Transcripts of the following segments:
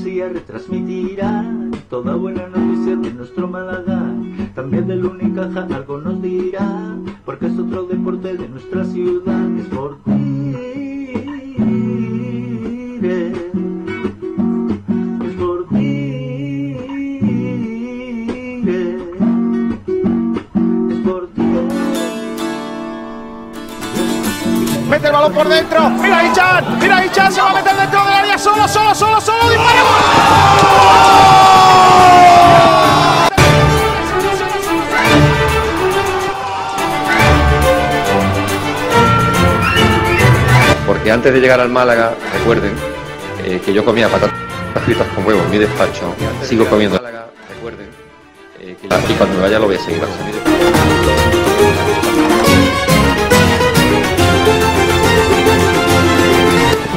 Andalucía retransmitirá toda buena noticia de nuestro Málaga. También del Unicaja algo nos dirá, porque es otro deporte de nuestra ciudad. Es por Es por Es por Mete el balón por dentro. Mira Ichan. Mira Ichan. Se va a meter dentro área. Solo, solo, solo, solo. Dispara. Porque antes de llegar al Málaga, recuerden eh, que yo comía patatas fritas con huevo en mi despacho. Sigo comiendo. Recuerden eh, que y cuando me vaya lo voy a seguir haciendo.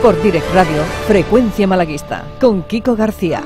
Sport Direct Radio, Frecuencia Malaguista, con Kiko García.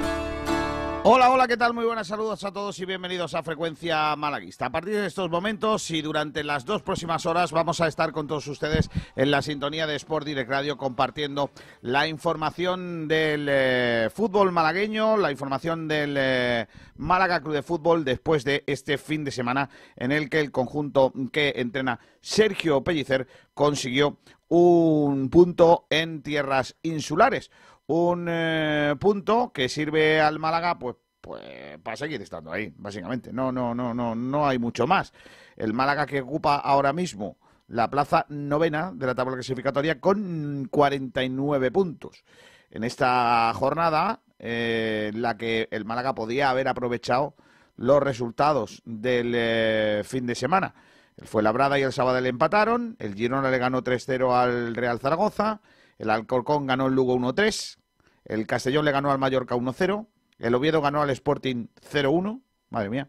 Hola, hola, ¿qué tal? Muy buenas saludos a todos y bienvenidos a Frecuencia Malaguista. A partir de estos momentos y durante las dos próximas horas vamos a estar con todos ustedes en la sintonía de Sport Direct Radio compartiendo la información del eh, fútbol malagueño, la información del eh, Málaga Club de Fútbol después de este fin de semana en el que el conjunto que entrena Sergio Pellicer consiguió un punto en tierras insulares un eh, punto que sirve al Málaga pues pues para seguir estando ahí, básicamente. No, no, no, no, no hay mucho más. El Málaga que ocupa ahora mismo la plaza novena de la tabla clasificatoria con 49 puntos. En esta jornada, eh, en la que el Málaga podía haber aprovechado los resultados del eh, fin de semana. El Fuenlabrada y el Sabadell empataron, el Girona le ganó 3-0 al Real Zaragoza, el Alcorcón ganó el Lugo 1-3, el Castellón le ganó al Mallorca 1-0, el Oviedo ganó al Sporting 0-1, madre mía,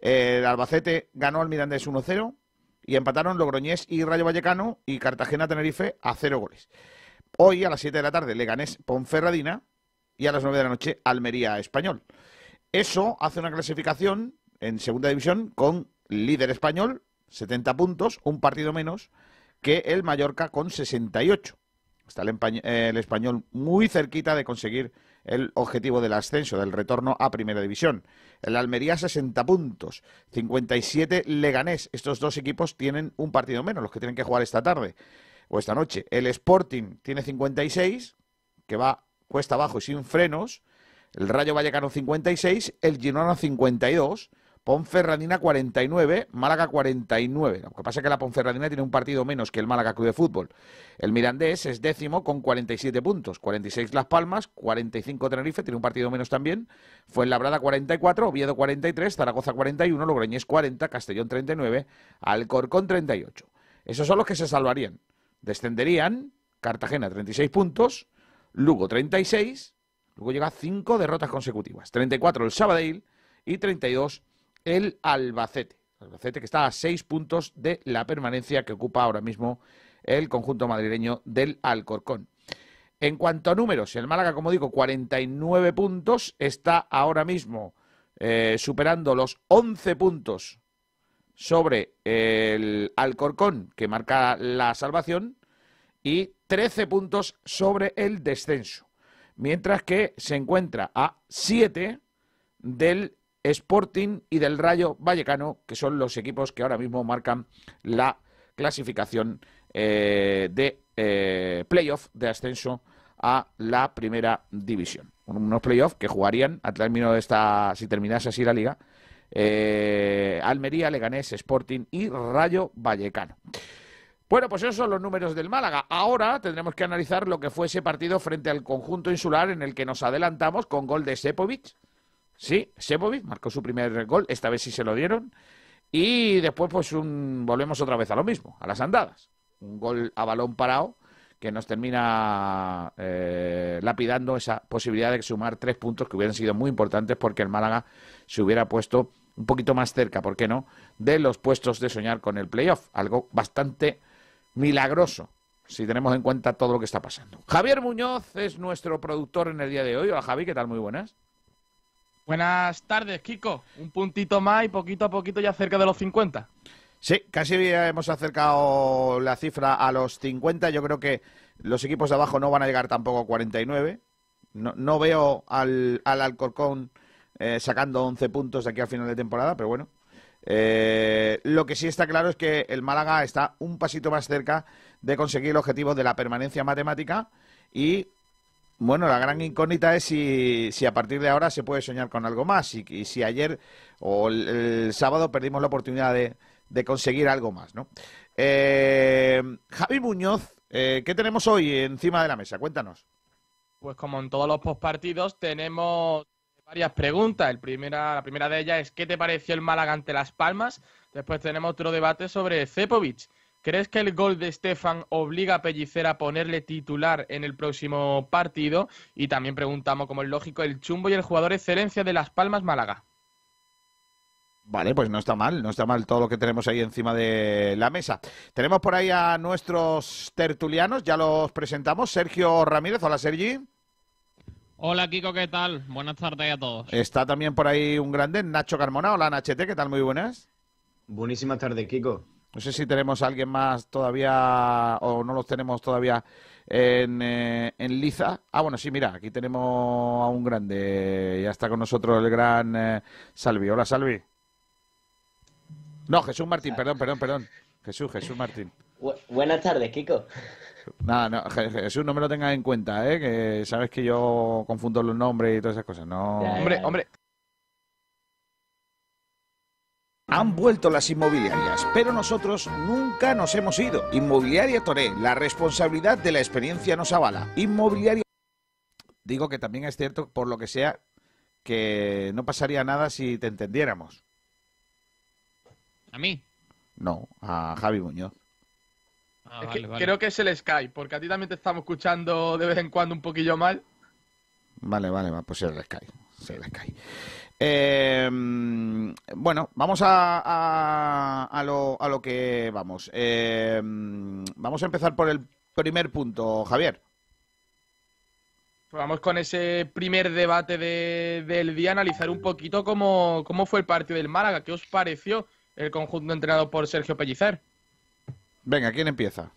el Albacete ganó al Mirandés 1-0 y empataron Logroñés y Rayo Vallecano y Cartagena-Tenerife a 0 goles. Hoy a las 7 de la tarde Leganés Ponferradina y a las 9 de la noche Almería Español. Eso hace una clasificación en segunda división con líder español, 70 puntos, un partido menos que el Mallorca con 68. Está el, el español muy cerquita de conseguir el objetivo del ascenso, del retorno a Primera División. El Almería 60 puntos, 57 Leganés. Estos dos equipos tienen un partido menos, los que tienen que jugar esta tarde o esta noche. El Sporting tiene 56, que va cuesta abajo y sin frenos. El Rayo Vallecano 56, el Girona 52, Ponferradina 49, Málaga 49. Lo que pasa es que la Ponferradina tiene un partido menos que el Málaga Club de Fútbol. El Mirandés es décimo con 47 puntos, 46 Las Palmas, 45 Tenerife, tiene un partido menos también. Fuenlabrada 44, Oviedo 43, Zaragoza 41, Logroñés 40, Castellón 39, Alcorcón 38. Esos son los que se salvarían. Descenderían Cartagena 36 puntos, Lugo 36, luego llega 5 derrotas consecutivas. 34 el Sabadell y 32 el Albacete. Albacete que está a 6 puntos de la permanencia que ocupa ahora mismo el conjunto madrileño del Alcorcón. En cuanto a números, el Málaga, como digo, 49 puntos, está ahora mismo eh, superando los 11 puntos sobre el Alcorcón, que marca la salvación, y 13 puntos sobre el descenso. Mientras que se encuentra a 7 del Sporting y del Rayo Vallecano, que son los equipos que ahora mismo marcan la clasificación eh, de eh, playoff de ascenso a la primera división. Unos playoffs que jugarían al término de esta, si terminase así la liga, eh, Almería, Leganés, Sporting y Rayo Vallecano. Bueno, pues esos son los números del Málaga. Ahora tendremos que analizar lo que fue ese partido frente al conjunto insular en el que nos adelantamos con gol de Sepovic. Sí, Sebovic marcó su primer gol, esta vez sí se lo dieron. Y después, pues, un, volvemos otra vez a lo mismo, a las andadas. Un gol a balón parado que nos termina eh, lapidando esa posibilidad de sumar tres puntos que hubieran sido muy importantes porque el Málaga se hubiera puesto un poquito más cerca, ¿por qué no?, de los puestos de soñar con el playoff. Algo bastante milagroso si tenemos en cuenta todo lo que está pasando. Javier Muñoz es nuestro productor en el día de hoy. Hola Javi, ¿qué tal? Muy buenas. Buenas tardes, Kiko. Un puntito más y poquito a poquito ya cerca de los 50. Sí, casi hemos acercado la cifra a los 50. Yo creo que los equipos de abajo no van a llegar tampoco a 49. No, no veo al, al Alcorcón eh, sacando 11 puntos de aquí al final de temporada, pero bueno. Eh, lo que sí está claro es que el Málaga está un pasito más cerca de conseguir el objetivo de la permanencia matemática y bueno, la gran incógnita es si, si, a partir de ahora se puede soñar con algo más y, si ayer o el, sábado perdimos la oportunidad de, conseguir algo más, ¿no? Eh, Javi Muñoz, eh, ¿qué tenemos hoy encima de la mesa? Cuéntanos. Pues como en todos los postpartidos tenemos varias preguntas. El primera, la primera de ellas es ¿qué te pareció el Málaga ante Las Palmas? Después tenemos otro debate sobre Cepovic. ¿Crees que el gol de Stefan obliga a Pellicer a ponerle titular en el próximo partido? Y también preguntamos, como es lógico, el chumbo y el jugador excelencia de Las Palmas Málaga. Vale, pues no está mal, no está mal todo lo que tenemos ahí encima de la mesa. Tenemos por ahí a nuestros tertulianos, ya los presentamos. Sergio Ramírez, hola Sergi. Hola Kiko, ¿qué tal? Buenas tardes a todos. Está también por ahí un grande, Nacho Carmona, hola Nachete, ¿qué tal? Muy buenas. Buenísimas tardes, Kiko. No sé si tenemos a alguien más todavía o no los tenemos todavía en, eh, en Liza. Ah, bueno, sí, mira, aquí tenemos a un grande. Ya está con nosotros el gran eh, Salvi. Hola, Salvi. No, Jesús Martín, perdón, perdón, perdón. Jesús, Jesús Martín. buenas tardes, Kiko. Nada, no, Jesús, no me lo tengas en cuenta, ¿eh? Que sabes que yo confundo los nombres y todas esas cosas. No. Hombre, hombre. Han vuelto las inmobiliarias, pero nosotros nunca nos hemos ido. Inmobiliaria Toré, la responsabilidad de la experiencia nos avala. Inmobiliaria. Digo que también es cierto, por lo que sea, que no pasaría nada si te entendiéramos. ¿A mí? No, a Javi Muñoz. Ah, creo que es el Sky, porque a ti también te estamos escuchando de vez en cuando un poquillo mal. Vale, vale, pues es el Sky. Sí, el Sky. Em, bueno, vamos a, a, lo, a, lo, que vamos. Em, vamos a empezar por el primer punto, Javier. Pues vamos con ese primer debate del día, analizar un poquito cómo, cómo fue el partido del Málaga. ¿Qué os pareció el conjunto entrenado por Sergio Pellicer? Venga, ¿quién empieza?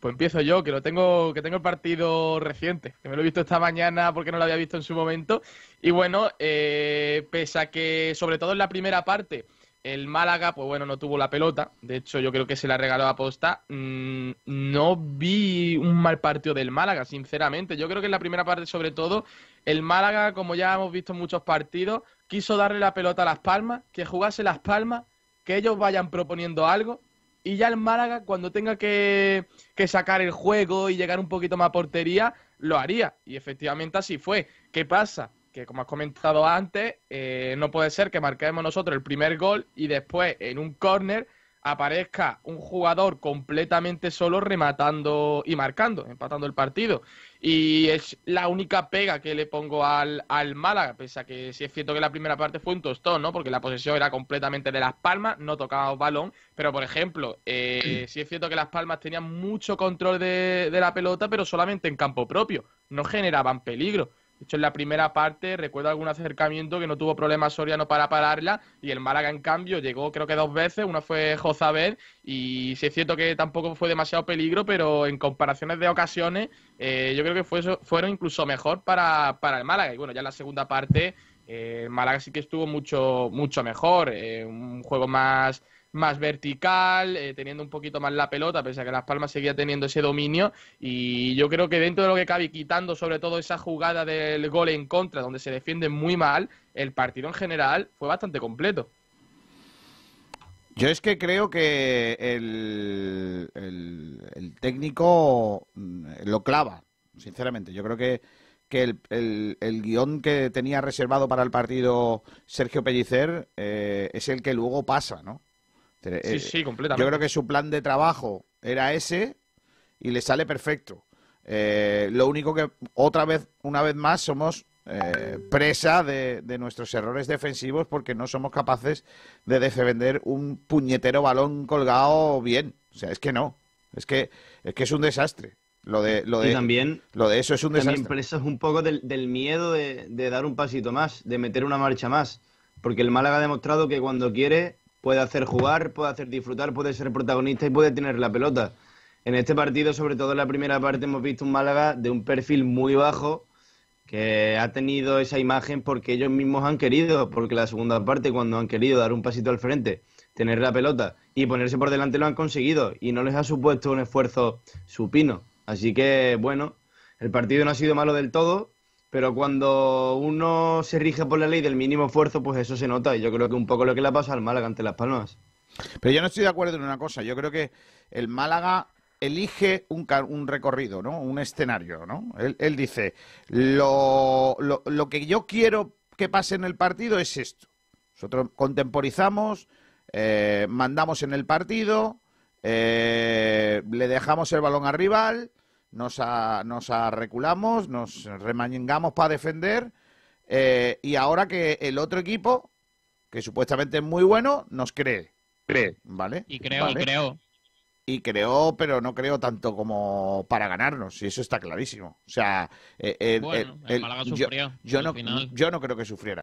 Pues empiezo yo, que lo tengo, que tengo el partido reciente, que me lo he visto esta mañana porque no lo había visto en su momento. Y bueno, eh, pese a que, sobre todo en la primera parte, el Málaga, pues bueno, no tuvo la pelota. De hecho, yo creo que se la regaló a posta. Mm, no vi un mal partido del Málaga, sinceramente. Yo creo que en la primera parte, sobre todo, el Málaga, como ya hemos visto en muchos partidos, quiso darle la pelota a Las Palmas, que jugase Las Palmas, que ellos vayan proponiendo algo y ya el Málaga, cuando tenga que, sacar el juego y llegar un poquito más a portería, lo haría. Y efectivamente así fue. ¿Qué pasa? Que como has comentado antes, eh, no puede ser que marquemos nosotros el primer gol y después en un córner aparezca un jugador completamente solo rematando y marcando, empatando el partido. Y es la única pega que le pongo al, al Málaga, pese a que sí es cierto que la primera parte fue un tostón, ¿no? Porque la posesión era completamente de Las Palmas, no tocaba balón, pero por ejemplo, eh, sí es cierto que Las Palmas tenían mucho control de, de la pelota, pero solamente en campo propio, no generaban peligro. De hecho, en la primera parte recuerdo algún acercamiento que no tuvo problemas Soriano para pararla y el Málaga, en cambio, llegó creo que dos veces. Una fue Jozabed y sí es cierto que tampoco fue demasiado peligro, pero en comparaciones de ocasiones eh, yo creo que fue, fueron incluso mejor para, para el Málaga. Y bueno, ya en la segunda parte eh, Málaga sí que estuvo mucho, mucho mejor. Eh, un juego más más vertical, eh, teniendo un poquito más la pelota, pese a que Las Palmas seguía teniendo ese dominio. Y yo creo que dentro de lo que cabe, quitando sobre todo esa jugada del gol en contra, donde se defiende muy mal, el partido en general fue bastante completo. Yo es que creo que el, el, técnico mm, lo clava, sinceramente. Yo creo que, que el, el, guion que tenía reservado para el partido Sergio Pellicer eh, es el que luego pasa, ¿no? Eh, Sí, sí, completamente. Yo creo que su plan de trabajo era ese y le sale perfecto. Eh, lo único que otra vez, una vez más, somos eh, presa de, de nuestros errores defensivos porque no somos capaces de defender un puñetero balón colgado bien. O sea, es que no. Es que es que es un desastre. Lo de lo de Y también, lo de eso es un también desastre. presas un poco del, del miedo de, de dar un pasito más, de meter una marcha más. Porque el Málaga ha demostrado que cuando quiere puede hacer jugar, puede hacer disfrutar, puede ser protagonista y puede tener la pelota. En este partido, sobre todo en la primera parte, hemos visto un Málaga de un perfil muy bajo que ha tenido esa imagen porque ellos mismos han querido, porque la segunda parte, cuando han querido dar un pasito al frente, tener la pelota y ponerse por delante, lo han conseguido y no les ha supuesto un esfuerzo supino. Así que, bueno, el partido no ha sido malo del todo, pero cuando uno se rige por la ley del mínimo esfuerzo, pues eso se nota y yo creo que un poco lo que le ha pasado al Málaga ante Las Palmas. Pero yo no estoy de acuerdo en una cosa. Yo creo que el Málaga elige un, un recorrido, ¿no? Un escenario, ¿no? Él, él dice, lo, lo- lo que yo quiero que pase en el partido es esto. Nosotros contemporizamos, eh, mandamos en el partido, eh, le dejamos el balón al rival, nos, a- nos arreculamos, nos remangamos para defender eh, y ahora que el otro equipo, que supuestamente es muy bueno, nos cree. Cree, ¿vale? Y creo, Vale. y creo. Y creó, pero no creo tanto como para ganarnos, y eso está clarísimo. O sea, eh, el- Bueno, el- el el- Málaga yo, sufrió yo al no, final. yo no creo que sufriera.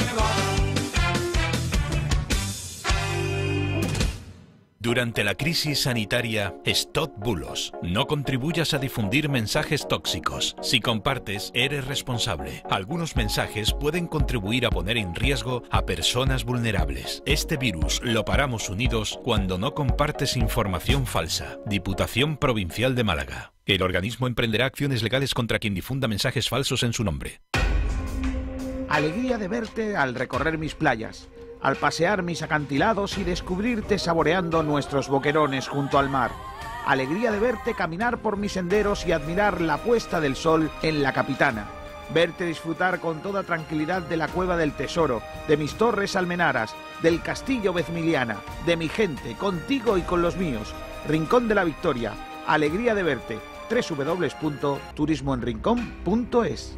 Durante la crisis sanitaria, stop bulos. No contribuyas a difundir mensajes tóxicos. Si compartes, eres responsable. Algunos mensajes pueden contribuir a poner en riesgo a personas vulnerables. Este virus lo paramos unidos cuando no compartes información falsa. Diputación Provincial de Málaga. El organismo emprenderá acciones legales contra quien difunda mensajes falsos en su nombre. Alegría de verte al recorrer mis playas, al pasear mis acantilados y descubrirte saboreando nuestros boquerones junto al mar. Alegría de verte caminar por mis senderos y admirar la puesta del sol en la capitana. Verte disfrutar con toda tranquilidad de la cueva del tesoro, de mis torres almenaras, del castillo Vezmiliana, de mi gente, contigo y con los míos. Rincón de la Victoria. Alegría de verte. www.turismoenrincón.es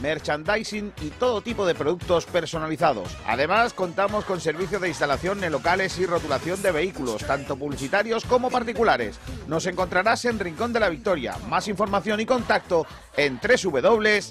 Merchandising y todo tipo de productos personalizados. Además, contamos con servicio de instalación en locales y rotulación de vehículos, tanto publicitarios como particulares. Nos encontrarás en Rincón de la Victoria. Más información y contacto en www.castez.es.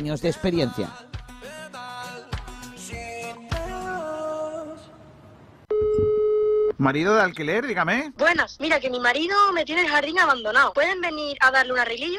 de experiencia. Marido de alquiler, dígame. Buenas, mira que mi marido me tiene el jardín abandonado. ¿Pueden venir a darle un arreglillo?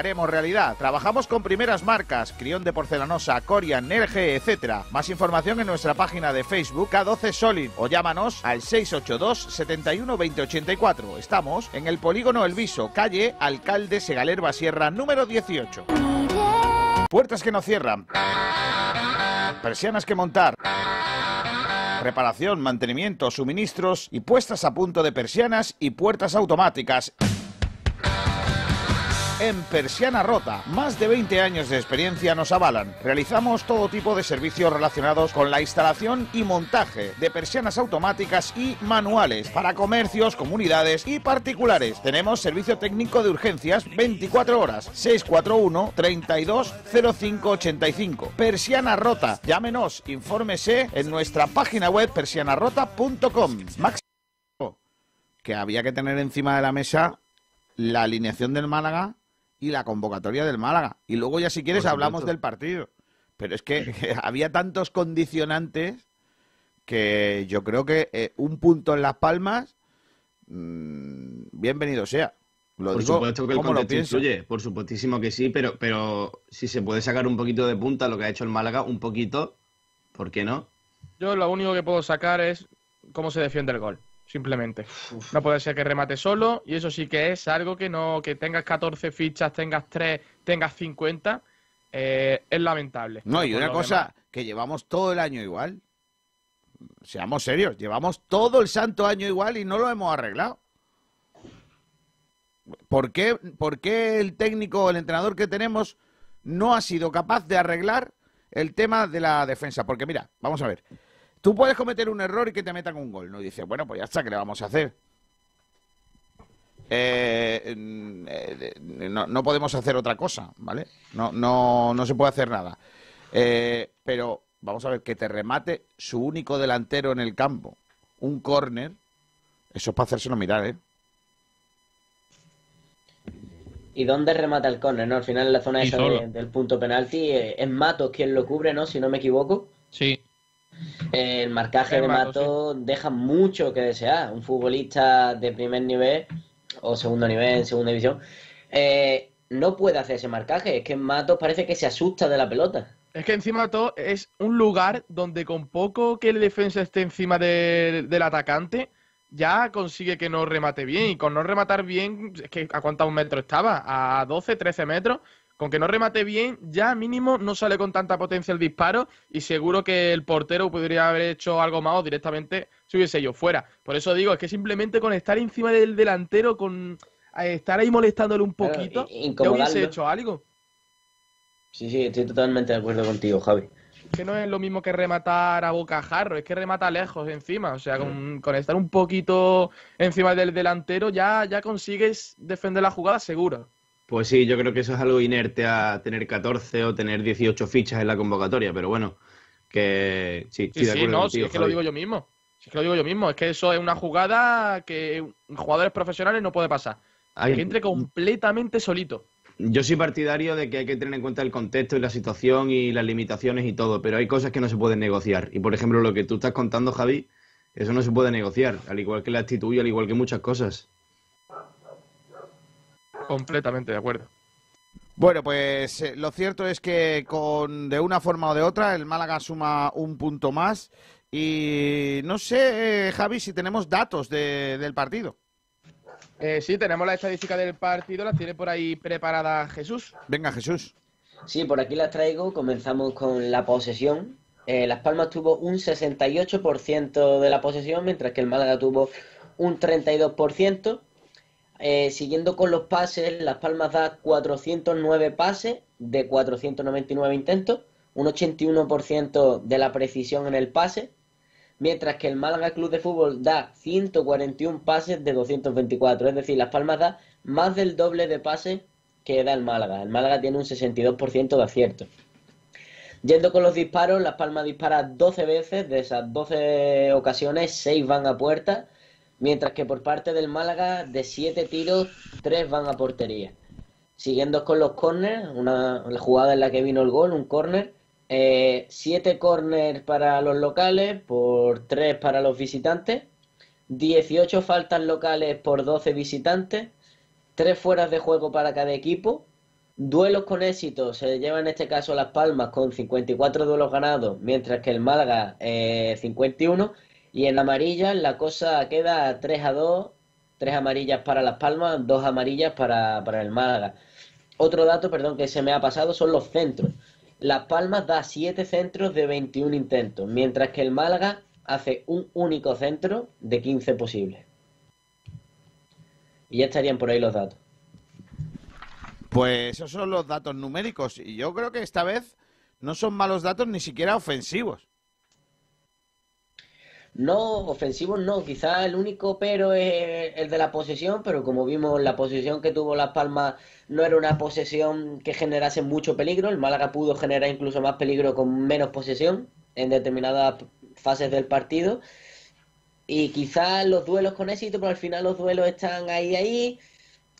haremos realidad. Trabajamos con primeras marcas, Crión de Porcelanosa, Corian, LG, etc. Más información en nuestra página de Facebook K12 Solid o llámanos al 682 71 2084. Estamos en el Polígono El Viso, calle Alcalde Segalerba Sierra, número 18. Puertas que no cierran. Persianas que montar. Reparación, mantenimiento, suministros y puestas a punto de persianas y puertas automáticas en Persiana Rota. Más de 20 años de experiencia nos avalan. Realizamos todo tipo de servicios relacionados con la instalación y montaje de persianas automáticas y manuales para comercios, comunidades y particulares. Tenemos servicio técnico de urgencias 24 horas. 641 32 0585. Persiana Rota. Llámenos, infórmese en nuestra página web persianarrota.com. Máximo que había que tener encima de la mesa la alineación del Málaga y la convocatoria del Málaga. Y luego ya si quieres hablamos del partido. Pero es que, que había tantos condicionantes que yo creo que eh, un punto en Las Palmas, mmm, bienvenido sea. Lo por digo supuesto que el contexto influye, por supuestísimo que sí, pero, pero si se puede sacar un poquito de punta lo que ha hecho el Málaga, un poquito, ¿por qué no? Yo lo único que puedo sacar es cómo se defiende el gol. Simplemente. No puede ser que remate solo. Y eso sí que es algo que no. Que tengas 14 fichas, tengas 3, tengas 50. eh, es lamentable. No, y una cosa demás. que llevamos todo el año igual. Seamos serios, llevamos todo el santo año igual y no lo hemos arreglado. ¿Por qué, por qué el técnico, el entrenador que tenemos, no ha sido capaz de arreglar el tema de la defensa? Porque mira, vamos a ver. Tú puedes cometer un error y que te metan un gol, ¿no? Y dices, bueno, pues ya está, ¿qué le vamos a hacer? Eh, eh, no, no podemos hacer otra cosa, ¿vale? No, no, no se puede hacer nada. Eh, pero vamos a ver, que te remate su único delantero en el campo, un córner, eso es para hacérselo mirar, ¿eh? ¿Y dónde remata el córner, no? Al final en la zona esa de- del punto penalti eh, es Matos quien lo cubre, ¿no? Si no me equivoco. Sí. El marcaje de Matos deja mucho que desear. Un futbolista de primer nivel o segundo nivel, en segunda división, eh, no puede hacer ese marcaje. Es que Matos parece que se asusta de la pelota. Es que encima todo es un lugar donde con poco que el defensa esté encima de- del atacante, ya consigue que no remate bien. Y con no rematar bien, es que ¿a cuántos metros estaba? A 12, 13 metros. Con que no remate bien, ya mínimo no sale con tanta potencia el disparo y seguro que el portero podría haber hecho algo más o directamente se hubiese ido fuera. Por eso digo, es que simplemente con estar encima del delantero, con estar ahí molestándole un poquito, ya hubiese hecho algo. Sí, sí, estoy totalmente de acuerdo contigo, Javi. que no es lo mismo que rematar a bocajarro, es que remata lejos encima. O sea, con, con estar un poquito encima del delantero ya, ya consigues defender la jugada seguro. Pues sí, yo creo que eso es algo inerte a tener 14 o tener 18 fichas en la convocatoria, pero bueno, que sí, Sí, de sí, acuerdo no, sí, contigo, es que lo digo yo mismo. Si es que lo digo yo mismo, es que eso es una jugada que jugadores profesionales no puede pasar. Hay- Que entre completamente solito. Yo soy partidario de que hay que tener en cuenta el contexto y la situación y las limitaciones y todo, pero hay cosas que no se pueden negociar. Y por ejemplo, lo que tú estás contando, Javi, eso no se puede negociar, al igual que la actitud y al igual que muchas cosas. Completamente de acuerdo. Bueno, pues eh, lo cierto es que con de una forma o de otra el Málaga suma un punto más y no sé, eh, Javi, si tenemos datos de- del partido. Eh, sí, tenemos la estadística del partido, la tiene por ahí preparada Jesús. Venga, Jesús. Sí, por aquí las traigo. Comenzamos con la posesión. Eh, Las Palmas tuvo un 68% de la posesión, mientras que el Málaga tuvo un 32%. Eh, siguiendo con los pases, Las Palmas da 409 pases de 499 intentos, un 81% de la precisión en el pase, mientras que el Málaga Club de Fútbol da 141 pases de 224, es decir, Las Palmas da más del doble de pases que da el Málaga. El Málaga tiene un 62% de acierto. Yendo con los disparos, Las Palmas dispara 12 veces, de esas 12 ocasiones, 6 van a puerta, mientras que por parte del Málaga, de 7 tiros, 3 van a portería. Siguiendo con los corners, una jugada en la que vino el gol, un corner, 7 corners para los locales, por 3 para los visitantes, 18 faltas locales por 12 visitantes, 3 fueras de juego para cada equipo, Duelos con éxito se lleva en este caso Las Palmas con 54 duelos ganados, mientras que el Málaga eh, 51. Y en amarilla la cosa queda 3 a 2, 3 amarillas para Las Palmas, 2 amarillas para, para el Málaga. Otro dato, perdón, que se me ha pasado son los centros. Las Palmas da 7 centros de 21 intentos, mientras que el Málaga hace un único centro de 15 posibles. Y ya estarían por ahí los datos. Pues esos son los datos numéricos y yo creo que esta vez no son malos datos ni siquiera ofensivos. No, ofensivos no, quizá el único pero es el de la posesión, pero como vimos la posesión que tuvo Las Palmas no era una posesión que generase mucho peligro, el Málaga pudo generar incluso más peligro con menos posesión en determinadas fases del partido. Y quizá los duelos con éxito, pero al final los duelos están ahí ahí,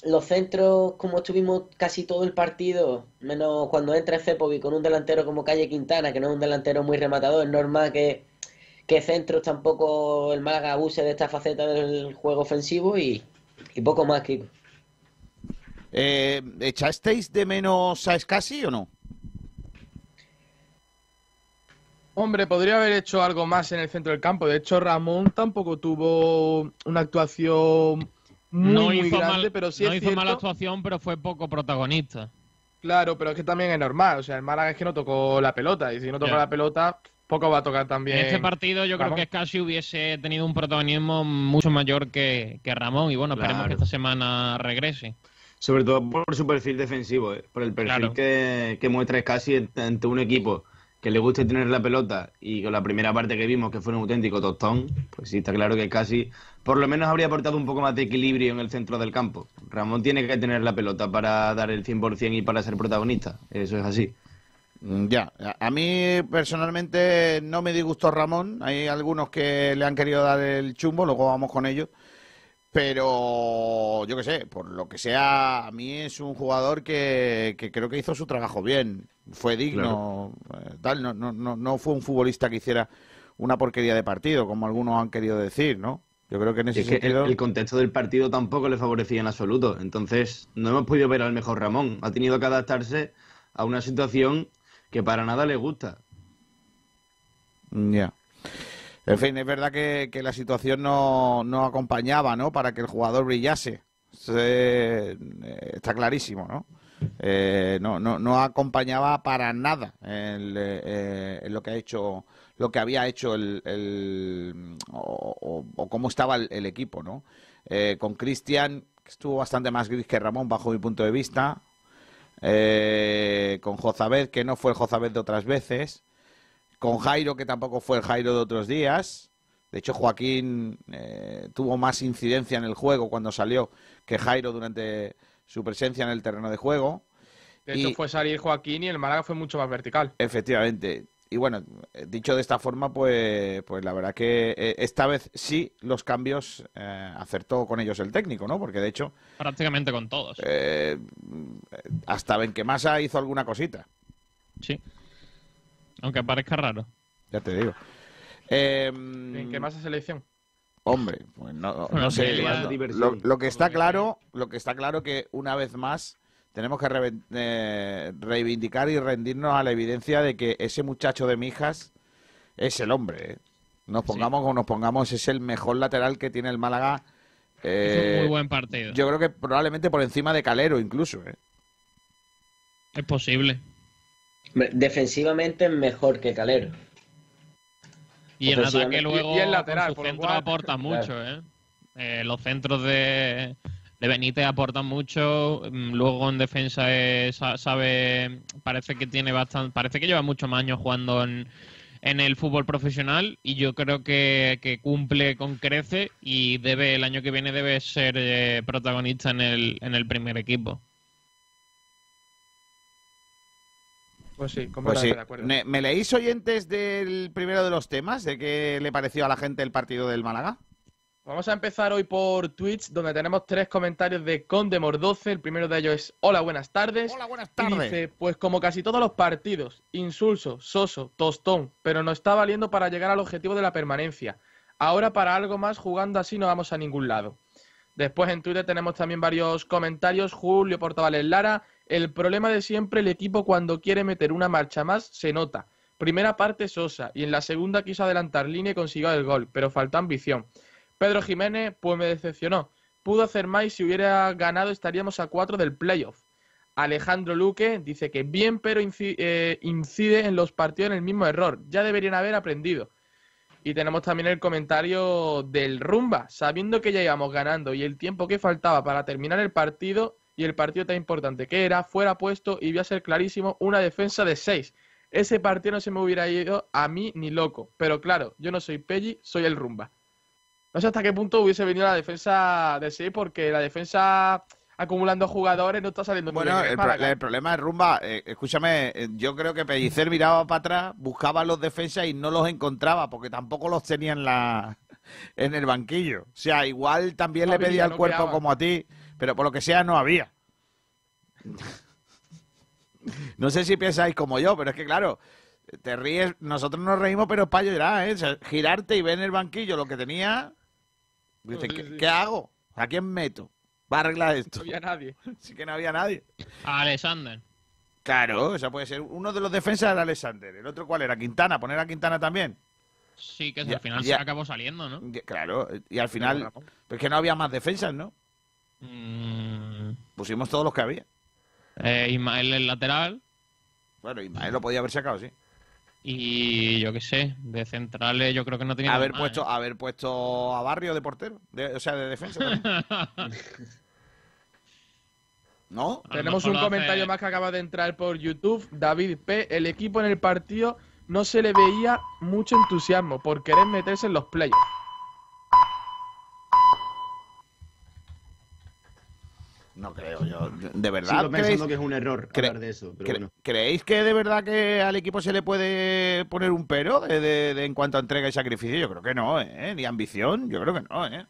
los centros como estuvimos casi todo el partido, menos cuando entra Cepovic con un delantero como Calle Quintana, que no es un delantero muy rematador, es normal que que centros tampoco el Málaga abuse de esta faceta del juego ofensivo y, y poco más, Kiko. Eh, ¿Echasteis de menos a Escasi o no? Hombre, podría haber hecho algo más en el centro del campo. De hecho, Ramón tampoco tuvo una actuación muy, no muy hizo, grande, mal- pero sí no es hizo cierto. mala actuación, pero fue poco protagonista. Claro, pero es que también es normal. O sea, el Málaga es que no tocó la pelota. Y si no toca Ya. la pelota, poco va a tocar también. En este partido yo Ramón. creo que casi hubiese tenido un protagonismo mucho mayor que, que Ramón y bueno, esperemos Claro. que esta semana regrese. Sobre todo por su perfil defensivo, ¿eh? por el perfil Claro. que, que muestra casi ante un equipo que le guste tener la pelota y con la primera parte que vimos que fue un auténtico tostón, pues sí, está claro que casi por lo menos habría aportado un poco más de equilibrio en el centro del campo. Ramón tiene que tener la pelota para dar el 100% y para ser protagonista, eso es así. Mm, Ya, a mí personalmente no me disgustó Ramón. Hay algunos que le han querido dar el chumbo, luego vamos con ellos. Pero yo qué sé, por lo que sea, a mí es un jugador que, que creo que hizo su trabajo bien. Fue digno, eh, tal. No, no, no, no fue un futbolista que hiciera una porquería de partido, como algunos han querido decir, ¿no? Yo creo que en ese Es que el, sentido. el contexto del partido tampoco le favorecía en absoluto. Entonces, no hemos podido ver al mejor Ramón. Ha tenido que adaptarse a una situación que para nada le gusta. Ya. En fin, es verdad que, que la situación no, no acompañaba, ¿no? Para que el jugador brillase. Se- eh, está clarísimo, ¿no? Eh, no, no, no acompañaba para nada el, eh, lo que ha hecho, lo que había hecho el, el- o, o- cómo estaba el, el equipo, ¿no? Eh, con Cristian, estuvo bastante más gris que Ramón bajo mi punto de vista. Eh, con Jozabed, que no fue el Jozabed de otras veces con Jairo, que tampoco fue el Jairo de otros días. De hecho, Joaquín eh, tuvo más incidencia en el juego cuando salió que Jairo durante su presencia en el terreno de juego. De hecho, Y- fue salir Joaquín y el Málaga fue mucho más vertical. Efectivamente. Y bueno, eh, dicho de esta forma, pues, pues la verdad que eh, esta vez sí los cambios eh, acertó con ellos el técnico, ¿no? Porque de hecho, Prácticamente con todos. eh, hasta Benquemasa hizo alguna cosita. Sí. Aunque parezca raro. Ya te digo. Eh, ¿En qué más selección? Hombre, pues no, sé. lo- lo que está claro, lo que está claro que una vez más tenemos que reven- eh, reivindicar y rendirnos a la evidencia de que ese muchacho de Mijas es el hombre. ¿eh? Nos pongamos como nos pongamos, es el mejor lateral que tiene el Málaga. Eh, un muy buen partido. Yo creo que probablemente por encima de Calero incluso. ¿eh? Es posible. Defensivamente es mejor que Calero. Y en ataque luego y el lateral, por lo centro cual- aporta mucho, ¿eh? Eh, Los centros de, de Benítez aportan mucho. mm, Luego en defensa sa- sabe, parece que tiene bastante, parece que lleva muchos más años jugando en, en el fútbol profesional y yo creo que, que cumple con crece y debe el año que viene debe ser eh, protagonista en el, en el primer equipo. Pues sí, Pues sí. de acuerdo. ¿Me, me leéis oyentes del primero de los temas? ¿De qué le pareció a la gente el partido del Málaga? Vamos a empezar hoy por Twitch, donde tenemos tres comentarios de Condemor 12. El primero de ellos es Hola, buenas tardes. Hola, buenas Y tardes. dice, pues como casi todos los partidos, insulso, soso, tostón, pero no está valiendo para llegar al objetivo de la permanencia. Ahora para algo más, jugando así no vamos a ningún lado. Después en Twitter tenemos también varios comentarios. Julio Portavales Lara, el problema de siempre, el equipo cuando quiere meter una marcha más, se nota. Primera parte Sosa y en la segunda quiso adelantar línea y consiguió el gol, pero faltó ambición. Pedro Jiménez, pues me decepcionó. Pudo hacer más y si hubiera ganado estaríamos a cuatro del playoff. Alejandro Luque dice que bien, pero eh, incide en los partidos en el mismo error. Ya deberían haber aprendido. Y tenemos también el comentario del Rumba, sabiendo que ya íbamos ganando y el tiempo que faltaba para terminar el partido y el partido tan importante que era, fuera puesto y iba a ser clarísimo una defensa de seis. Ese partido no se me hubiera ido a mí ni loco. Pero claro, yo no soy Pelli, soy el Rumba. No sé hasta qué punto hubiese venido la defensa de 6 porque la defensa acumulando jugadores no está saliendo muy Bueno, bien. el, Málaga. pro- el problema es Rumba. eh, escúchame, eh, yo creo que Pellicer miraba para atrás, buscaba los defensas y no los encontraba porque tampoco los tenía en, la, en el banquillo. O sea, igual también No le pedía el no cuerpo como a ti, pero por lo que sea no había. No sé si pensáis como yo, pero es que claro, te ríes, nosotros nos reímos, pero es para llorar, ¿eh? O sea, girarte y ver en el banquillo lo que tenía. Dices, Sí, ¿qué, sí. qué hago? ¿A quién meto? Va a arreglar esto. No había nadie. Sí que no había nadie. A Alexander. Claro, o sea, puede ser uno de los defensas era Alexander. ¿El otro cuál era? ¿Quintana? ¿Poner a Quintana también? Sí, que al final se acabó saliendo, ¿no? Y- Claro, y al final, pues que no había más defensas, ¿no? Mm, Pusimos todos los que había. eh, Ismael el lateral Bueno, Ismael lo podía haber sacado, sí. Y yo qué sé, de centrales yo creo que no tenía Haber nada más, puesto, haber puesto a Barrio de portero, de- o sea, de defensa también. ¿No? Tenemos un comentario hace- más que acaba de entrar por YouTube. David P. El equipo en el partido no se le veía mucho entusiasmo por querer meterse en los playoffs. No creo yo. De verdad. Sigo pensando ¿creéis, que es un error cre- hablar de eso, pero cre- bueno. ¿Creéis que de verdad que al equipo se le puede poner un pero de, de- de en cuanto a entrega y sacrificio? Yo creo que no, ¿eh? Ni ambición, yo creo que no, ¿eh?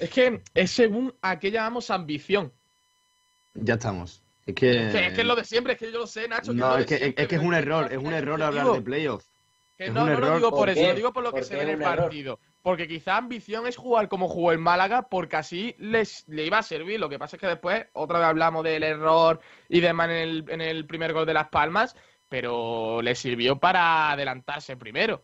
Es que es según a qué llamamos ambición. Ya estamos. Es que... Es que, es que es lo de siempre, es que yo lo sé, Nacho. No, es que, siempre, es que es pero un error, es un error hablar de playoff. Que Es no, un no lo error. digo por ¿Por eso, lo digo por lo que ¿Por se ve en el partido. Porque quizá ambición es jugar como jugó el Málaga, porque así les, le iba a servir. Lo que pasa es que después, otra vez hablamos del error y demás en el, en el primer gol de Las Palmas, pero le sirvió para adelantarse primero.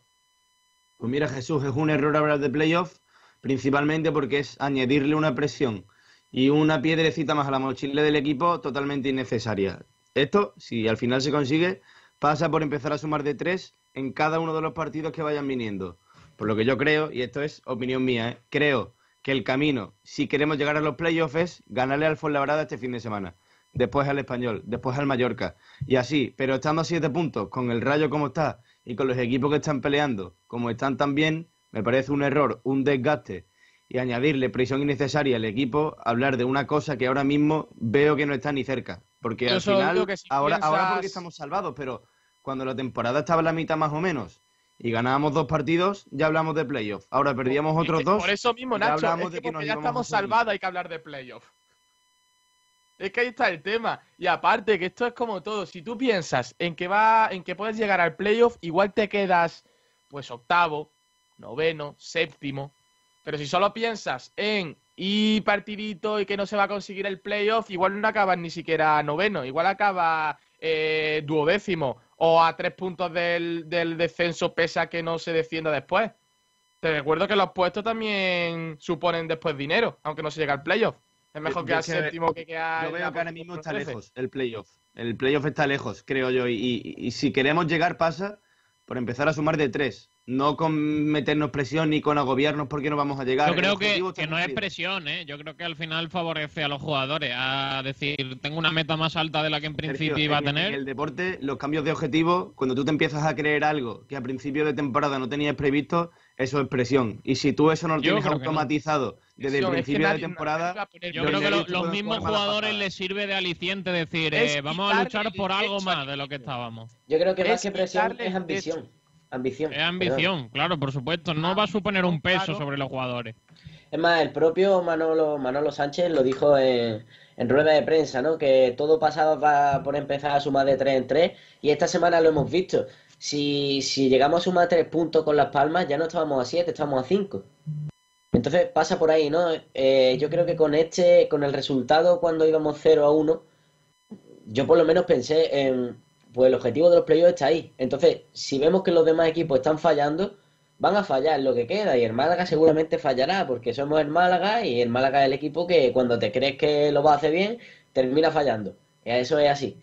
Pues mira, Jesús, es un error hablar de playoff, principalmente porque es añadirle una presión y una piedrecita más a la mochila del equipo totalmente innecesaria. Esto, si al final se consigue, pasa por empezar a sumar de tres en cada uno de los partidos que vayan viniendo. Por lo que yo creo, y esto es opinión mía, ¿eh? creo que el camino, si queremos llegar a los playoffs, es ganarle al Fuenlabrada este fin de semana. Después al Español, después al Mallorca. Y así, pero estando a siete puntos, con el Rayo como está y con los equipos que están peleando como están también, me parece un error, un desgaste y añadirle presión innecesaria al equipo, hablar de una cosa que ahora mismo veo que no está ni cerca. Porque Yo al final, digo que si ahora, porque estamos salvados, pero cuando la temporada estaba a la mitad más o menos y ganábamos dos partidos, ya hablamos de playoff. Ahora perdíamos otros Es que dos. Por eso mismo, y ya Nacho, hablamos es de que nos ya estamos salvados hay que hablar de playoff. Es que ahí está el tema. Y aparte, que esto es como todo. Si tú piensas en que va, en que puedes llegar al playoff, igual te quedas, pues, octavo, noveno, séptimo. Pero si solo piensas en ir partidito y que no se va a conseguir el playoff, igual no acabas ni siquiera noveno. Igual acaba eh, duodécimo o a tres puntos del, del descenso, pese a que no se descienda después. Te recuerdo que los puestos también suponen después dinero, aunque no se llega al playoff. Es mejor quedar séptimo que quedar. Yo veo que ahora mismo está 13. lejos el playoff. El playoff está lejos, creo yo. Y, y- y si queremos llegar, pasa por empezar a sumar de tres. No con meternos presión ni con agobiarnos porque no vamos a llegar. Yo creo que, no es presión, ¿eh? Yo creo que al final favorece a los jugadores a decir, tengo una meta más alta de la que en principio Sergio, iba a en- En tener. el deporte, los cambios de objetivo, cuando tú te empiezas a creer algo que a principio de temporada no tenías previsto, eso es presión. Y si tú eso no lo Yo tienes no. automatizado desde el Presión, es que principio de temporada, Yo creo que lo- los pueden mismos jugadores les sirve de aliciente decir, eh, vamos a luchar por algo más de lo que estábamos. Yo creo que Es más que presión es ambición. Ambición. Es ambición, claro, por supuesto. No va a suponer un peso claro. sobre los jugadores. Es más, el propio Manolo, Manolo Sánchez lo dijo en, en rueda de prensa, ¿no? Que todo pasado va por empezar a sumar de 3 en 3 y esta semana lo hemos visto. Si, si llegamos a sumar 3 puntos con Las Palmas, ya no estábamos a 7, estábamos a 5. Entonces pasa por ahí, ¿no? Eh, yo creo que con este, con el resultado cuando íbamos 0 a 1, yo por lo menos pensé en, pues el objetivo de los playoffs está ahí. Entonces, si vemos que los demás equipos están fallando, van a fallar lo que queda y el Málaga seguramente fallará porque somos el Málaga y el Málaga es el equipo que cuando te crees que lo va a hacer bien, termina fallando. Eso es así.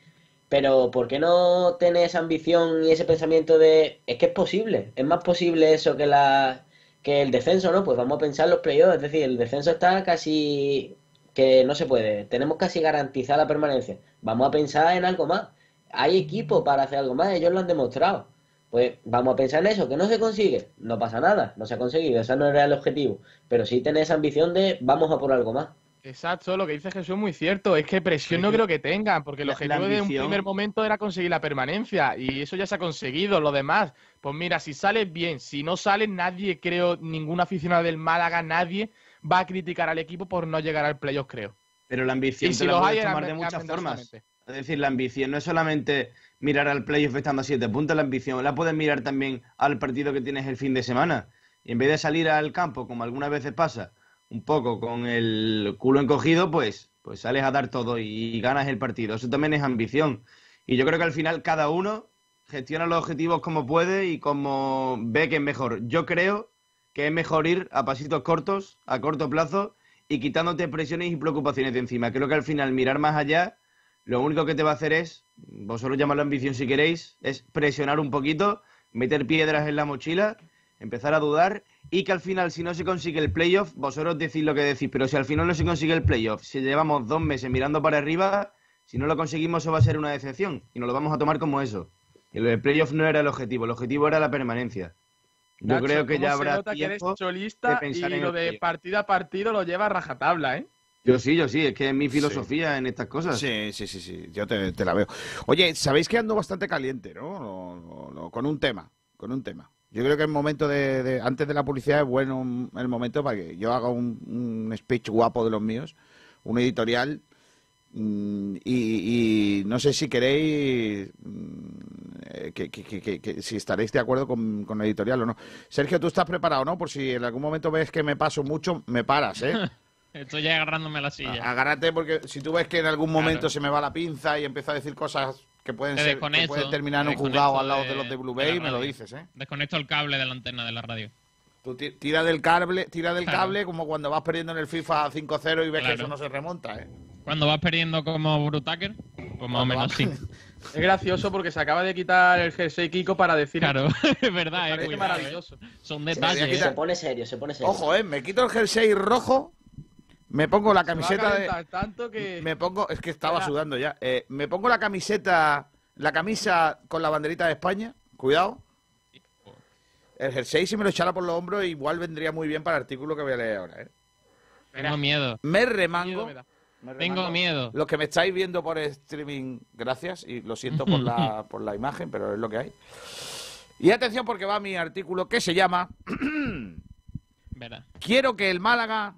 Pero ¿por qué no tener esa ambición y ese pensamiento de es que es posible? Es más posible eso que la que el descenso, ¿no? Pues vamos a pensar los playoffs, es decir, el descenso está casi que no se puede, tenemos casi garantizada la permanencia. Vamos a pensar en algo más. Hay equipo para hacer algo más, ellos lo han demostrado. Pues vamos a pensar en eso, que no se consigue, no pasa nada, no se ha conseguido, ese no era el objetivo. Pero sí tener esa ambición de vamos a por algo más. Exacto, lo que dice Jesús es muy cierto. Es que presión no creo que tengan, porque el objetivo de un primer momento era conseguir la permanencia y eso ya se ha conseguido. Lo demás, pues mira, si sale bien, si no sale, nadie, creo, ningún aficionado del Málaga, nadie va a criticar al equipo por no llegar al playoff, creo. Pero la ambición Y te si la los puedes hay, tomar de muchas formas. Es decir, la ambición no es solamente mirar al playoff estando a siete puntos, la ambición la puedes mirar también al partido que tienes el fin de semana. Y en vez de salir al campo, como algunas veces pasa, un poco con el culo encogido, pues, pues sales a dar todo y ganas el partido. Eso también es ambición. Y yo creo que al final cada uno gestiona los objetivos como puede y como ve que es mejor. Yo creo que es mejor ir a pasitos cortos, a corto plazo y quitándote presiones y preocupaciones de encima. Creo que al final mirar más allá, lo único que te va a hacer es, vosotros llamadlo ambición si queréis, es presionar un poquito, meter piedras en la mochila, empezar a dudar y que al final si no se consigue el playoff, vosotros decís lo que decís, pero si al final no se consigue el playoff, si llevamos dos meses mirando para arriba, si no lo conseguimos eso va a ser una decepción y nos lo vamos a tomar como eso. Y lo del playoff no era el objetivo, el objetivo era la permanencia. Yo Nacho, creo que ¿cómo ya habrá nota que eres tiempo de cholista y pensar en lo el de partido a partido lo lleva a rajatabla, ¿eh? Yo sí, yo sí, es que es mi filosofía en estas cosas. Sí, sí, sí, sí, yo te, te la veo. Oye, sabéis que ando bastante caliente, ¿no? No, no, no, Con un tema, con un tema. Yo creo que el momento de, de- antes de la publicidad es bueno el momento para que yo haga un, un speech guapo de los míos, un editorial mm, y, y no sé si queréis mm, eh, que, que- que- que- que- si estaréis de acuerdo con, con el editorial o no. Sergio, tú estás preparado, ¿no? Por si en algún momento ves que me paso mucho, me paras, ¿eh? Estoy ya agarrándome la silla. Agárrate porque si tú ves que en algún momento Claro. se me va la pinza y empiezo a decir cosas que pueden Te ser que pueden terminar en un juzgado al lado de, de- los de Blue de Bay, me lo dices, ¿eh? Desconecto el cable de la antena de la radio. Tú ti- tira del cable, tira del Claro. cable como cuando vas perdiendo en el FIFA 5-0 y ves que eso no se remonta, ¿eh? Cuando vas perdiendo como Brutaker, pues más o menos sí. Es gracioso porque se acaba de quitar el jersey Kiko para decir. Claro, es verdad, Me eh, cuidado, maravilloso. eh. Son Se detalles. Se pone serio, se pone serio. Ojo, ¿eh? Me quito el jersey rojo, me pongo la camiseta de... calentar tanto que. Me pongo, es que estaba sudando ya. Eh, me pongo la camiseta, la camisa con la banderita de España. Cuidado. El jersey, si me lo echara por los hombros, igual vendría muy bien para el artículo que voy a leer ahora. ¿eh? Tengo miedo. Me Miedo remango, me da. Tengo miedo. Los que me estáis viendo por streaming, gracias, y lo siento por la, por la imagen, pero es lo que hay. Y atención porque va mi artículo que se llama Verá. Quiero que el Málaga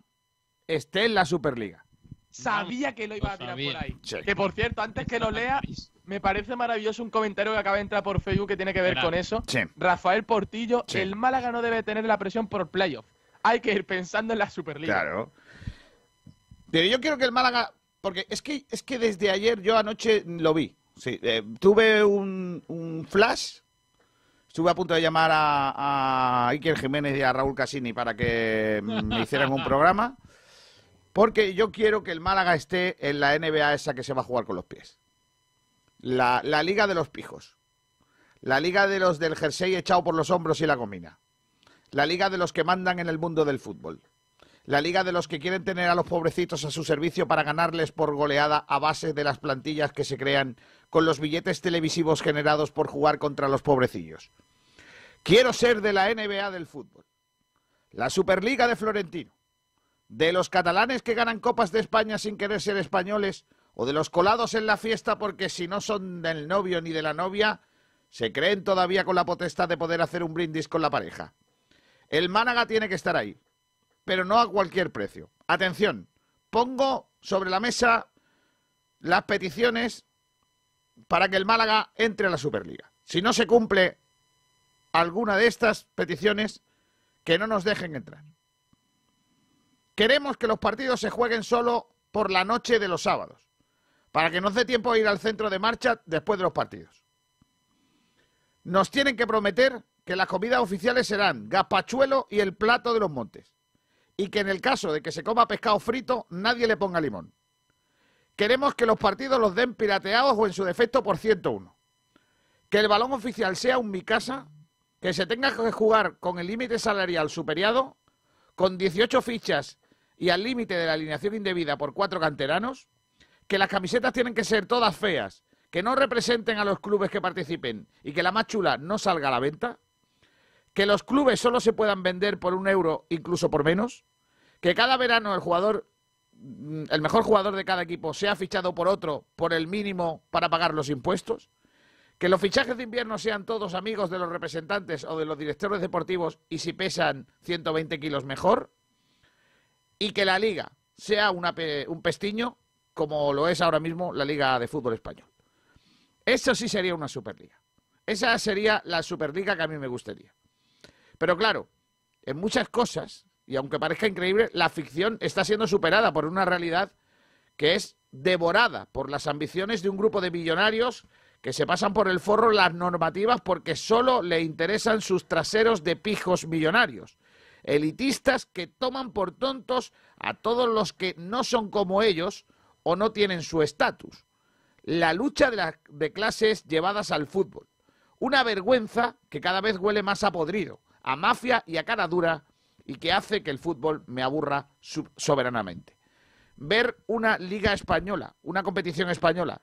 esté en la Superliga. Sabía que lo iba a tirar por ahí. Sí. Que por cierto, antes que lo lea, me parece maravilloso un comentario que acaba de entrar por Facebook que tiene que ver con eso. Sí. Rafael Portillo, Sí. el Málaga no debe tener la presión por playoff. Hay que ir pensando en la Superliga. Claro. Pero yo quiero que el Málaga, porque es que es que desde ayer yo anoche lo vi. Sí, eh, tuve un, un flash. Estuve a punto de llamar a, a Iker Jiménez y a Raúl Casini para que me hicieran un programa. Porque yo quiero que el Málaga esté en la NBA esa que se va a jugar con los pies. La, la liga de los pijos. La liga de los del jersey echado por los hombros y la gomina. La liga de los que mandan en el mundo del fútbol. La liga de los que quieren tener a los pobrecitos a su servicio para ganarles por goleada a base de las plantillas que se crean con los billetes televisivos generados por jugar contra los pobrecillos. Quiero ser de la NBA del fútbol. La Superliga de Florentino. De los catalanes que ganan copas de España sin querer ser españoles o de los colados en la fiesta porque si no son del novio ni de la novia, se creen todavía con la potestad de poder hacer un brindis con la pareja. El Málaga tiene que estar ahí, pero no a cualquier precio. Atención, pongo sobre la mesa las peticiones para que el Málaga entre a la Superliga. Si no se cumple alguna de estas peticiones, que no nos dejen entrar. Queremos que los partidos se jueguen solo por la noche de los sábados, para que nos dé tiempo a ir al centro de marcha después de los partidos. Nos tienen que prometer que las comidas oficiales serán gazpachuelo y el plato de los montes. Y que en el caso de que se coma pescado frito, nadie le ponga limón. Queremos que los partidos los den pirateados o en su defecto por 101. Que el balón oficial sea un mi casa, que se tenga que jugar con el límite salarial superiado, con 18 fichas y al límite de la alineación indebida por cuatro canteranos, que las camisetas tienen que ser todas feas, que no representen a los clubes que participen y que la más chula no salga a la venta, que los clubes solo se puedan vender por un euro, incluso por menos, que cada verano el jugador, mm, el mejor jugador de cada equipo sea fichado por otro por el mínimo para pagar los impuestos, que los fichajes de invierno sean todos amigos de los representantes o de los directores deportivos y si pesan 120 kilos mejor, y que la liga sea una un pestiño como lo es ahora mismo la Liga de Fútbol Español. Eso sí sería una Superliga. Esa sería la Superliga que a mí me gustaría. Pero claro, en muchas cosas, y aunque parezca increíble, la ficción está siendo superada por una realidad que es devorada por las ambiciones de un grupo de millonarios que se pasan por el forro las normativas porque solo le interesan sus traseros de pijos millonarios. Elitistas que toman por tontos a todos los que no son como ellos o no tienen su estatus. La lucha de, las de clases llevadas al fútbol. Una vergüenza que cada vez huele más a podrido, a mafia y a cara dura y que hace que el fútbol me aburra soberanamente. Ver una liga española, una competición española,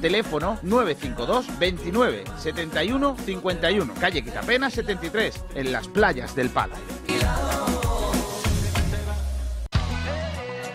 Teléfono 952 29 71 51. Calle Quitapena 73, en las playas del Palo.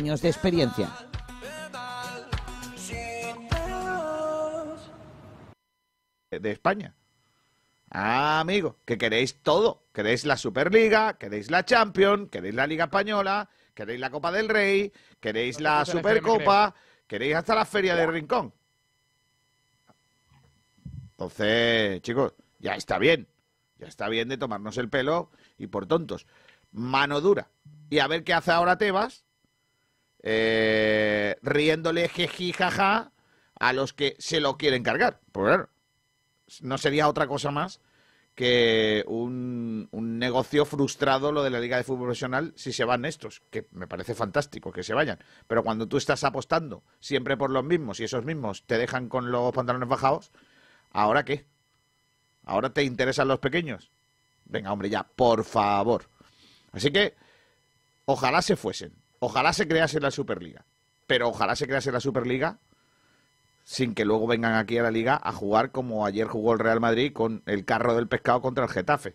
de experiencia. de España. Ah, amigo, que queréis todo. Queréis la Superliga, queréis la Champions, queréis la Liga Española, queréis la Copa del Rey, queréis No la Supercopa, queréis hasta la Feria del Rincón. Entonces, chicos, ya está bien. Ya está bien de tomarnos el pelo y por tontos. Mano dura. Y a ver qué hace ahora Tebas, eh, riéndole jeji jaja a los que se lo quieren cargar. Pues claro, no sería otra cosa más que un, un negocio frustrado lo de la Liga de Fútbol Profesional si se van estos, que me parece fantástico que se vayan. Pero cuando tú estás apostando siempre por los mismos y esos mismos te dejan con los pantalones bajados, ¿ahora qué? ¿Ahora te interesan los pequeños? Venga, hombre, ya, por favor. Así que, ojalá se fuesen. Ojalá se crease la Superliga. Pero ojalá se crease la Superliga sin que luego vengan aquí a la liga a jugar como ayer jugó el Real Madrid con el carro del pescado contra el Getafe.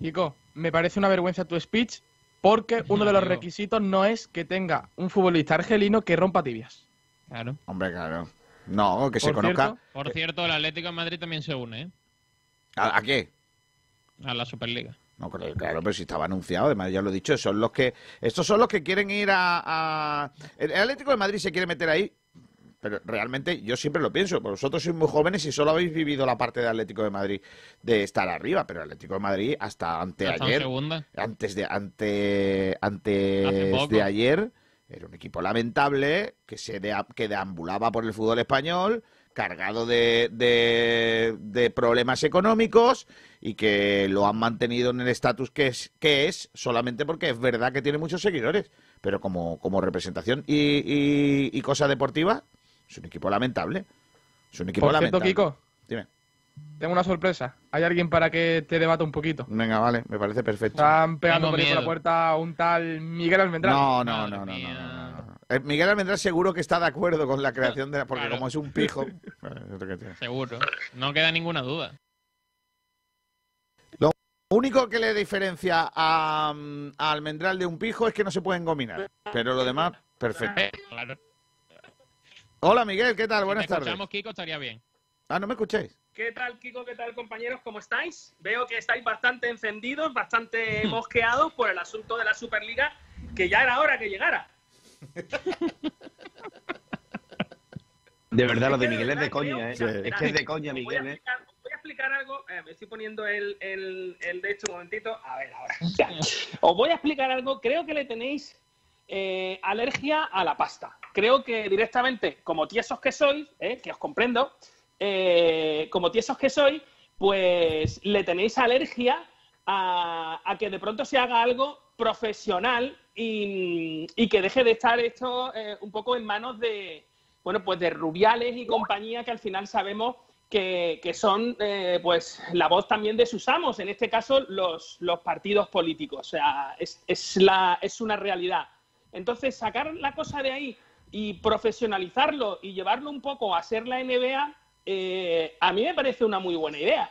Chico, me parece una vergüenza tu speech porque uno de los requisitos no es que tenga un futbolista argelino que rompa tibias. Claro. Hombre, claro. No, que se conozca. cierto- Por cierto, el Atlético de Madrid también se une, ¿eh? ¿A, a qué? A la Superliga. No, creo, claro, pero si estaba anunciado, además ya lo he dicho, son los que, estos son los que quieren ir a, a- El Atlético de Madrid se quiere meter ahí, pero realmente yo siempre lo pienso, vosotros sois muy jóvenes y solo habéis vivido la parte del Atlético de Madrid de estar arriba, pero el Atlético de Madrid hasta anteayer, antes de ante, antes de ayer, era un equipo lamentable que se dea- que deambulaba por el fútbol español, cargado de, de- de problemas económicos y que lo han mantenido en el estatus que es, que es solamente porque es verdad que tiene muchos seguidores, pero como, como representación y, y- y cosa deportiva, es un equipo lamentable. Es un equipo Por cierto, lamentable. Kiko, Dime. tengo una sorpresa. Hay alguien para que te debata un poquito. Venga, vale, me parece perfecto. Están pegando por la puerta un tal Miguel Almendral. No, no, no, no, no, no, no. Miguel Almendral seguro que está de acuerdo con la creación de la... Porque Claro. como es un pijo... eh. Seguro. No queda ninguna duda. Lo único que le diferencia a, mm, a Almendral de un pijo es que no se pueden gominar. Pero lo demás, perfecto. Eh, Claro. Hola Miguel, ¿qué tal? Si Buenas tardes. escuchamos, Kiko, estaría bien. Ah, ¿no me escucháis? ¿Qué tal, Kiko? ¿Qué tal, compañeros? ¿Cómo estáis? Veo que estáis bastante encendidos, bastante mosqueados por el asunto de la Superliga, que ya era hora que llegara. De verdad, lo de Miguel es de coña, ¿eh? Es que es de coña, os voy a Miguel, ¿eh? explicar- os Voy a explicar algo, eh, me estoy poniendo el, el, el de hecho un momentito. A ver, ahora. Ya. Os voy a explicar algo, creo que le tenéis eh, alergia a la pasta. Creo que directamente, como tiesos que sois, eh, que os comprendo, eh, como tiesos que sois, pues le tenéis alergia a, a que de pronto se haga algo profesional y, que deje de estar esto eh, un poco en manos de, bueno, pues de Rubiales y compañía que al final sabemos que, que son eh, pues la voz también de sus amos, en este caso los, los partidos políticos. O sea, es, es, la, es una realidad. Entonces, sacar la cosa de ahí y profesionalizarlo y llevarlo un poco a ser la NBA, eh, a mí me parece una muy buena idea.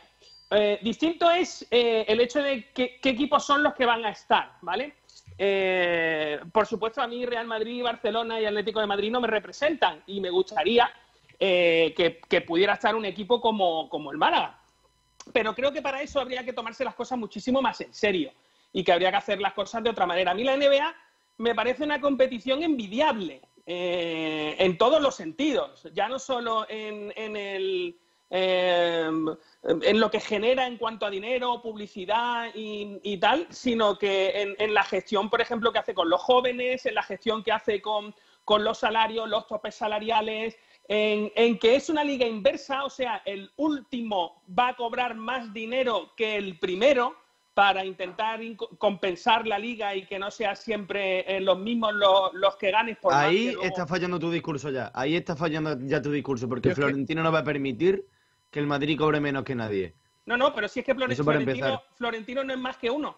Distinto es el hecho de qué equipos son los que van a estar, ¿vale? Eh, por supuesto, a mí Real Madrid, Barcelona y Atlético de Madrid no me representan y me gustaría eh, que, pudiera estar un equipo como, como el Málaga. Pero creo que para eso habría que tomarse las cosas muchísimo más en serio y que habría que hacer las cosas de otra manera. A mí la NBA me parece una competición envidiable eh, en todos los sentidos, ya no solo en, en el, eh, en lo que genera en cuanto a dinero, publicidad y, y tal, sino que en, en la gestión, por ejemplo, que hace con los jóvenes, en la gestión que hace con, con los salarios, los topes salariales, en, en que es una liga inversa, o sea, el último va a cobrar más dinero que el primero para intentar compensar la liga y que no sea siempre eh, los mismos los, los que ganes por más Ahí que luego- está fallando tu discurso ya. Ahí está fallando ya tu discurso, porque que- Florentino no va a permitir que el Madrid cobre menos que nadie. No, no, pero si es que Florentino. Florentino no es más que uno.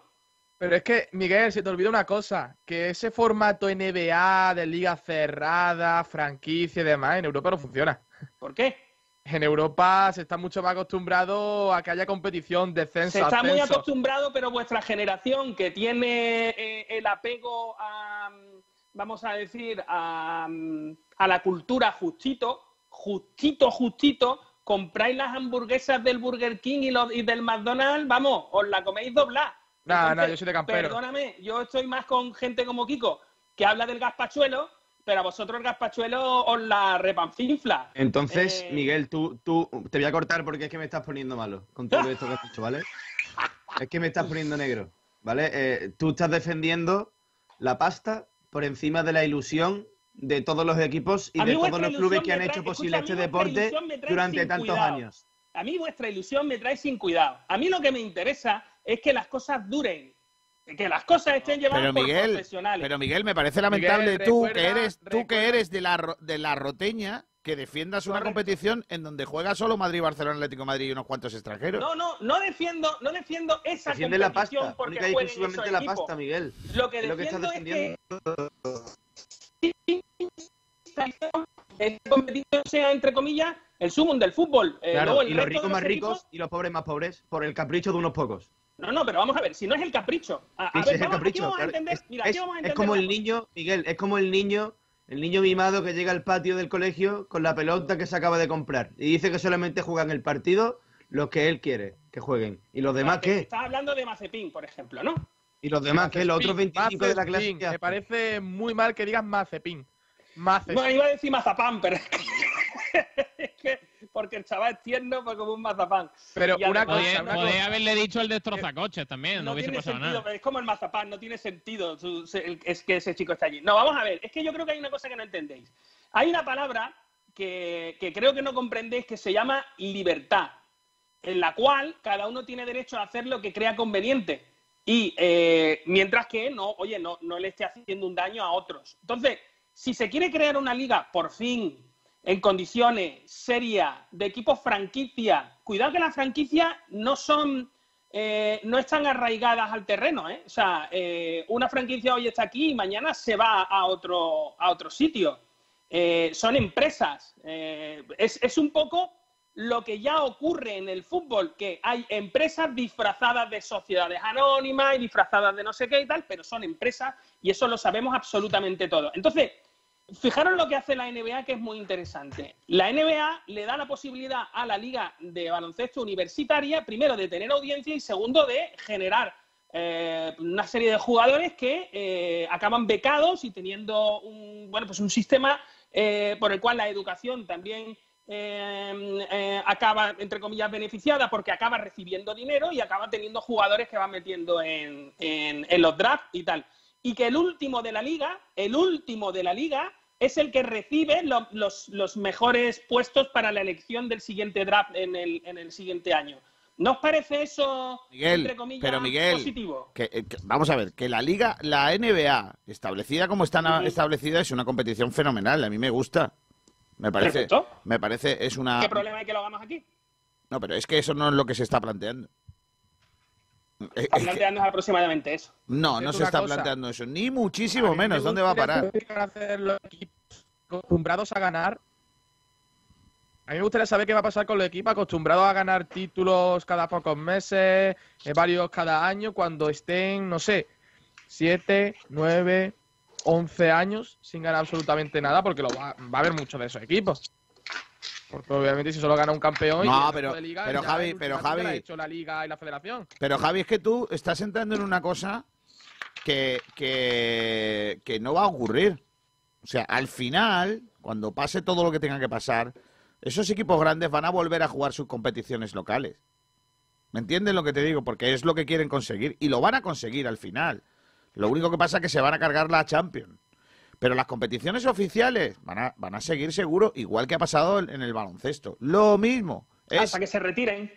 Pero es que, Miguel, se te olvida una cosa, que ese formato NBA de liga cerrada, franquicia y demás, en Europa no funciona. ¿Por qué? En Europa se está mucho más acostumbrado a que haya competición, descenso, Se está muy acostumbrado, pero vuestra generación que tiene eh, el apego a, vamos a decir, a, a la cultura justito, justito, justito, compráis las hamburguesas del Burger King y, los, y del McDonald's, vamos, os la coméis doblada. Nah, Entonces, nah, yo soy de campero. Perdóname, yo estoy más con gente como Kiko, que habla del gazpachuelo, pero a vosotros el gazpachuelo os la repanfinfla. Entonces, Eh, Miguel, tú, tú te voy a cortar porque es que me estás poniendo malo con todo esto que has dicho, ¿vale? Es que me estás poniendo negro, ¿vale? Eh, tú estás defendiendo la pasta por encima de la ilusión de todos los equipos y de todos los clubes que han trae- hecho posible escucha, este deporte durante tantos cuidado. años. A mí vuestra ilusión me trae sin cuidado. A mí lo que me interesa es que las cosas duren, que las cosas estén llevadas Pero por Miguel, profesionales. pero Miguel, me parece lamentable tú que recuerda- eres tú que eres de la ro- de la roteña que defiendas una competición en donde juega solo Madrid, Barcelona, Atlético Madrid y unos cuantos extranjeros. No, no, no defiendo, no defiendo esa Defiende la competición pasta, porque única y exclusivamente la pasta, Miguel. Lo que Es lo que estás defiendo es defendiendo. Esta competición sea, entre comillas, el sumum del fútbol. Eh, Claro, el y los ricos más ricos equipos- y los pobres más pobres por el capricho de unos pocos. No, no, pero vamos a ver, si no es el capricho. A, a Sí, sí, ver, es el vamos, aquí capricho. vamos a claro. entender, Es, mira, es- aquí vamos a es entender como el niño, Miguel, es como el niño, el niño mimado que llega al patio del colegio con la pelota que se acaba de comprar y dice que solamente juegan el partido los que él quiere que jueguen. ¿Y los demás qué? Estás hablando de Mazepin, por ejemplo, ¿no? ¿Y los demás qué? Los otros 25 de la clase. Mazepin, ¿qué Me parece muy mal que digas Mazepin. Mazepin. Bueno, iba a decir mazapán, pero es que porque el chaval es tierno pues como un mazapán. Pero Y una cosa, una cosa, haberle dicho el destrozacoches también, no, no hubiese tiene pasado sentido, nada. es como el mazapán, no tiene sentido su- se- el- es que ese chico está allí. No, vamos a ver, es que yo creo que hay una cosa que no entendéis. Hay una palabra que, que creo que no comprendéis que se llama libertad, en la cual cada uno tiene derecho a hacer lo que crea conveniente. Y eh, mientras que no, oye, no, no le esté haciendo un daño a otros. Entonces, si se quiere crear una liga, por fin, en condiciones serias, de equipos franquicia, cuidado que las franquicias no son, eh, no están arraigadas al terreno, ¿eh? O sea, eh, una franquicia hoy está aquí y mañana se va a otro, a otro sitio. Eh, son empresas. Eh, es, es un poco lo que ya ocurre en el fútbol, que hay empresas disfrazadas de sociedades anónimas y disfrazadas de no sé qué y tal, pero son empresas y eso lo sabemos absolutamente todo. Entonces, fijaros lo que hace la NBA, que es muy interesante. La NBA le da la posibilidad a la liga de baloncesto universitaria, primero, de tener audiencia y segundo, de generar eh, una serie de jugadores que eh, acaban becados y teniendo un, bueno, pues un sistema eh, por el cual la educación también eh, eh, acaba, entre comillas, beneficiada porque acaba recibiendo dinero y acaba teniendo jugadores que van metiendo en, en- en los drafts y tal. Y que el último de la liga, el último de la liga, es el que recibe lo- los, los mejores puestos para la elección del siguiente draft en el, en el siguiente año. ¿No os parece eso, Miguel, entre comillas, pero Miguel, positivo? que- eh, que- vamos a ver, que la liga, la NBA, establecida como está na- Ujú. establecida, es una competición fenomenal. A mí me gusta. Me parece, Perfecto. me parece, es una. ¿Qué problema hay que lo hagamos aquí? No, pero es que eso no es lo que se está planteando. Está es que- planteándonos aproximadamente eso. no, no se está cosa. planteando eso, ni muchísimo A mí me menos. ¿Dónde va a parar? hacer los equipos acostumbrados a ganar. A mí me gustaría saber qué va a pasar con los equipos acostumbrados a ganar títulos cada pocos meses, eh, varios cada año, cuando estén, no sé, 7, 9, 11 años sin ganar absolutamente nada, porque lo va, va a haber muchos de esos equipos. Porque obviamente si solo gana un campeón y No, resto pero- de ligas, pero Javi, pero Javi- ha hecho la liga y la federación. Pero Javi, es que tú estás entrando en una cosa que, que, que no va a ocurrir. O sea, al final, cuando pase todo lo que tenga que pasar, esos equipos grandes van a volver a jugar sus competiciones locales. ¿Me entiendes lo que te digo? Porque es lo que quieren conseguir. Y lo van a conseguir al final. Lo único que pasa es que se van a cargar la Champions. Pero las competiciones oficiales van a, van a seguir seguro, igual que ha pasado en el baloncesto. Lo mismo. Es- Hasta que se retiren.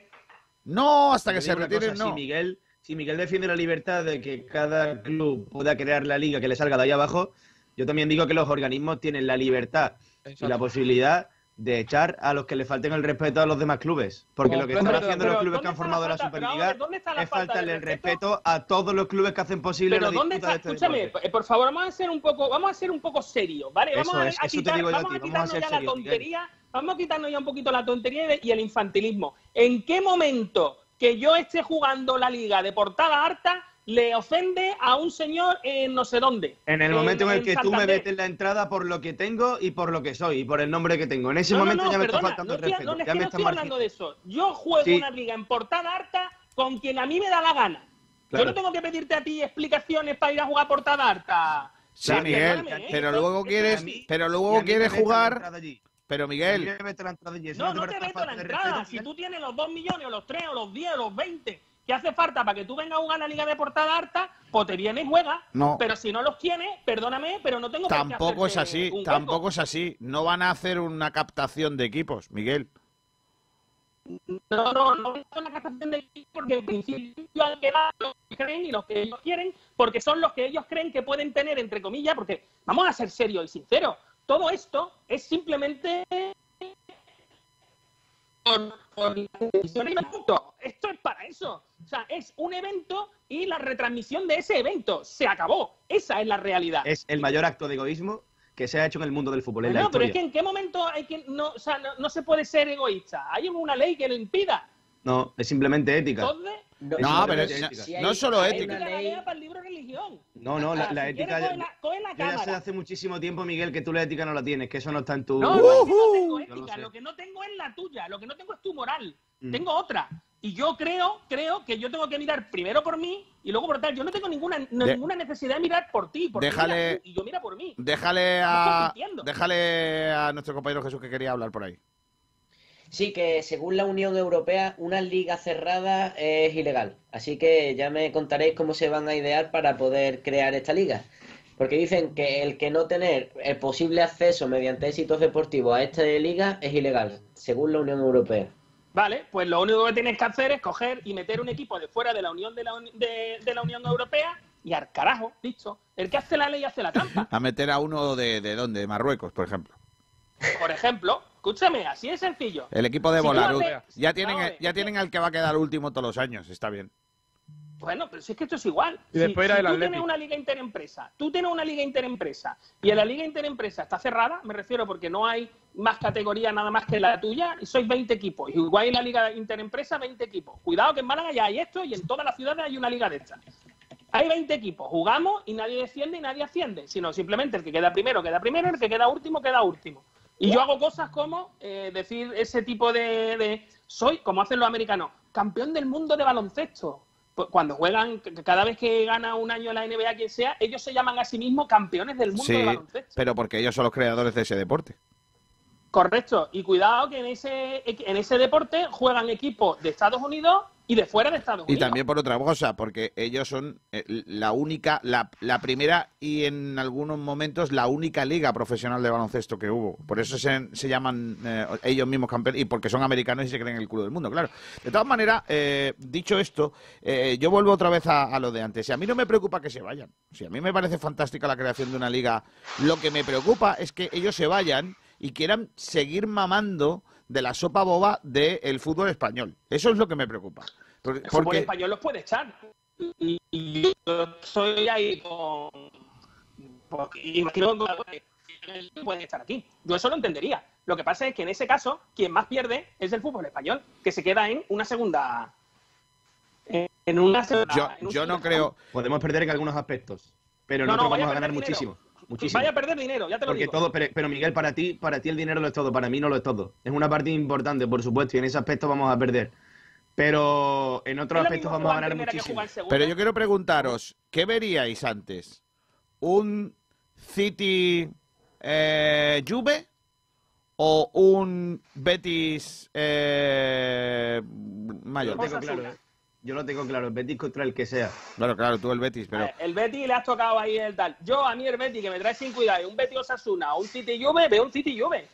No, hasta que se retiren, cosa, no. Si Miguel, si Miguel defiende la libertad de que cada club pueda crear la liga que le salga de ahí abajo, yo también digo que los organismos tienen la libertad y la posibilidad de echar a los que le falten el respeto a los demás clubes. Porque lo que están haciendo los clubes que han formado la Superliga ver, ¿dónde está la es faltarle el respeto? a todos los clubes que hacen posible Pero la ¿dónde está? de este Escúchame, deporte. eh, por favor, vamos a ser un poco, vamos a ser un poco serios, ¿vale? Vamos Eso a, es, a eso te quitar, digo yo a vamos ti, a vamos a quitarnos ser ya la Miguel. tontería, vamos a quitarnos ya un poquito la tontería y- y el infantilismo. ¿En qué momento que yo esté jugando la liga de portada harta le ofende a un señor en no sé dónde. En el momento en, el que tú me Santander. metes la entrada por lo que tengo y por lo que soy y por el nombre que tengo. En ese No, no, momento no, ya me está perdona, faltando no el respeto. no, es ya que me no estoy margi- hablando de eso. Yo juego Sí. una liga en portada harta con quien a mí me da la gana. Claro. Yo no tengo que pedirte a ti explicaciones para ir a jugar portada harta. Sí, Claro, Miguel, perdóname, ¿eh? pero luego quieres, es así. pero luego mí me quieres jugar. Pero mí Miguel, No, no te meto la entrada. Si Miguel? tú tienes los 2 millones, o los 3, o los 10, o los 20 que hace falta para que tú vengas a jugar la liga de portada harta, pues te vienes y juegas. No. Pero si no los tienes, perdóname, pero no tengo qué tampoco es así, tampoco es así. No van a hacer una captación de equipos, Miguel. No, no, no es una captación de equipo porque en principio han quedado los que creen y los que ellos quieren, porque son los que ellos creen que pueden tener, entre comillas, porque vamos a ser serios y sinceros, todo esto es simplemente por, la televisión y el punto. Esto es para eso. O sea, es un evento y la retransmisión de ese evento. Se acabó. Esa es la realidad. Es el mayor acto de egoísmo que se ha hecho en el mundo del fútbol. en la no, pero es que en qué momento hay que no, o sea, no, no se puede ser egoísta. Hay una ley que lo impida. No, es simplemente ética. Entonces, Es No, pero es- no es solo ética. para el libro religión. No, no, la, ética. quieres, ya- coge la- coge la yo ya sé hace muchísimo tiempo, Miguel, que tú la ética no la tienes, que eso no está en tu. No, no es que no tengo lo ética, lo que no tengo es la tuya, lo que no tengo es tu moral. Mm. Tengo otra. Y yo creo, creo que yo tengo que mirar primero por mí y luego por tal. Yo no tengo ninguna, ninguna necesidad de mirar por ti, porque Déjale- tú y yo mira por mí. Déjale a, déjale a nuestro compañero Jesús que quería hablar por ahí. Sí, que según la Unión Europea, una liga cerrada es ilegal. Así que ya me contaréis cómo se van a idear para poder crear esta liga. Porque dicen que el que no tener el posible acceso mediante éxitos deportivos a esta liga es ilegal, según la Unión Europea. Vale, pues lo único que tienes que hacer es coger y meter un equipo de fuera de la Unión de la, Uni- de, de la Unión Europea y al carajo, listo. El que hace la ley hace la trampa. A meter a uno de, de dónde, de Marruecos, por ejemplo. Por ejemplo, escúchame, así es sencillo. El equipo de Si haces- Ya tienen, ya tienen al que va a quedar último todos los años, está bien. Bueno, pero si es que esto es igual. Y Si- después si, era el tú tienes una liga interempresa, tú tienes una liga interempresa y en la liga interempresa está cerrada, me refiero porque no hay más categoría nada más que la tuya, y sois 20 equipos. Y igual en la liga interempresa 20 equipos. Cuidado que en Málaga ya hay esto y en todas las ciudades hay una liga de estas. Hay 20 equipos, jugamos y nadie desciende y nadie asciende, sino simplemente el que queda primero queda primero, el que queda último queda último. Y yo hago cosas como eh, decir ese tipo de, de- Soy, como hacen los americanos, campeón del mundo de baloncesto. Pues Cuando juegan, cada vez que gana un año la NBA, quien sea, ellos se llaman a sí mismos campeones del mundo Sí, de baloncesto. pero porque ellos son los creadores de ese deporte. Correcto. Y cuidado que en ese, en ese deporte juegan equipos de Estados Unidos y de fuera de Estados Y Unidos. también por otra cosa, porque ellos son eh, la única, la, la primera y en algunos momentos la única liga profesional de baloncesto que hubo. Por eso se, se llaman eh, ellos mismos campeones y porque son americanos y se creen el culo del mundo, claro. De todas maneras, eh, dicho esto, eh, yo vuelvo otra vez a, a lo de antes. Y a mí no me preocupa que se vayan. Si a mí me parece fantástica la creación de una liga, lo que me preocupa es que ellos se vayan y quieran seguir mamando de la sopa boba del fútbol español. Eso es lo que me preocupa. Porque, El fútbol porque- español los puede echar. Y, y yo estoy ahí con. porque imagino que pueden estar aquí. Yo eso lo entendería. Lo que pasa es que en ese caso, quien más pierde es el fútbol español, que se queda en una segunda. En una segunda. Yo, en un yo no creo. Podemos perder en algunos aspectos, pero en No, vamos a ganar dinero. muchísimo. Muchísimo. Vaya a perder dinero, ya te lo Porque digo. todo, pero, pero Miguel, para ti, para ti el dinero lo es todo, para mí no lo es todo. Es una parte importante, por supuesto, y en ese aspecto vamos a perder. Pero en otros aspectos vamos a ganar muchísimo. Pero yo quiero preguntaros, ¿qué veríais antes? ¿Un City eh, Juve o un Betis eh, Yo Mayor? tengo claro. Yo lo tengo claro, el Betis contra el que sea. Claro, claro, tú el Betis, pero Eh, El Betty le has tocado ahí el tal. Yo, a mí el Betty, que me trae sin cuidado, un Betty Osasuna o un City Juve, veo un City Juve.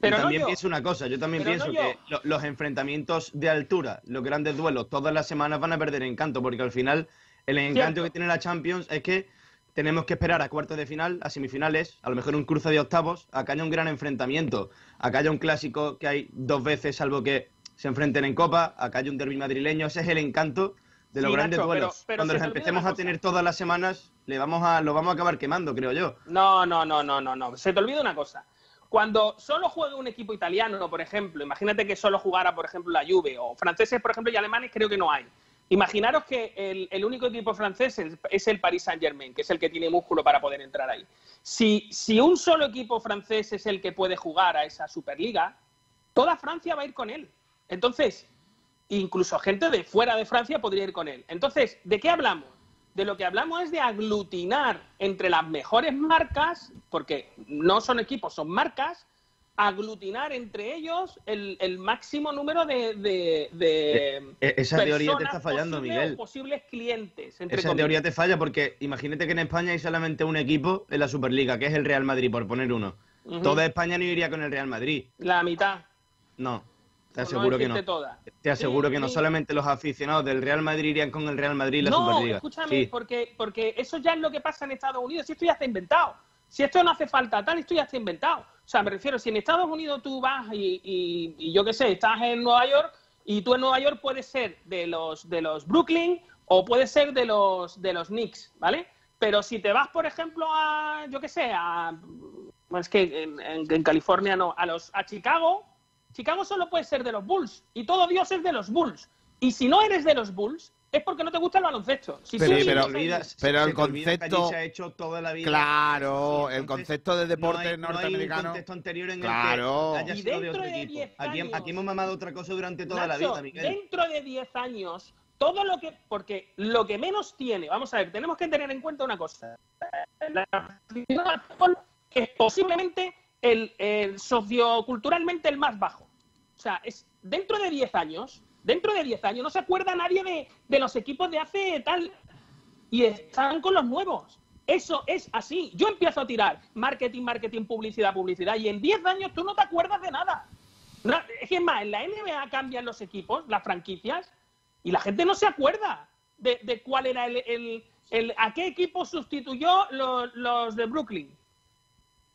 Pero y no también yo. pienso una cosa, yo también Pero pienso no yo. que lo- los enfrentamientos de altura, los grandes duelos, todas las semanas van a perder encanto, porque al final el encanto Cierto. que tiene la Champions es que tenemos que esperar a cuartos de final, a semifinales, a lo mejor un cruce de octavos, a que haya un gran enfrentamiento, a que haya un clásico que hay dos veces, salvo que se enfrenten en Copa, a que haya un derbi madrileño, ese es el encanto de los Sí, grandes Nacho, duelos. pero Cuando los empecemos a tener todas las semanas, le vamos a, lo vamos a acabar quemando, creo yo. No, no, no, no, no, no. Se te olvida una cosa. Cuando solo juegue un equipo italiano, por ejemplo, imagínate que solo jugara, por ejemplo, la Juve, o franceses, por ejemplo, y alemanes creo que no hay. Imaginaros que el, el único equipo francés es, es el Paris Saint-Germain, que es el que tiene músculo para poder entrar ahí. Si, si un solo equipo francés es el que puede jugar a esa Superliga, toda Francia va a ir con él. Entonces, incluso gente de fuera de Francia podría ir con él. Entonces, ¿de qué hablamos? De lo que hablamos es de aglutinar entre las mejores marcas, porque no son equipos, son marcas, aglutinar entre ellos el, el máximo número de, de- de E- Esa teoría te está fallando, Miguel. posibles clientes. Entre Esa comillas. teoría te falla porque imagínate que en España hay solamente un equipo en la Superliga, que es el Real Madrid, por poner uno. Toda España no iría con el Real Madrid. La mitad. No, te aseguro que no. Te aseguro Sí, que no sí. solamente los aficionados del Real Madrid irían con el Real Madrid la no, Superliga. escúchame, Sí. porque, porque eso ya es lo que pasa en Estados Unidos. Si esto ya está inventado. Si esto no hace falta tal, esto ya está inventado. O sea, me refiero, si en Estados Unidos tú vas y, y- y yo qué sé, estás en Nueva York y tú en Nueva York puedes ser de los, de los Brooklyn o puedes ser de los, de los Knicks, ¿vale? Pero si te vas, por ejemplo, a, yo qué sé, a... es que en, en- en California no, a, los, a Chicago, Chicago solo puede ser de los Bulls y todo Dios es de los Bulls. Y si no eres de los Bulls, es porque no te gusta el baloncesto. Si Pero- tú pero- el que concepto- se ha hecho toda la vida. Claro, el concepto de No deporte hay, no hay un norteamericano. contexto anterior en Claro. el que haya Y sido de dentro otro de equipo. 10 Aquí, años- aquí hemos mamado otra cosa durante toda la vida, Miguel. dentro de 10 años, todo lo que. Porque lo que menos tiene, vamos a ver, tenemos que tener en cuenta una cosa. La es posiblemente el, el socioculturalmente el más bajo. O sea, es dentro de 10 años, dentro de 10 años, no se acuerda nadie de, de los equipos de hace tal. Y están con los nuevos. Eso es así. Yo empiezo a tirar marketing, marketing, publicidad, publicidad, y en 10 años tú no te acuerdas de nada. Es que más, en la NBA cambian los equipos, las franquicias, y la gente no se acuerda de, de cuál era el, el- el- a qué equipo sustituyó los, los de Brooklyn.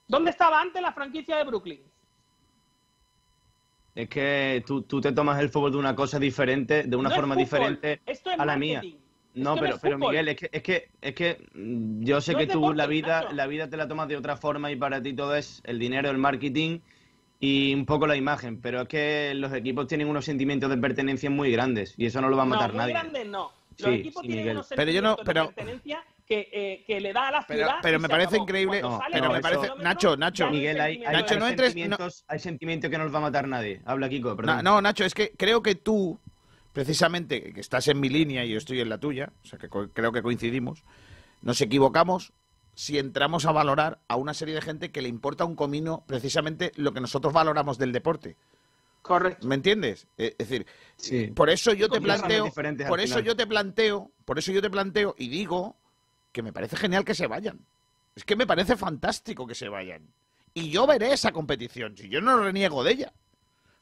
¿Dónde estaba antes la franquicia de Brooklyn? Es que tú, tú te tomas el fútbol de una cosa diferente, de una No es forma fútbol, diferente esto es a la mía. marketing. No, Esto pero, es pero. Miguel, es que, es que, es que mm, yo sé No que es tú deporte, la vida, la vida te la tomas de otra forma y para ti todo es el dinero, el marketing y un poco la imagen, pero es que los equipos tienen unos sentimientos de pertenencia muy grandes y eso no lo va a matar no, muy nadie. grandes no. Los Sí, equipos sí, tienen Miguel. unos Pero yo no- sentimientos pero- de pertenencia que, eh, que le da a la Pero, ciudad. pero me parece acabó. increíble. Sale pero me parece. Nacho, Nacho. no hay Miguel, hay, hay, Nacho, hay no entres. no- sentimientos, hay sentimientos que no nos va a matar nadie. Habla Kiko, perdón. No, no, Nacho, es que creo que tú, precisamente, que estás en mi línea y yo estoy en la tuya, o sea que co- creo que coincidimos, nos equivocamos si entramos a valorar a una serie de gente que le importa un comino precisamente lo que nosotros valoramos del deporte. Correcto. ¿Me entiendes? Eh, Es decir, Sí. por eso yo te planteo, por eso final. yo te planteo, por eso yo te planteo y digo que me parece genial que se vayan. Es que me parece fantástico que se vayan. Y yo veré esa competición, si yo no reniego de ella.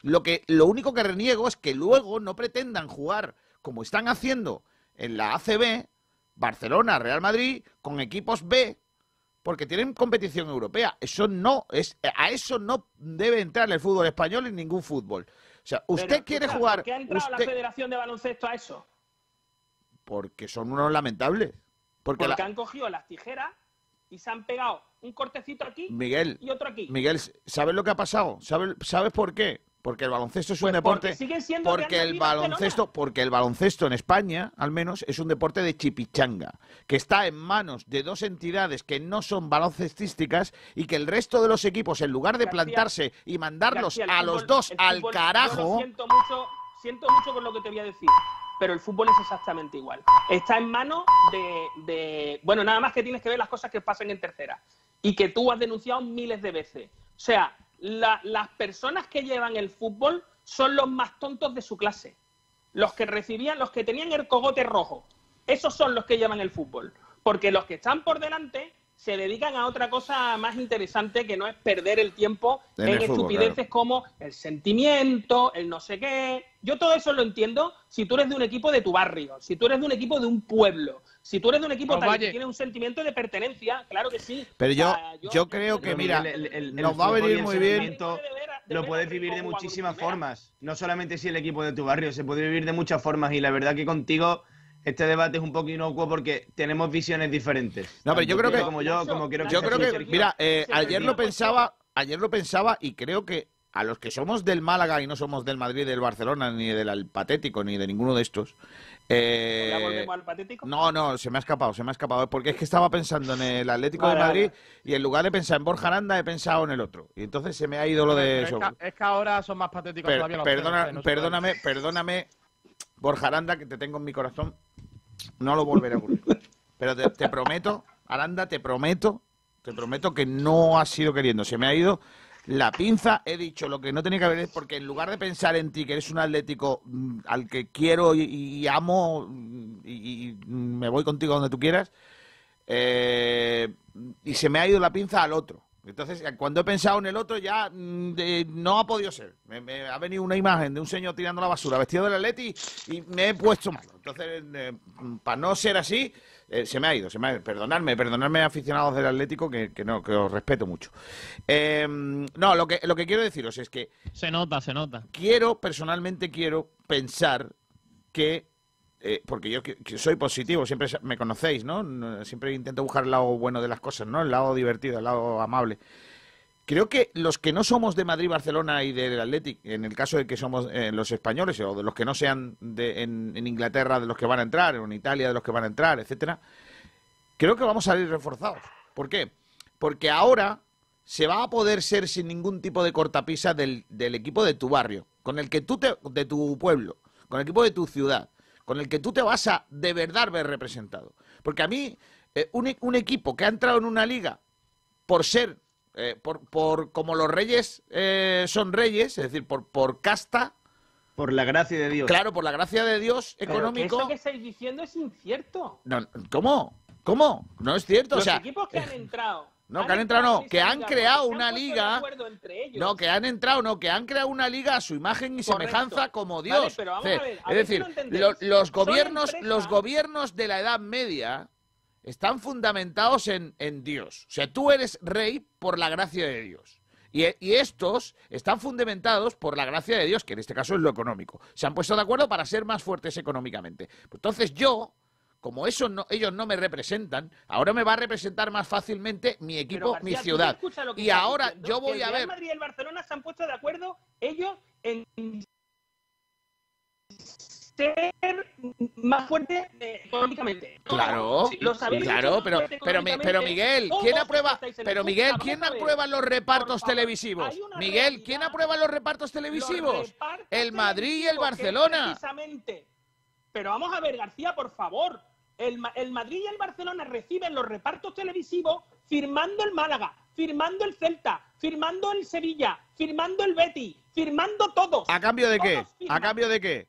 Lo que lo único que reniego es que luego no pretendan jugar como están haciendo en la ACB, Barcelona, Real Madrid, con equipos B, porque tienen competición europea. Eso no es a eso no debe entrar el fútbol español en ningún fútbol. O sea, usted Pero, quiere jugar ¿Por qué ha entrado la Federación de Baloncesto a eso? porque son unos lamentables. Porque, Porque la- han cogido las tijeras y se han pegado un cortecito aquí Miguel, y otro aquí. Miguel, ¿sabes lo que ha pasado? ¿Sabes, ¿Sabes por qué? Porque el baloncesto es un Pues deporte. porque siendo porque el baloncesto, porque el baloncesto en España, al menos, es un deporte de chipichanga, que está en manos de dos entidades que no son baloncestísticas y que el resto de los equipos, en lugar de García, plantarse y mandarlos García, a los fútbol- dos el al fútbol- Yo carajo, lo siento mucho, siento mucho con lo que te voy a decir, pero el fútbol es exactamente igual. Está en manos de, de- Bueno, nada más que tienes que ver las cosas que pasan en tercera y que tú has denunciado miles de veces. O sea, la- las personas que llevan el fútbol son los más tontos de su clase. Los que recibían, los que tenían el cogote rojo. Esos son los que llevan el fútbol. Porque los que están por delante se dedican a otra cosa más interesante que no es perder el tiempo En en, el fútbol, estupideces claro. como el sentimiento, el no sé qué. Yo todo eso lo entiendo si tú eres de un equipo de tu barrio, si tú eres de un equipo de un pueblo, si tú eres de un equipo tal vaya. que tiene un sentimiento de pertenencia, claro que sí. Pero yo, O sea, yo creo que, mira, el- el- el nos va a venir muy bien. Lo puedes vivir de muchísimas formas. No solamente si el equipo de tu barrio, se puede vivir de muchas formas. Y la verdad que contigo este debate es un poco inocuo porque tenemos visiones diferentes. No, pero yo creo que como yo, como quiero yo creo que, Sergio. mira, eh, ayer lo pensaba, ayer lo pensaba y creo que a los que somos del Málaga y no somos del Madrid, del Barcelona, ni del Patético, ni de ninguno de estos. eh, ¿Ya volvemos al patético? no, no, se me ha escapado, se me ha escapado. Porque es que estaba pensando en el Atlético Vale, de Madrid vale. y en lugar de pensar en Borja Aranda he pensado en el otro. Y entonces se me ha ido lo de Pero eso. es, que, es que ahora son más patéticos Per- todavía los perdona- tres, no sé perdóname, perdóname, Borja Aranda, que te tengo en mi corazón. No lo volveré a ocurrir. Pero te, prometo, Aranda, te prometo, te prometo que no ha sido queriendo. Se me ha ido la pinza. He dicho lo que no tenía que haber, porque en lugar de pensar en ti, que eres un atlético mm, al que quiero y, amo y, y me voy contigo donde tú quieras, eh, y se me ha ido la pinza al otro. Entonces, eh, cuando he pensado en el otro, ya mm, de- no ha podido ser. Me, me ha venido una imagen de un señor tirando la basura vestido del Atleti y me he puesto malo. Entonces, eh, para no ser así, eh, se me ha ido. Se me ha ido. Perdonadme, perdonadme, aficionados del Atlético, que, que no, que os respeto mucho. Eh, no, lo que, lo que quiero deciros es que Se nota, se nota. quiero, personalmente quiero pensar que, eh, porque yo soy positivo, siempre me conocéis, ¿no? Siempre intento buscar el lado bueno de las cosas, ¿no? El lado divertido, el lado amable. Creo que los que no somos de Madrid, Barcelona y del Athletic, en el caso de que somos eh, los españoles o de los que no sean en, Inglaterra de los que van a entrar, o en Italia de los que van a entrar, etcétera, creo que vamos a salir reforzados. ¿Por qué? Porque ahora se va a poder ser sin ningún tipo de cortapisa del, del equipo de tu barrio, con el que tú te, de tu pueblo, con el equipo de tu ciudad, con el que tú te vas a de verdad ver representado. Porque a mí, eh, un, e- un equipo que ha entrado en una liga por ser, eh, por, por como los reyes eh, son reyes, es decir, por, por casta, Por la gracia de Dios. claro, por la gracia de Dios Pero que económico. eso que estáis diciendo es incierto. No, ¿Cómo? ¿Cómo? No es cierto. Los o sea, equipos que han entrado. No, que han entrado, no, que han creado una liga. acuerdo entre ellos. No, que han entrado, no, que han creado una liga a su imagen y semejanza como Dios. Es decir, los gobiernos, los gobiernos de la Edad Media están fundamentados en, en Dios. O sea, tú eres rey por la gracia de Dios. Y, y estos están fundamentados por la gracia de Dios, que en este caso es lo económico. Se han puesto de acuerdo para ser más fuertes económicamente. Entonces yo, como eso no, ellos no me representan, ahora me va a representar más fácilmente mi equipo, García, mi ciudad. Y ahora diciendo, yo voy el a ver. Madrid y el Barcelona se han puesto de acuerdo ellos en ser más fuertes eh, económicamente. Claro, Sí, lo sabéis claro, pero, fuerte pero, pero Miguel, ¿quién aprueba? el Pero Miguel, ¿quién aprueba los repartos televisivos? Miguel. ¿quién aprueba los repartos televisivos? El Madrid y el Barcelona. Precisamente. Pero vamos a ver, García, por favor. El, Ma- el Madrid y el Barcelona reciben los repartos televisivos firmando el Málaga, firmando el Celta, firmando el Sevilla, firmando el Betty, firmando todos. ¿A cambio de qué? ¿A cambio de qué?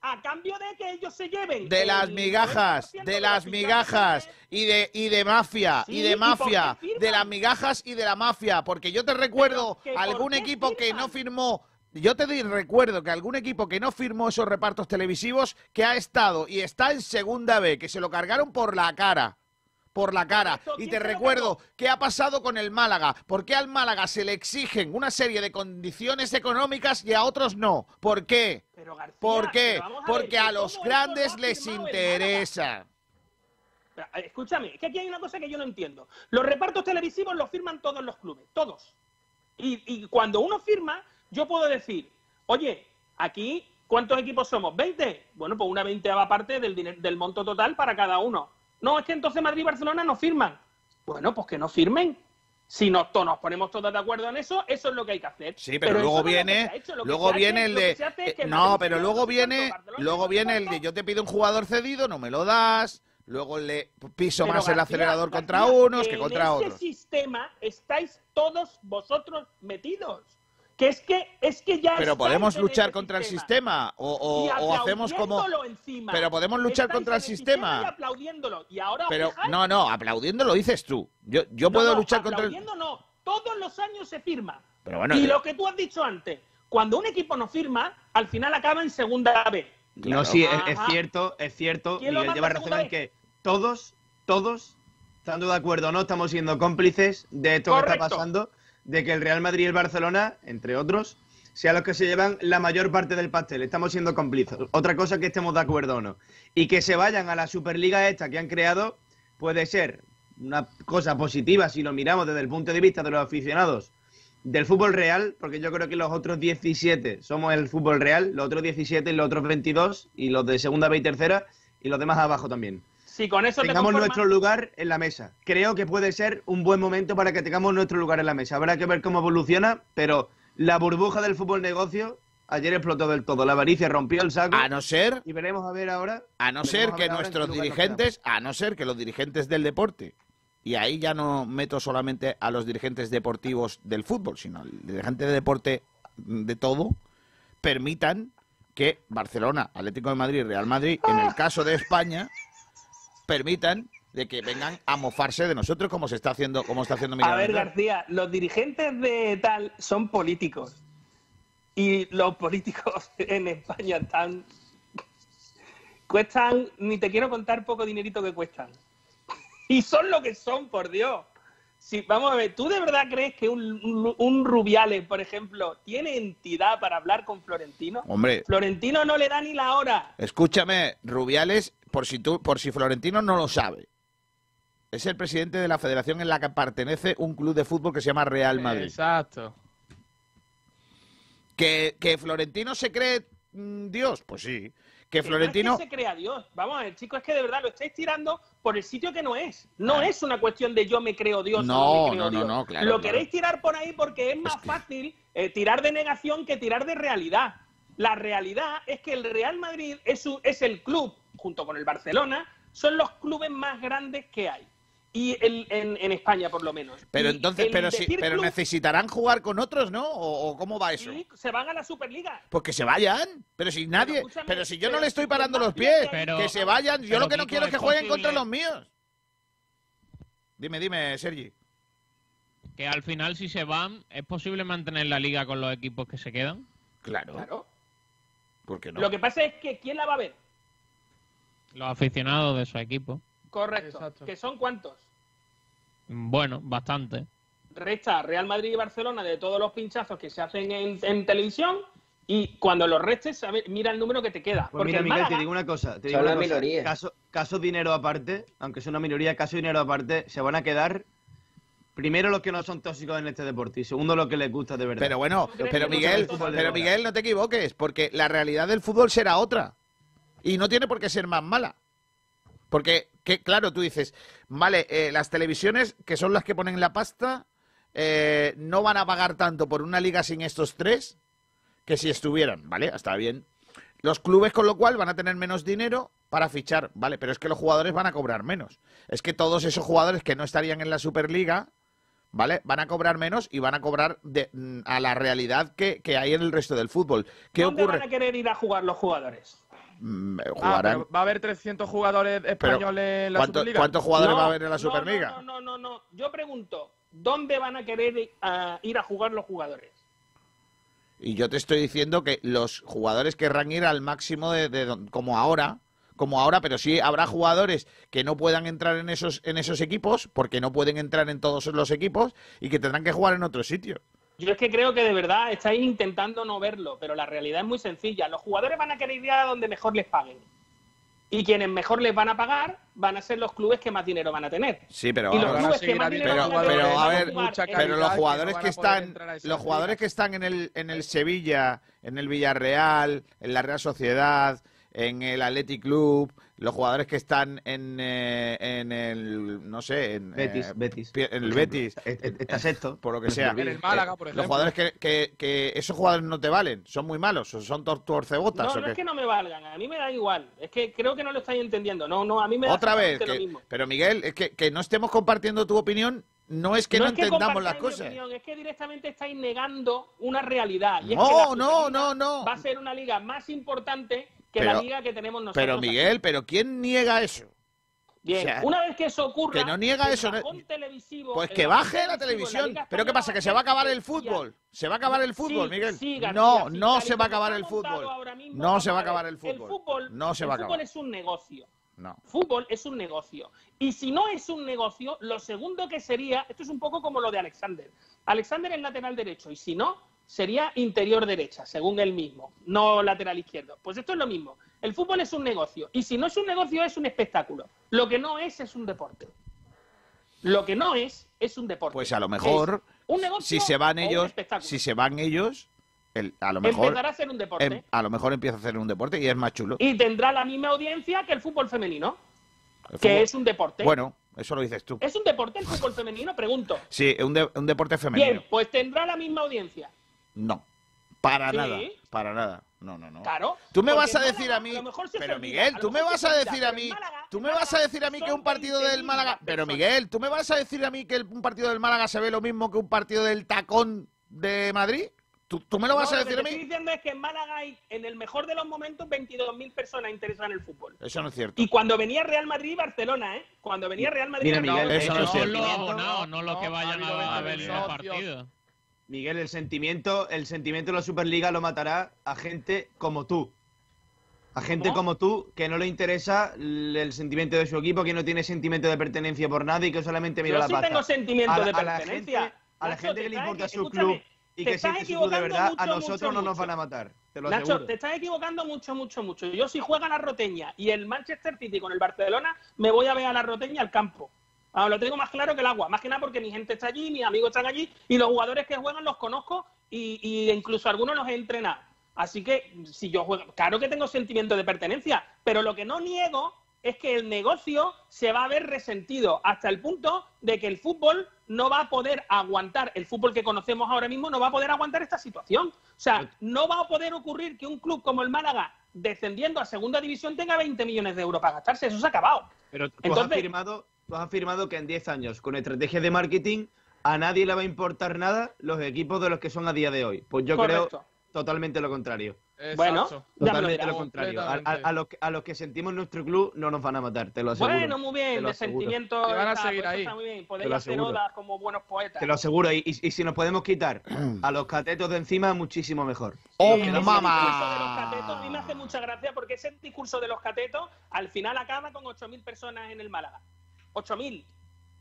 A cambio de que ellos se lleven. De el las migajas, 90% de las migajas y de y de mafia y Sí, de ¿y por qué mafia, de las migajas y de la mafia, porque yo te recuerdo que ¿por algún equipo que no firmó yo te di- recuerdo que algún equipo que no firmó esos repartos televisivos que ha estado y está en segunda B, que se lo cargaron por la cara. Por la cara. Y ¿quién te recuerdo qué ha pasado con el Málaga. ¿Por qué al Málaga se le exigen una serie de condiciones económicas y a otros no? ¿Por qué? Pero, García, ¿Por qué? pero a Porque que a los grandes les interesa. Eh, Escúchame, es que aquí hay una cosa que yo no entiendo. Los repartos televisivos los firman todos los clubes, todos. Y, y cuando uno firma, yo puedo decir, oye, aquí, ¿cuántos equipos somos? ¿20? Bueno, pues una veinteava parte del, del monto total para cada uno. No, es que entonces Madrid y Barcelona no firman. Bueno, pues que no firmen. Si nos, ponemos todos de acuerdo en eso, eso es lo que hay que hacer. Sí, pero, luego viene, luego viene el de no, pero luego viene, luego viene el de yo te pido un jugador cedido, no me lo das, luego le piso Pero, más el acelerador García, contra unos que en contra ese otros. sistema estáis todos vosotros metidos. Que es que es que ya Pero podemos luchar contra el sistema. sistema o, o- Y o hacemos como aplaudiéndolo encima. Pero podemos luchar Estáis contra el sistema. y aplaudiéndolo. Y ahora Pero fijáis- no, no, aplaudiendo lo dices tú. Yo yo No, puedo no, luchar contra el aplaudiendo no. Todos los años se firma. Pero bueno, y lo que tú has dicho antes, cuando un equipo no firma, al final acaba en segunda B. No, sí, es, cierto, es cierto. ¿Quién lo Miguel lleva razón en que todos, todos, estando de acuerdo o no, estamos siendo cómplices de esto que está pasando, de que el Real Madrid y el Barcelona, entre otros, sean los que se llevan la mayor parte del pastel. Estamos siendo cómplices. Otra cosa que estemos de acuerdo o no. Y que se vayan a la Superliga esta que han creado puede ser una cosa positiva si lo miramos desde el punto de vista de los aficionados del fútbol real, porque yo creo que los otros 17 somos el fútbol real, los otros 17 y los otros 22, y los de segunda B y tercera, y los demás abajo también. Sí, con eso te tengamos conformas. nuestro lugar en la mesa. Creo que puede ser un buen momento para que tengamos nuestro lugar en la mesa. Habrá que ver cómo evoluciona, pero la burbuja del fútbol negocio ayer explotó del todo. La avaricia rompió el saco. A no ser, Y veremos a ver ahora. a no ser que nuestros dirigentes, a no ser que los dirigentes del deporte, y ahí ya no meto solamente a los dirigentes deportivos del fútbol, sino al dirigente de deporte de todo, permitan que Barcelona, Atlético de Madrid, Real Madrid, en el caso de España, permitan de que vengan a mofarse de nosotros como se está haciendo, como está haciendo Miguel A ver. García, los dirigentes de tal son políticos. Y los políticos en España están. Cuestan, ni te quiero contar poco dinerito que cuestan. Y son lo que son, por Dios. Si, vamos a ver, ¿tú de verdad crees que un, un- un Rubiales, por ejemplo, tiene entidad para hablar con Florentino? Hombre, Florentino no le da ni la hora. Escúchame, Rubiales, por si tú, por si Florentino no lo sabe, es el presidente de la federación en la que pertenece un club de fútbol que se llama Real Madrid. Exacto. Que, que Florentino se cree mm, Dios, pues sí. Que Florentino, No es que se crea Dios. Vamos a ver, chicos, es que de verdad lo estáis tirando por el sitio que no es. No es una cuestión de yo me creo Dios No, o no me creo no, no, Dios. no, claro, lo claro. queréis tirar por ahí porque es más fácil eh, tirar de negación que tirar de realidad. La realidad es que el Real Madrid es, un- es el club, junto con el Barcelona, son los clubes más grandes que hay. Y el- en, en España, por lo menos. pero Y entonces, pero decir pero club, necesitarán jugar con otros, ¿no? ¿O, o cómo va eso? sí, se van a la Superliga. Pues que se vayan. Pero si nadie, pero si yo no le estoy si parando los pies, Pero- que se vayan. Yo lo que no quiero es que jueguen posible- contra los míos. Dime, dime, Sergi. Que al final, si se van, ¿es posible mantener la liga con los equipos que se quedan? Claro. Claro. ¿Por qué no? Lo que pasa es que ¿quién la va a ver? Los aficionados de esos equipos. Correcto. Exacto. ¿Que son cuántos? Bueno, bastante. resta Real Madrid y Barcelona de todos los pinchazos que se hacen en, en televisión y cuando los restes, mira el número que te queda. Pues Porque mira, el Miguel, Málaga- te digo una cosa. Te digo una cosa. minoría. Caso, caso dinero aparte, aunque sea una minoría, caso dinero aparte, se van a quedar primero los que no son tóxicos en este deporte y segundo los que les gusta de verdad. Pero bueno, ¿Tú crees pero Miguel, pero? Miguel, no te equivoques, porque la realidad del fútbol será otra. Y no tiene por qué ser más mala. Porque, que, claro, tú dices, vale, eh, las televisiones, que son las que ponen la pasta, eh, no van a pagar tanto por una liga sin estos tres que si estuvieran, ¿vale? Está bien. Los clubes, con lo cual, van a tener menos dinero para fichar, ¿vale? Pero es que los jugadores van a cobrar menos. Es que todos esos jugadores que no estarían en la Superliga, ¿vale? Van a cobrar menos y van a cobrar de- mm, a la realidad que, que hay en el resto del fútbol. ¿Qué ¿Dónde ocurre? van a querer ir a jugar los jugadores? Mm, eh, Ah, va a haber 300 jugadores españoles en la ¿cuánto- Superliga. ¿Cuántos jugadores No, va a haber en la no, Superliga? No, no, no, no. Yo pregunto, ¿dónde van a querer ah, ir a jugar los jugadores? Y yo te estoy diciendo que los jugadores querrán ir al máximo de, como ahora, como ahora, pero sí habrá jugadores que no puedan entrar en esos en esos equipos porque no pueden entrar en todos los equipos y que tendrán que jugar en otro sitio. Yo es que creo que de verdad estáis intentando no verlo, pero la realidad es muy sencilla. Los jugadores van a querer ir a donde mejor les paguen. Y quienes mejor les van a pagar van a ser los clubes que más dinero van a tener. Sí, pero Y los a clubes que seguir más habiendo dinero pero, van a tener pero a van ver, mucha pero los que jugadores no que poder están los jugadores que están en el en el Sevilla, en el Villarreal, en la Real Sociedad, en el Athletic Club, los jugadores que están en, eh, en el no sé, en Betis, eh, Betis. en el. Betis, Est- est- Está sexto. por lo que No se sea. olvide. En el Málaga, por Los ejemplo. jugadores que, que, que esos jugadores no te valen, son muy malos, o son tor- torcebotas No, o no qué? es que no me valgan, a mí me da igual. Es que creo que no lo estáis entendiendo. No, no, a mí me da Otra vez, lo mismo. pero Miguel, es que, que no estemos compartiendo tu opinión, no es que no, es que entendamos las cosas. opinión, es que directamente estáis negando una realidad. Y es No, que no, no, no. Va a ser una liga más importante que Pero- la liga que tenemos nosotros. Pero aquí. Miguel, pero ¿quién niega eso? Bien, o sea, una vez que eso ocurra, que no niega eso, no- televisivo- Pues que baje la televisión. ¿Pero qué pasa? ¿Que se va a acabar el fútbol? ¿Se va a acabar el fútbol, Sí, Miguel? sí, García, no, sí, no se va a acabar el fútbol. No se va a acabar el fútbol. No se va a el fútbol acabar. es un negocio. No. Fútbol es un negocio. Y si no es un negocio, lo segundo que sería, esto es un poco como lo de Alexander. Alexander es lateral derecho y si no, sería interior derecha, según él mismo, no lateral izquierdo. Pues esto es lo mismo. El fútbol es un negocio. Y si no es un negocio, es un espectáculo. Lo que no es, es un deporte. Lo que no es, es un deporte. Pues a lo mejor, Un negocio si se van ellos, espectáculo. si se van ellos, el- a lo mejor Empezará a ser un deporte. em- a lo mejor empieza a hacer un deporte y es más chulo. Y tendrá la misma audiencia que el fútbol femenino, El que es un deporte. Bueno, eso lo dices tú. ¿Es un deporte el fútbol femenino? Pregunto. Sí, un, de- un deporte femenino. Bien, pues tendrá la misma audiencia. No, para Sí. nada, para nada. No, no, no. Claro. Tú me vas a decir Málaga a mí, lo mejor se pero Miguel, a lo tú me vas a decir a mí, Málaga- tú me vas a decir a mí que un partido del Málaga, pero Miguel, tú me vas a decir a mí que un partido del Málaga se ve lo mismo que un partido del Tacón de Madrid. ¿Tú, tú me lo vas No, a que decir a te estoy mí? diciendo es que en Málaga hay, en el mejor de los momentos, 22.000 personas interesadas en el fútbol. Eso no es cierto. Y cuando venía Real Madrid y Barcelona, ¿eh? Cuando venía Real Madrid Mira, Miguel, eso no es Son cierto. los abonados, no los que vayan a, a ver los partidos. Miguel, el sentimiento, el sentimiento de la Superliga lo matará a gente como tú. A gente ¿Cómo? como tú que no le interesa el sentimiento de su equipo, que no tiene sentimiento de pertenencia por nadie y que solamente mira Yo la sí pasta. tengo sentimiento A la- de a la pertenencia. gente- a la Nacho, gente te que le importa equi- su club y que siente su club de verdad, a nosotros mucho, no nos van a matar. Te lo Nacho, aseguro. te estás equivocando mucho, mucho, mucho. Yo si juega la Roteña y el Manchester City con el Barcelona, me voy a ver a la Roteña al campo. Ah, lo tengo más claro que el agua. Más que nada porque mi gente está allí, mis amigos están allí y los jugadores que juegan los conozco y, y incluso algunos los he entrenado. Así que si yo juego, claro que tengo sentimiento de pertenencia, pero lo que no niego es que el negocio se va a ver resentido hasta el punto de que el fútbol no va a poder aguantar, el fútbol que conocemos ahora mismo no va a poder aguantar esta situación. O sea, no va a poder ocurrir que un club como el Málaga, descendiendo a segunda división, tenga 20 millones de euros para gastarse. Eso se ha acabado. Pero tú, has afirmado, tú has afirmado que en 10 años, con estrategias de marketing, a nadie le va a importar nada los equipos de los que son a día de hoy. Pues yo Correcto. creo totalmente lo contrario. Bueno, lo Totalmente lo contrario. A, a- Completamente. a los, que- a los que sentimos nuestro club no nos van a matar, te lo aseguro. Bueno, muy Te bien, de aseguro. sentimiento. Que van a está, seguir ahí. está muy bien. Te Podéis lo hacer aseguro. odas como buenos poetas. Te lo aseguro. Y, y- y si nos podemos quitar a los catetos de encima, muchísimo mejor. ¡Oh, Ese discurso de los mamá! catetos a mí me hace mucha gracia porque ese discurso de los catetos al final acaba con 8.000 personas en el Málaga. 8.000.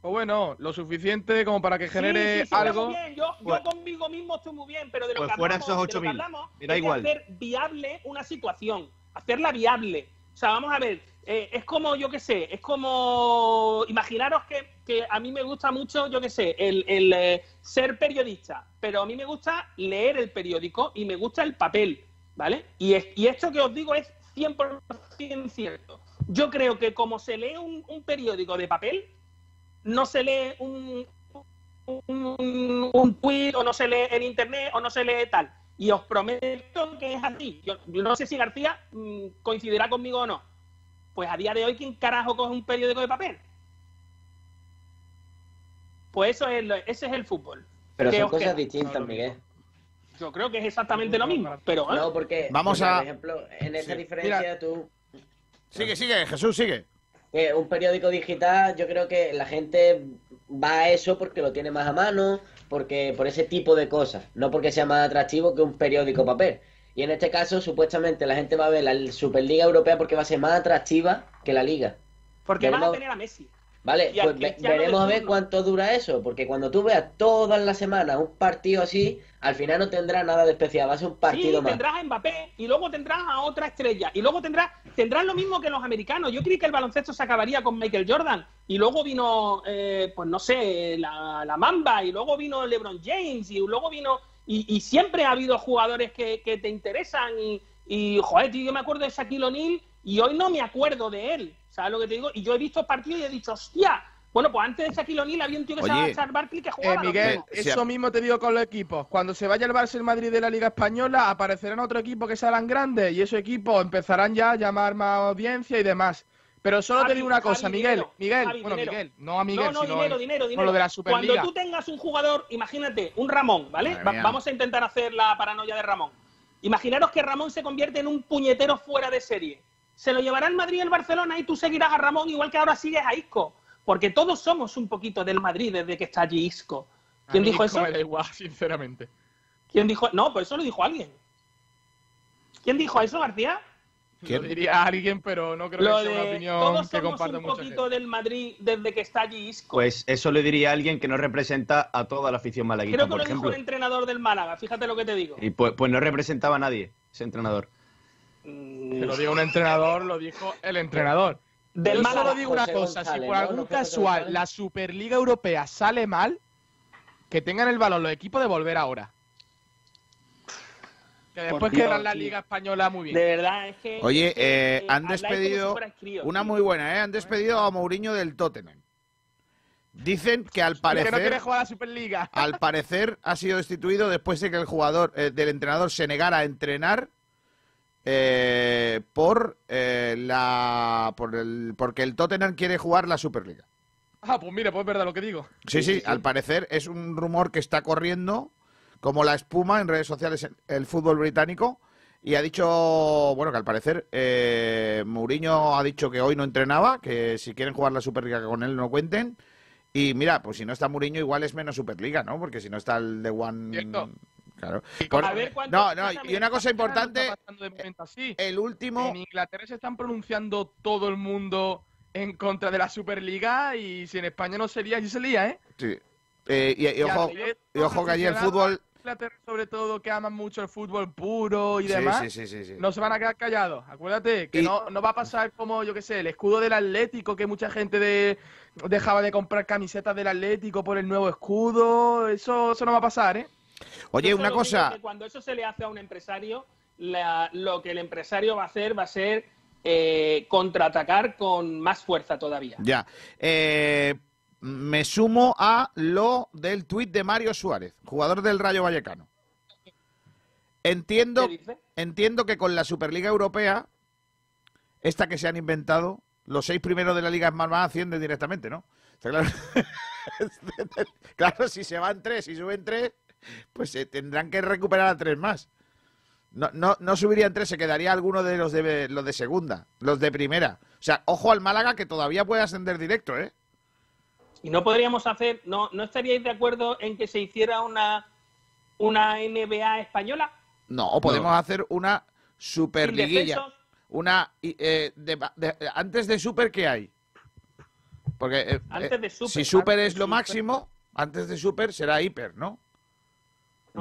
Pues bueno, lo suficiente como para que genere Sí, sí, sí, algo. muy bien. Yo, yo Pues- conmigo mismo estoy muy bien, pero de lo Pues que fuera hablamos, esos de lo que 8.000. hablamos Me da es igual. hacer viable una situación, hacerla viable. O sea, vamos a ver, eh, es como, yo qué sé, es como, imaginaros que, que a mí me gusta mucho, yo qué sé, el, el, eh, ser periodista, pero a mí me gusta leer el periódico y me gusta el papel, ¿vale? Y, es- y esto que os digo es 100% cierto. Yo creo que como se lee un, un periódico de papel, no se lee un, un, un tweet o no se lee en internet o no se lee tal. Y os prometo que es así. Yo, yo no sé si García mm, coincidirá conmigo o no. Pues a día de hoy, ¿quién carajo coge un periódico de papel? Pues eso es, lo- ese es el fútbol. Pero ¿Qué son os cosas queda? distintas, Miguel. Yo creo que es exactamente lo mismo. Pero, ¿eh? No, porque, Vamos porque, a- por ejemplo, en esa Sí. diferencia Mira. tú... Sigue, sigue, Jesús, sigue. Eh, un periódico digital, yo creo que la gente va a eso porque lo tiene más a mano, porque por ese tipo de cosas, no porque sea más atractivo que un periódico papel. Y en este caso, supuestamente, la gente va a ver la Superliga Europea porque va a ser más atractiva que la Liga. porque van a tener a Messi. Vale, pues ve- veremos a ver cuánto dura eso, porque cuando tú veas todas las semanas un partido así, al final no tendrá nada de especial, va a ser un partido sí, más. tendrás a Mbappé y luego tendrás a otra estrella y luego tendrás tendrás lo mismo que los americanos. Yo creí que el baloncesto se acabaría con Michael Jordan y luego vino, eh, pues no sé, la, la Mamba y luego vino LeBron James y luego vino y, y siempre ha habido jugadores que, que te interesan y, y joder, tío, yo me acuerdo de Shaquille O'Neal y hoy no me acuerdo de él, ¿sabes lo que te digo? Y yo he visto partidos y he dicho, hostia, bueno, pues antes de Shaquille O'Neal había un tío que se Oye. llamaba Charles Barkley que Eh, jugaba. Miguel, eso mismo te digo con los equipos. Cuando se vaya el Barça el Madrid de la Liga Española, aparecerán otro equipo que serán grandes y esos equipos empezarán ya a llamar más audiencia y demás. Pero solo Javi, te digo una cosa, Javi, Miguel. dinero, Miguel, Javi, bueno, dinero. Miguel, no a Miguel, no, no, sino dinero, dinero, dinero. lo de la Superliga. Cuando tú tengas un jugador, imagínate, un Ramón, ¿vale? Madre Va- mía. vamos a intentar hacer la paranoia de Ramón. Imaginaros que Ramón se convierte en un puñetero fuera de serie. Se lo llevará el Madrid y el Barcelona y tú seguirás a Ramón igual que ahora sigues a Isco. Porque todos somos un poquito del Madrid desde que está allí Isco. A ¿Quién mí dijo Isco eso? Me da igual, sinceramente. ¿Quién dijo? No, pues eso lo dijo alguien. ¿Quién dijo eso, García? ¿Quién? Lo diría alguien, pero no creo Lo que sea una de opinión todos que somos comparta un poquito gente. del Madrid desde que está allí Isco. Pues eso le diría a alguien que no representa a toda la afición malaguita, Creo que por lo dijo ejemplo. un entrenador del Málaga, fíjate lo que te digo. Y pues, pues no representaba a nadie, ese entrenador. Que lo diga un entrenador, lo dijo el entrenador. Del Yo Málaga, solo digo una José cosa, si por ¿no? algún ¿No fue José casual la Superliga Europea sale mal, que tengan el balón los equipos de volver ahora. Que después Dios, la. Liga Española muy bien. De verdad, es que. Oye, es que, eh, han despedido una tío. muy buena, ¿eh? Han despedido a Mourinho del Tottenham. Dicen que al Que no quiere parecer, jugar a la Superliga. al parecer ha sido destituido después de que el jugador, eh, del entrenador se negara a entrenar eh, por eh, la, por el, porque el Tottenham quiere jugar la Superliga. Ah, pues mire, pues es verdad lo que digo. Sí, sí, al parecer es un rumor que está corriendo como la espuma en redes sociales en el fútbol británico y ha dicho, bueno, que al parecer eh, Mourinho ha dicho que hoy no entrenaba, que si quieren jugar la Superliga con él no cuenten. Y mira, pues si no está Mourinho igual es menos Superliga, ¿no? Porque si no está el de One... Cierto. Claro. Por- a ver no, no, y una cosa importante, así. el último... En Inglaterra se están pronunciando todo el mundo en contra de la Superliga y si en España no sería, allí se lía, ¿eh? Sí. Eh, y, y Y ojo, y ojo que allí el fútbol... Inglaterra, sobre todo, que aman mucho el fútbol puro y demás, sí, sí, sí, sí. no se van a quedar callados. Acuérdate que Y- no, no va a pasar como, yo qué sé, el escudo del Atlético, que mucha gente de, dejaba de comprar camisetas del Atlético por el nuevo escudo. Eso, eso no va a pasar, ¿eh? Oye, Yo una cosa... que cuando eso se le hace a un empresario, la- lo que el empresario va a hacer va a ser eh, contraatacar con más fuerza todavía. Ya. Eh, me sumo a lo del tuit de Mario Suárez, jugador del Rayo Vallecano. Entiendo, entiendo que con la Superliga Europea, esta que se han inventado, los seis primeros de la Liga más ascienden directamente, ¿no? Claro, claro, si se van tres y suben tres, pues se tendrán que recuperar a tres más. No, no, no subirían tres, se quedaría alguno de los de los de segunda, los de primera. O sea, ojo al Málaga que todavía puede ascender directo, ¿eh? Y no podríamos hacer, no, ¿no estaríais de acuerdo en que se hiciera una, una NBA española? No, o podemos hacer una superliguilla. Una eh, de- de- antes de super ¿qué hay? Porque eh, Antes eh, de Super, si super antes es lo Super. máximo, antes de super será hiper, ¿no?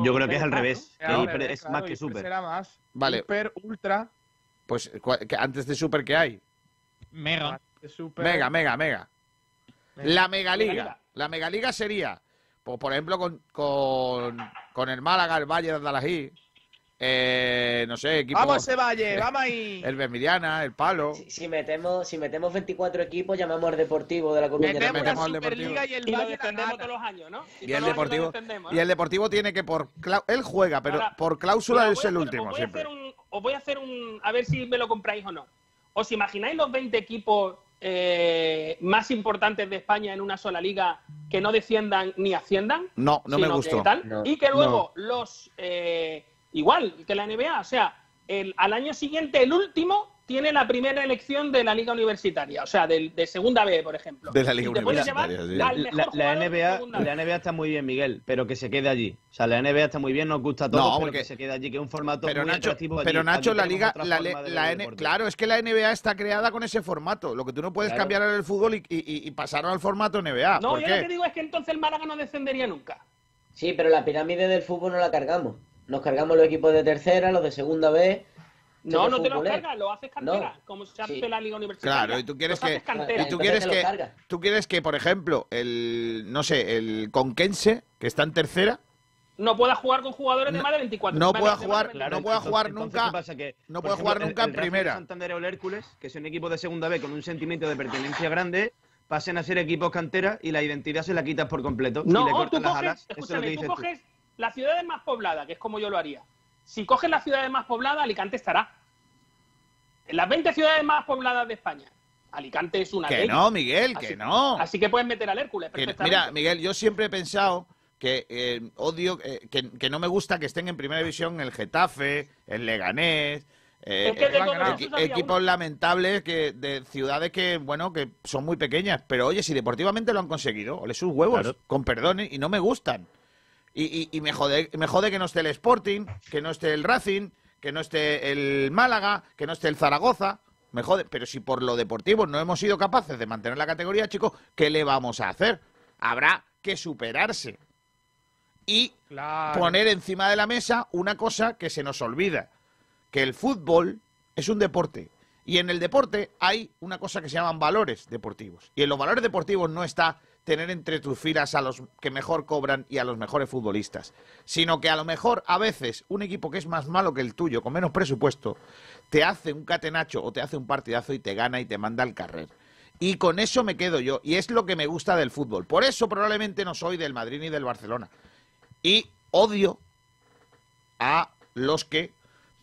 Yo creo que es al revés. que Claro, hiper es claro, más que super. Será más. Vale. Hiper, ultra, Pues antes de super ¿qué hay? Mega. super. Mega, mega, mega. Mega. La megaliga. Megaliga. La megaliga sería, pues, por ejemplo, con, con, con el Málaga, el Valle de Andalají, eh, no sé, equipo... Vamos ese valle, vamos ahí. El Bermiliana, el Palo. Si, si metemos, si metemos 24 equipos, llamamos al Deportivo de la Coruña. Metemos al Superliga y el Y lo defendemos todos los años, ¿no? Y el Deportivo, defendemos, y el Deportivo tiene que por él juega, pero Ahora, por cláusula es el hacer- último os voy siempre. A hacer un, os voy a hacer un. A ver si me lo compráis o no. ¿Os imagináis los 20 equipos eh, más importantes de España en una sola liga que no desciendan ni asciendan? No, no me gustó. tal, No. y que luego los. eh, igual que la NBA, o sea, el, al año siguiente, el último. Tiene la primera elección de la liga universitaria, o sea, del- de, segunda B, por ejemplo. De la liga universitaria, sí. La, de NBA, la NBA está muy bien, Miguel, pero que se quede allí. O sea, la NBA está muy bien, nos gusta a todos, No, pero porque- que se quede allí, que es un formato Pero muy Nacho, atractivo allí. pero Nacho, la liga, la, de la N- claro, es que la NBA está creada con ese formato. Lo que tú no puedes Claro. cambiar en el fútbol y, y, y pasarlo al formato NBA. No, ¿Por yo qué? lo que digo es que entonces el Málaga no descendería nunca. Sí, pero la pirámide del fútbol no la cargamos. Nos cargamos los equipos de tercera, los de segunda B. No, no te lo fútbol, ¿eh? cargas, lo haces cantera, No. como se hace Sí. en la liga universitaria. Claro, y tú quieres Los que cantera. y tú quieres que tú quieres que, por ejemplo, el no sé, el Conquense, que está en tercera, No pueda jugar con jugadores de No- más de 24. no pueda jugar- Claro, no pueda jugar nunca-. Que, no puede jugar ejemplo, nunca en el Racing primera. de Santander o el Hércules, que son equipos de segunda B con un sentimiento de pertenencia grande, pasen a ser equipos cantera y la identidad se la quitas por completo. y le No, tú las coges, alas. Eso es lo que dices tú. coges las ciudades más pobladas, que es como yo lo haría. Si coges las ciudades más pobladas, Alicante estará. En las 20 ciudades más pobladas de España, Alicante es una de que ellas. no, Miguel, Así- que no. Así que puedes meter al Hércules perfectamente. mira, Miguel, yo siempre he pensado que eh, odio, eh, que, que no me gusta que estén en primera división el Getafe, el Leganés, eh, Es que de eh, había equipos uno. lamentables que de ciudades que bueno que son muy pequeñas, pero oye, si deportivamente lo han conseguido, ole sus huevos, Claro. con perdón, y no me gustan. Y, y- y me jode, me jode que no esté el Sporting, que no esté el Racing, que no esté el Málaga, que no esté el Zaragoza. Me jode, pero si por lo deportivo no hemos sido capaces de mantener la categoría, chicos, ¿qué le vamos a hacer? Habrá que superarse y Claro. poner encima de la mesa una cosa que se nos olvida, que el fútbol es un deporte. Y en el deporte hay una cosa que se llaman valores deportivos. Y en los valores deportivos no está tener entre tus filas a los que mejor cobran y a los mejores futbolistas, sino que a lo mejor a veces un equipo que es más malo que el tuyo, con menos presupuesto, te hace un catenacho o te hace un partidazo y te gana y te manda al carrer. Y con eso me quedo yo, y es lo que me gusta del fútbol. Por eso probablemente no soy del Madrid ni del Barcelona. Y odio a los que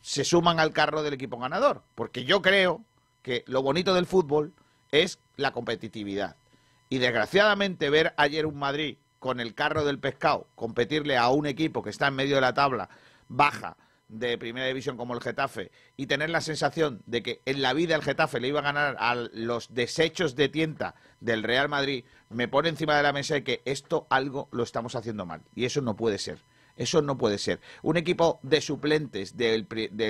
se suman al carro del equipo ganador, porque yo creo que lo bonito del fútbol es la competitividad. Y desgraciadamente ver ayer un Madrid con el carro del pescado competirle a un equipo que está en medio de la tabla baja de primera división como el Getafe y tener la sensación de que en la vida el Getafe le iba a ganar a los desechos de tienta del Real Madrid, me pone encima de la mesa de que esto algo lo estamos haciendo mal. Y eso no puede ser. Eso no puede ser. Un equipo de suplentes de,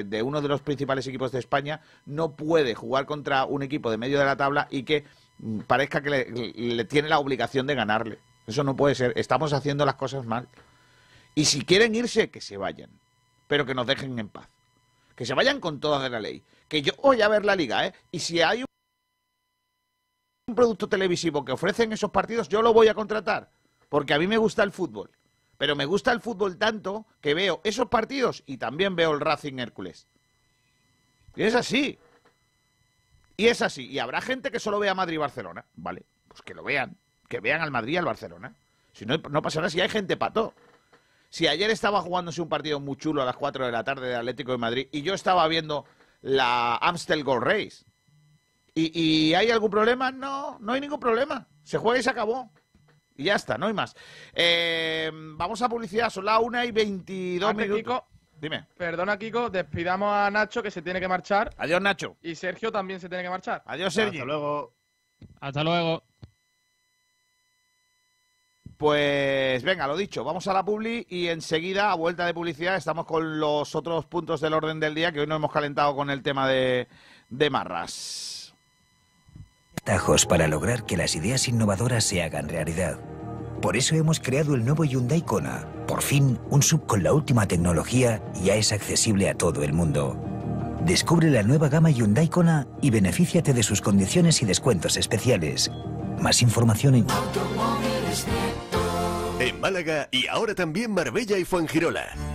de uno de los principales equipos de España no puede jugar contra un equipo de medio de la tabla y que parezca que le, le tiene la obligación de ganarle. Eso no puede ser. Estamos haciendo las cosas mal. Y si quieren irse, que se vayan. Pero que nos dejen en paz. Que se vayan con todas de la ley. Que yo voy a ver la liga, ¿eh? Y si hay un un producto televisivo que ofrecen esos partidos, yo lo voy a contratar. Porque a mí me gusta el fútbol. Pero me gusta el fútbol tanto que veo esos partidos y también veo el Racing Hércules. Y es así. Y es así. Y habrá gente que solo vea Madrid y Barcelona. Vale, pues que lo vean. Que vean al Madrid y al Barcelona. Si no, no pasa nada si hay gente pato. Si ayer estaba jugándose un partido muy chulo a las 4 de la tarde de Atlético de Madrid y yo estaba viendo la Amstel Gold Race. ¿Y, y hay algún problema? No, no hay ningún problema. Se juega y se acabó. Y ya está, no hay más. Eh, vamos a publicidad, son las 1 y 22 Antes, minutos. Dime. Perdona, Kiko, despidamos a Nacho que se tiene que marchar. Adiós, Nacho. Y Sergio también se tiene que marchar. Adiós, Sergi. Hasta luego. Hasta luego. Pues venga, lo dicho, vamos a la publi y enseguida, a vuelta de publicidad, estamos con los otros puntos del orden del día que hoy nos hemos calentado con el tema de, de marras. Tajos para lograr que las ideas innovadoras se hagan realidad. Por eso hemos creado el nuevo Hyundai Kona. Por fin, un sub con la última tecnología ya es accesible a todo el mundo. Descubre la nueva gama Hyundai Kona y benefíciate de sus condiciones y descuentos especiales. Más información en En Málaga y ahora también Marbella y Fuengirola.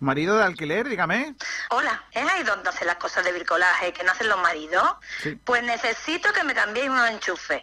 Marido de alquiler, dígame. Hola, ¿es ahí donde hacen las cosas de bricolaje que no hacen los maridos? Pues necesito que me cambiéis unos enchufes.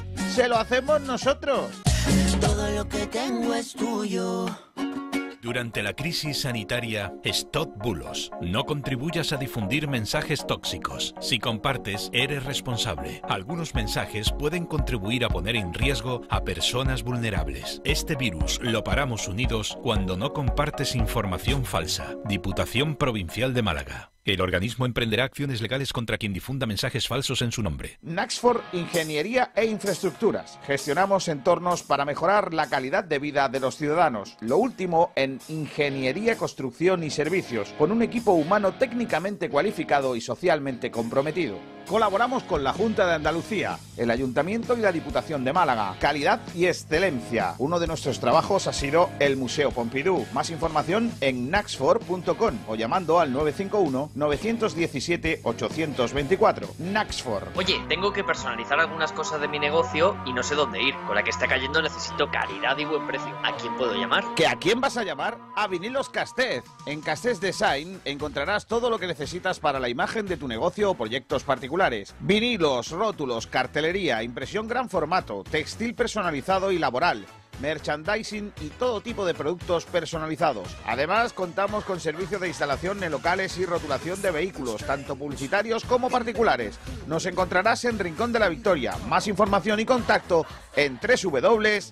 se lo hacemos nosotros. Todo lo que tengo es tuyo. Durante la crisis sanitaria, stop bulos. No contribuyas a difundir mensajes tóxicos. Si compartes, eres responsable. Algunos mensajes pueden contribuir a poner en riesgo a personas vulnerables. Este virus lo paramos unidos cuando no compartes información falsa. Diputación Provincial de Málaga. El organismo emprenderá acciones legales contra quien difunda mensajes falsos en su nombre. Naxford Ingeniería e Infraestructuras. Gestionamos entornos para mejorar la calidad de vida de los ciudadanos. Lo último en ingeniería, construcción y servicios, con un equipo humano técnicamente cualificado y socialmente comprometido. Colaboramos con la Junta de Andalucía, el Ayuntamiento y la Diputación de Málaga. Calidad y excelencia. Uno de nuestros trabajos ha sido el Museo Pompidou. Más información en naxford.com o llamando al 951-917-824. Naxford. Oye, tengo que personalizar algunas cosas de mi negocio y no sé dónde ir. Con la que está cayendo necesito calidad y buen precio. ¿A quién puedo llamar? ¿Que a quién vas a llamar? A Vinilos Castez. En Castez Design encontrarás todo lo que necesitas para la imagen de tu negocio o proyectos particulares. Vinilos, rótulos, cartelería, impresión gran formato, textil personalizado y laboral. merchandising y todo tipo de productos personalizados. Además, contamos con servicio de instalación en locales y rotulación de vehículos, tanto publicitarios como particulares. Nos encontrarás en Rincón de la Victoria. Más información y contacto en www.castez.es.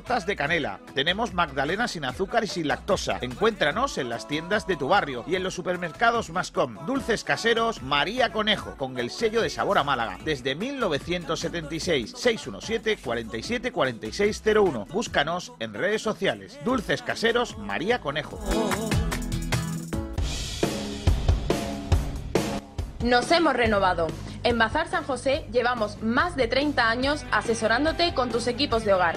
de canela. Tenemos magdalenas sin azúcar y sin lactosa. Encuéntranos en las tiendas de tu barrio y en los supermercados Mascom. Dulces caseros María Conejo, con el sello de sabor a Málaga. Desde 1976, 617 47 4601. Búscanos en redes sociales. Dulces caseros María Conejo. Nos hemos renovado. En Bazar San José llevamos más de 30 años asesorándote con tus equipos de hogar.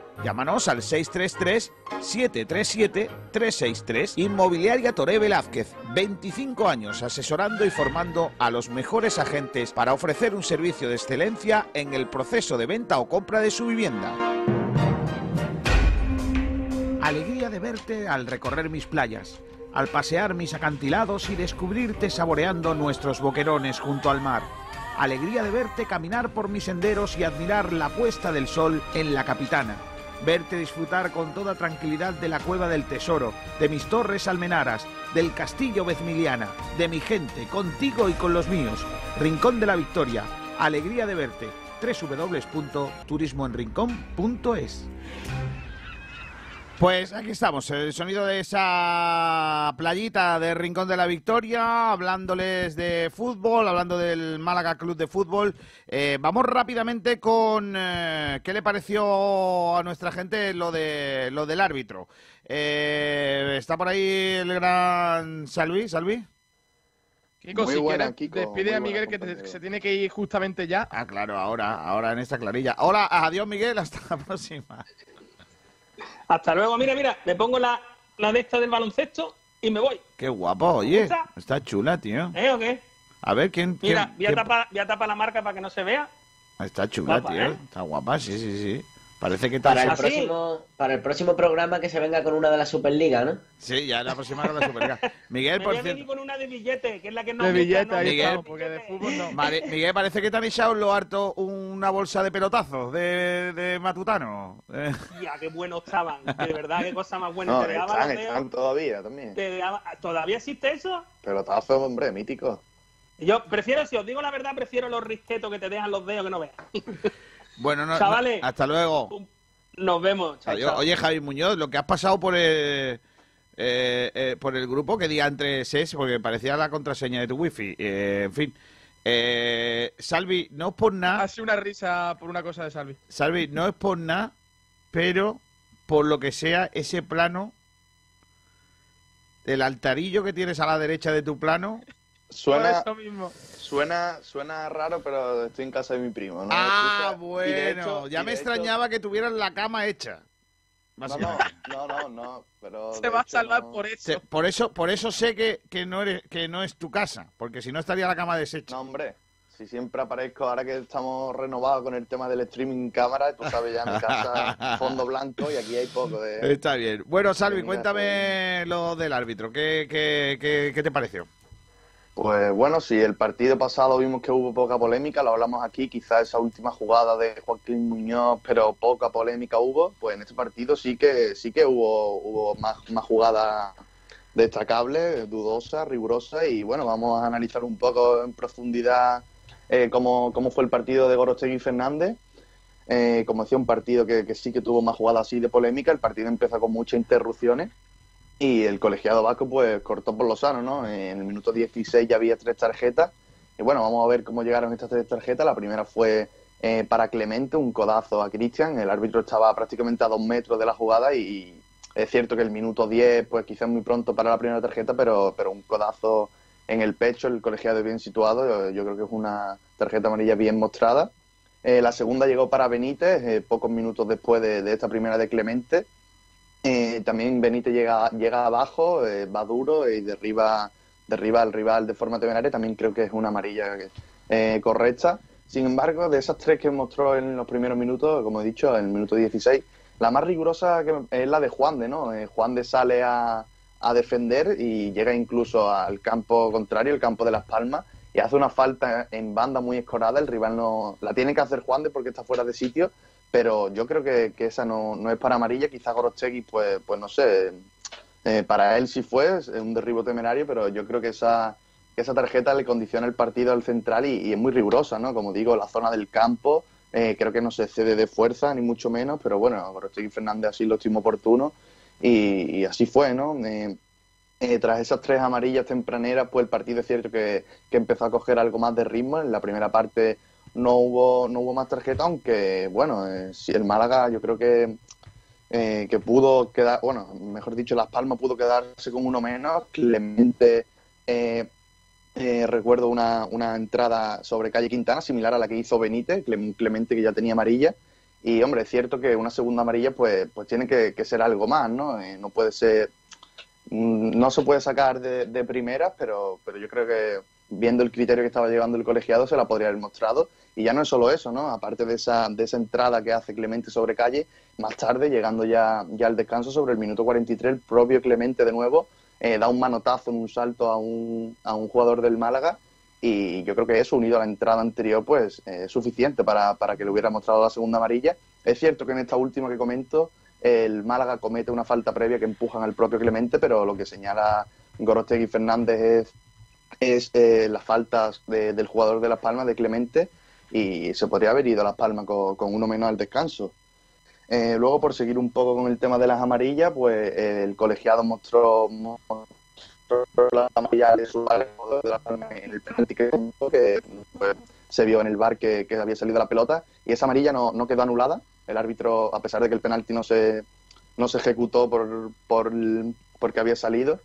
Llámanos al 633-737-363. Inmobiliaria Toré Velázquez. 25 años asesorando y formando a los mejores agentes para ofrecer un servicio de excelencia en el proceso de venta o compra de su vivienda. Alegría de verte al recorrer mis playas, al pasear mis acantilados y descubrirte saboreando nuestros boquerones junto al mar. Alegría de verte caminar por mis senderos y admirar la puesta del sol en la capitana verte disfrutar con toda tranquilidad de la Cueva del Tesoro, de mis torres almenaras, del Castillo Vezmiliana, de mi gente, contigo y con los míos. Rincón de la Victoria, alegría de verte. www.turismoenrincón.es pues aquí estamos, el sonido de esa playita de Rincón de la Victoria, hablándoles de fútbol, hablando del Málaga Club de Fútbol. Eh, vamos rápidamente con eh, qué le pareció a nuestra gente lo de lo del árbitro. Eh, está por ahí el gran Salvi, Salvi. Kiko, Muy si buena, quieres, Kiko, despide muy a buena, Miguel que te- se tiene que ir justamente ya. Ah, claro, ahora, ahora en esta clarilla. Hola, adiós Miguel, hasta la próxima. Hasta luego. Mira, mira, me pongo la, la de esta del baloncesto y me voy. Qué guapo, oye, está chula, tío. ¿Eh o qué? A ver, ¿quién? quién- Mira, voy a, quién- tapar, voy a tapar la marca para que no se vea. Está chula, Guapa, tío. ¿eh? Está guapa, sí, sí, sí. Parece que está... Para el, ¿Ah, sí? próximo, para el próximo programa que se venga con una de la Superliga, ¿no? Sí, ya la próxima de la Superliga. Miguel, Me por voy a venir cierto... con una de billete, que es la que no De me gusta, billete, no ahí Miguel, estamos, porque de fútbol no. Mare- Miguel, parece que te han echado en lo harto una bolsa de pelotazos de, de Matutano. Ya, qué buenos estaban. De verdad, qué cosa más buena. No, te dejaba están, los dedos, están todavía también. te dejaba- ¿Todavía existe eso? Pelotazo, hombre, mítico. Yo prefiero, si os digo la verdad, prefiero los risquetos que te dejan los dedos que no veas. Bueno, no, Chavales. no, hasta luego. Nos vemos. Chao, Adiós. chao. Oye, Javi Muñoz, lo que has pasado por el, eh, eh, por el grupo que día antes es, porque parecía la contraseña de tu wifi. eh, en fin. Eh, Salvi, no es por nada. Ha sido una risa por una cosa de Salvi. Salvi, no es por nada, pero por lo que sea, ese plano, el altarillo que tienes a la derecha de tu plano. Suena, Por eso mismo. suena, suena raro, pero estoy en casa de mi primo. ¿no? Ah, bueno, hecho- ya me de hecho- extrañaba que tuvieras la cama hecha. No, no, no, no, no, pero Se va a hecho salvar no- por eso. Por eso, por eso sé que, que no eres, que no es tu casa, porque si no estaría la cama deshecha. No, hombre, si siempre aparezco, ahora que estamos renovados con el tema del streaming cámara, tú sabes ya mi casa, fondo blanco y aquí hay poco de... Está bien. Bueno, Salvi, cuéntame lo del árbitro. ¿Qué, qué, qué, qué te pareció? Pues bueno, si el partido pasado vimos que hubo poca polémica, lo hablamos aquí, quizás esa última jugada de Joaquín Muñoz, pero poca polémica hubo, pues en este partido sí que sí que hubo, hubo más, más jugadas destacables, dudosas, rigurosas, y bueno, vamos a analizar un poco en profundidad eh, cómo, cómo fue el partido de Gorostegui Fernández. Eh, como decía, un partido que, que sí que tuvo más jugadas así de polémica, el partido empezó con muchas interrupciones y el colegiado vasco pues cortó por lo sano, ¿no? En el minuto 16 ya había tres tarjetas y bueno, vamos a ver cómo llegaron estas tres tarjetas. La primera fue eh, para Clemente, un codazo a Cristian, el árbitro estaba prácticamente a dos metros de la jugada y es cierto que el minuto 10 pues quizás muy pronto para la primera tarjeta, pero, pero un codazo en el pecho, el colegiado bien situado, yo, creo que es una tarjeta amarilla bien mostrada. Eh, la segunda llegó para Benítez, eh, pocos minutos después de, de esta primera de Clemente. Eh, también Benítez llega, llega abajo, eh, va duro y derriba, derriba al rival de forma temeraria. También creo que es una amarilla eh, correcta. Sin embargo, de esas tres que mostró en los primeros minutos, como he dicho, en el minuto 16, la más rigurosa que es la de Juan de, ¿no? Eh, Juan de sale a, a defender y llega incluso al campo contrario, el campo de Las Palmas, y hace una falta en banda muy escorada. El rival no la tiene que hacer Juan de porque está fuera de sitio, pero yo creo que, que esa no, no es para amarilla. Quizá Gorostegui, pues, pues no sé, eh, para él sí fue es un derribo temerario, pero yo creo que esa, que esa tarjeta le condiciona el partido al central y, y es muy rigurosa, ¿no? Como digo, la zona del campo, eh, creo que no se cede de fuerza, ni mucho menos, pero bueno, Gorostegui Fernández así lo estimó oportuno y, y así fue, ¿no? Eh, eh, tras esas tres amarillas tempraneras, pues el partido es cierto que, que empezó a coger algo más de ritmo. En la primera parte no hubo, no hubo más tarjeta, aunque, bueno, eh, si el Málaga yo creo que, eh, que pudo quedar, bueno, mejor dicho, Las Palmas pudo quedarse con uno menos. Clemente, eh, eh, recuerdo una, una entrada sobre calle Quintana, similar a la que hizo Benítez, Clem- Clemente que ya tenía amarilla. Y, hombre, es cierto que una segunda amarilla, pues, pues tiene que, que ser algo más, ¿no? Eh, no puede ser Mm, no se puede sacar de, de primeras, pero, pero yo creo que viendo el criterio que estaba llevando el colegiado se la podría haber mostrado. Y ya no es solo eso, ¿no? Aparte de esa, de entrada que hace Clemente sobre calle, más tarde, llegando ya, ya al descanso sobre el minuto 43, el propio Clemente de nuevo eh, da un manotazo en un salto a un, a un jugador del Málaga. Y yo creo que eso, unido a la entrada anterior, pues eh, es suficiente para, para que le hubiera mostrado la segunda amarilla. Es cierto que en esta última que comento, el Málaga comete una falta previa que empujan al propio Clemente, pero lo que señala Gorostegui Fernández es, es eh, las faltas de- del jugador de Las Palmas, de Clemente, y se podría haber ido a Las Palmas con, uno menos al descanso. Eh, luego, por seguir un poco con el tema de las amarillas, pues eh, el colegiado mostró, la amarilla de su de Las Palmas en el penalti que, que, pues, se vio en el bar que, que había salido la pelota y esa amarilla no, no quedó anulada. El árbitro, a pesar de que el penalti no se, no se ejecutó por, por porque había salido,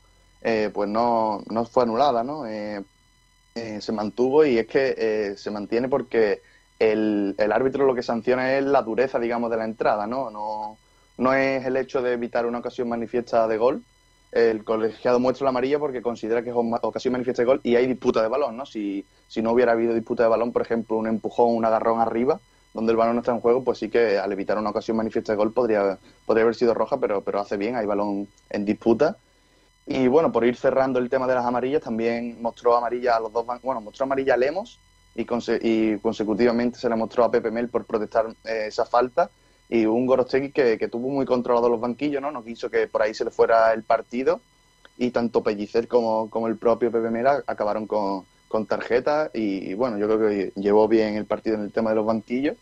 eh, pues no, no fue anulada, ¿no? Eh, eh, se mantuvo y es que eh, se mantiene porque el, el árbitro lo que sanciona es la dureza, digamos, de la entrada, ¿no? No, no es el hecho de evitar una ocasión manifiesta de gol. El colegiado muestra la amarilla porque considera que es ocasión manifiesta de gol y hay disputa de balón, ¿no? Si, si no hubiera habido disputa de balón, por ejemplo, un empujón, un agarrón arriba, donde el balón no está en juego, pues sí que al evitar una ocasión manifiesta de gol podría, podría haber sido roja, pero, pero hace bien, hay balón en disputa. Y bueno, por ir cerrando el tema de las amarillas, también mostró amarilla a los dos bueno, mostró amarilla a Lemos y, conse- y consecutivamente se le mostró a Pepe Mel por protestar eh, esa falta y un Gorostegui que, que tuvo muy controlado los banquillos, ¿no? No quiso que por ahí se le fuera el partido y tanto Pellicer como, como el propio Pepe Mel acabaron con, con tarjeta y, bueno, yo creo que llevó bien el partido en el tema de los banquillos.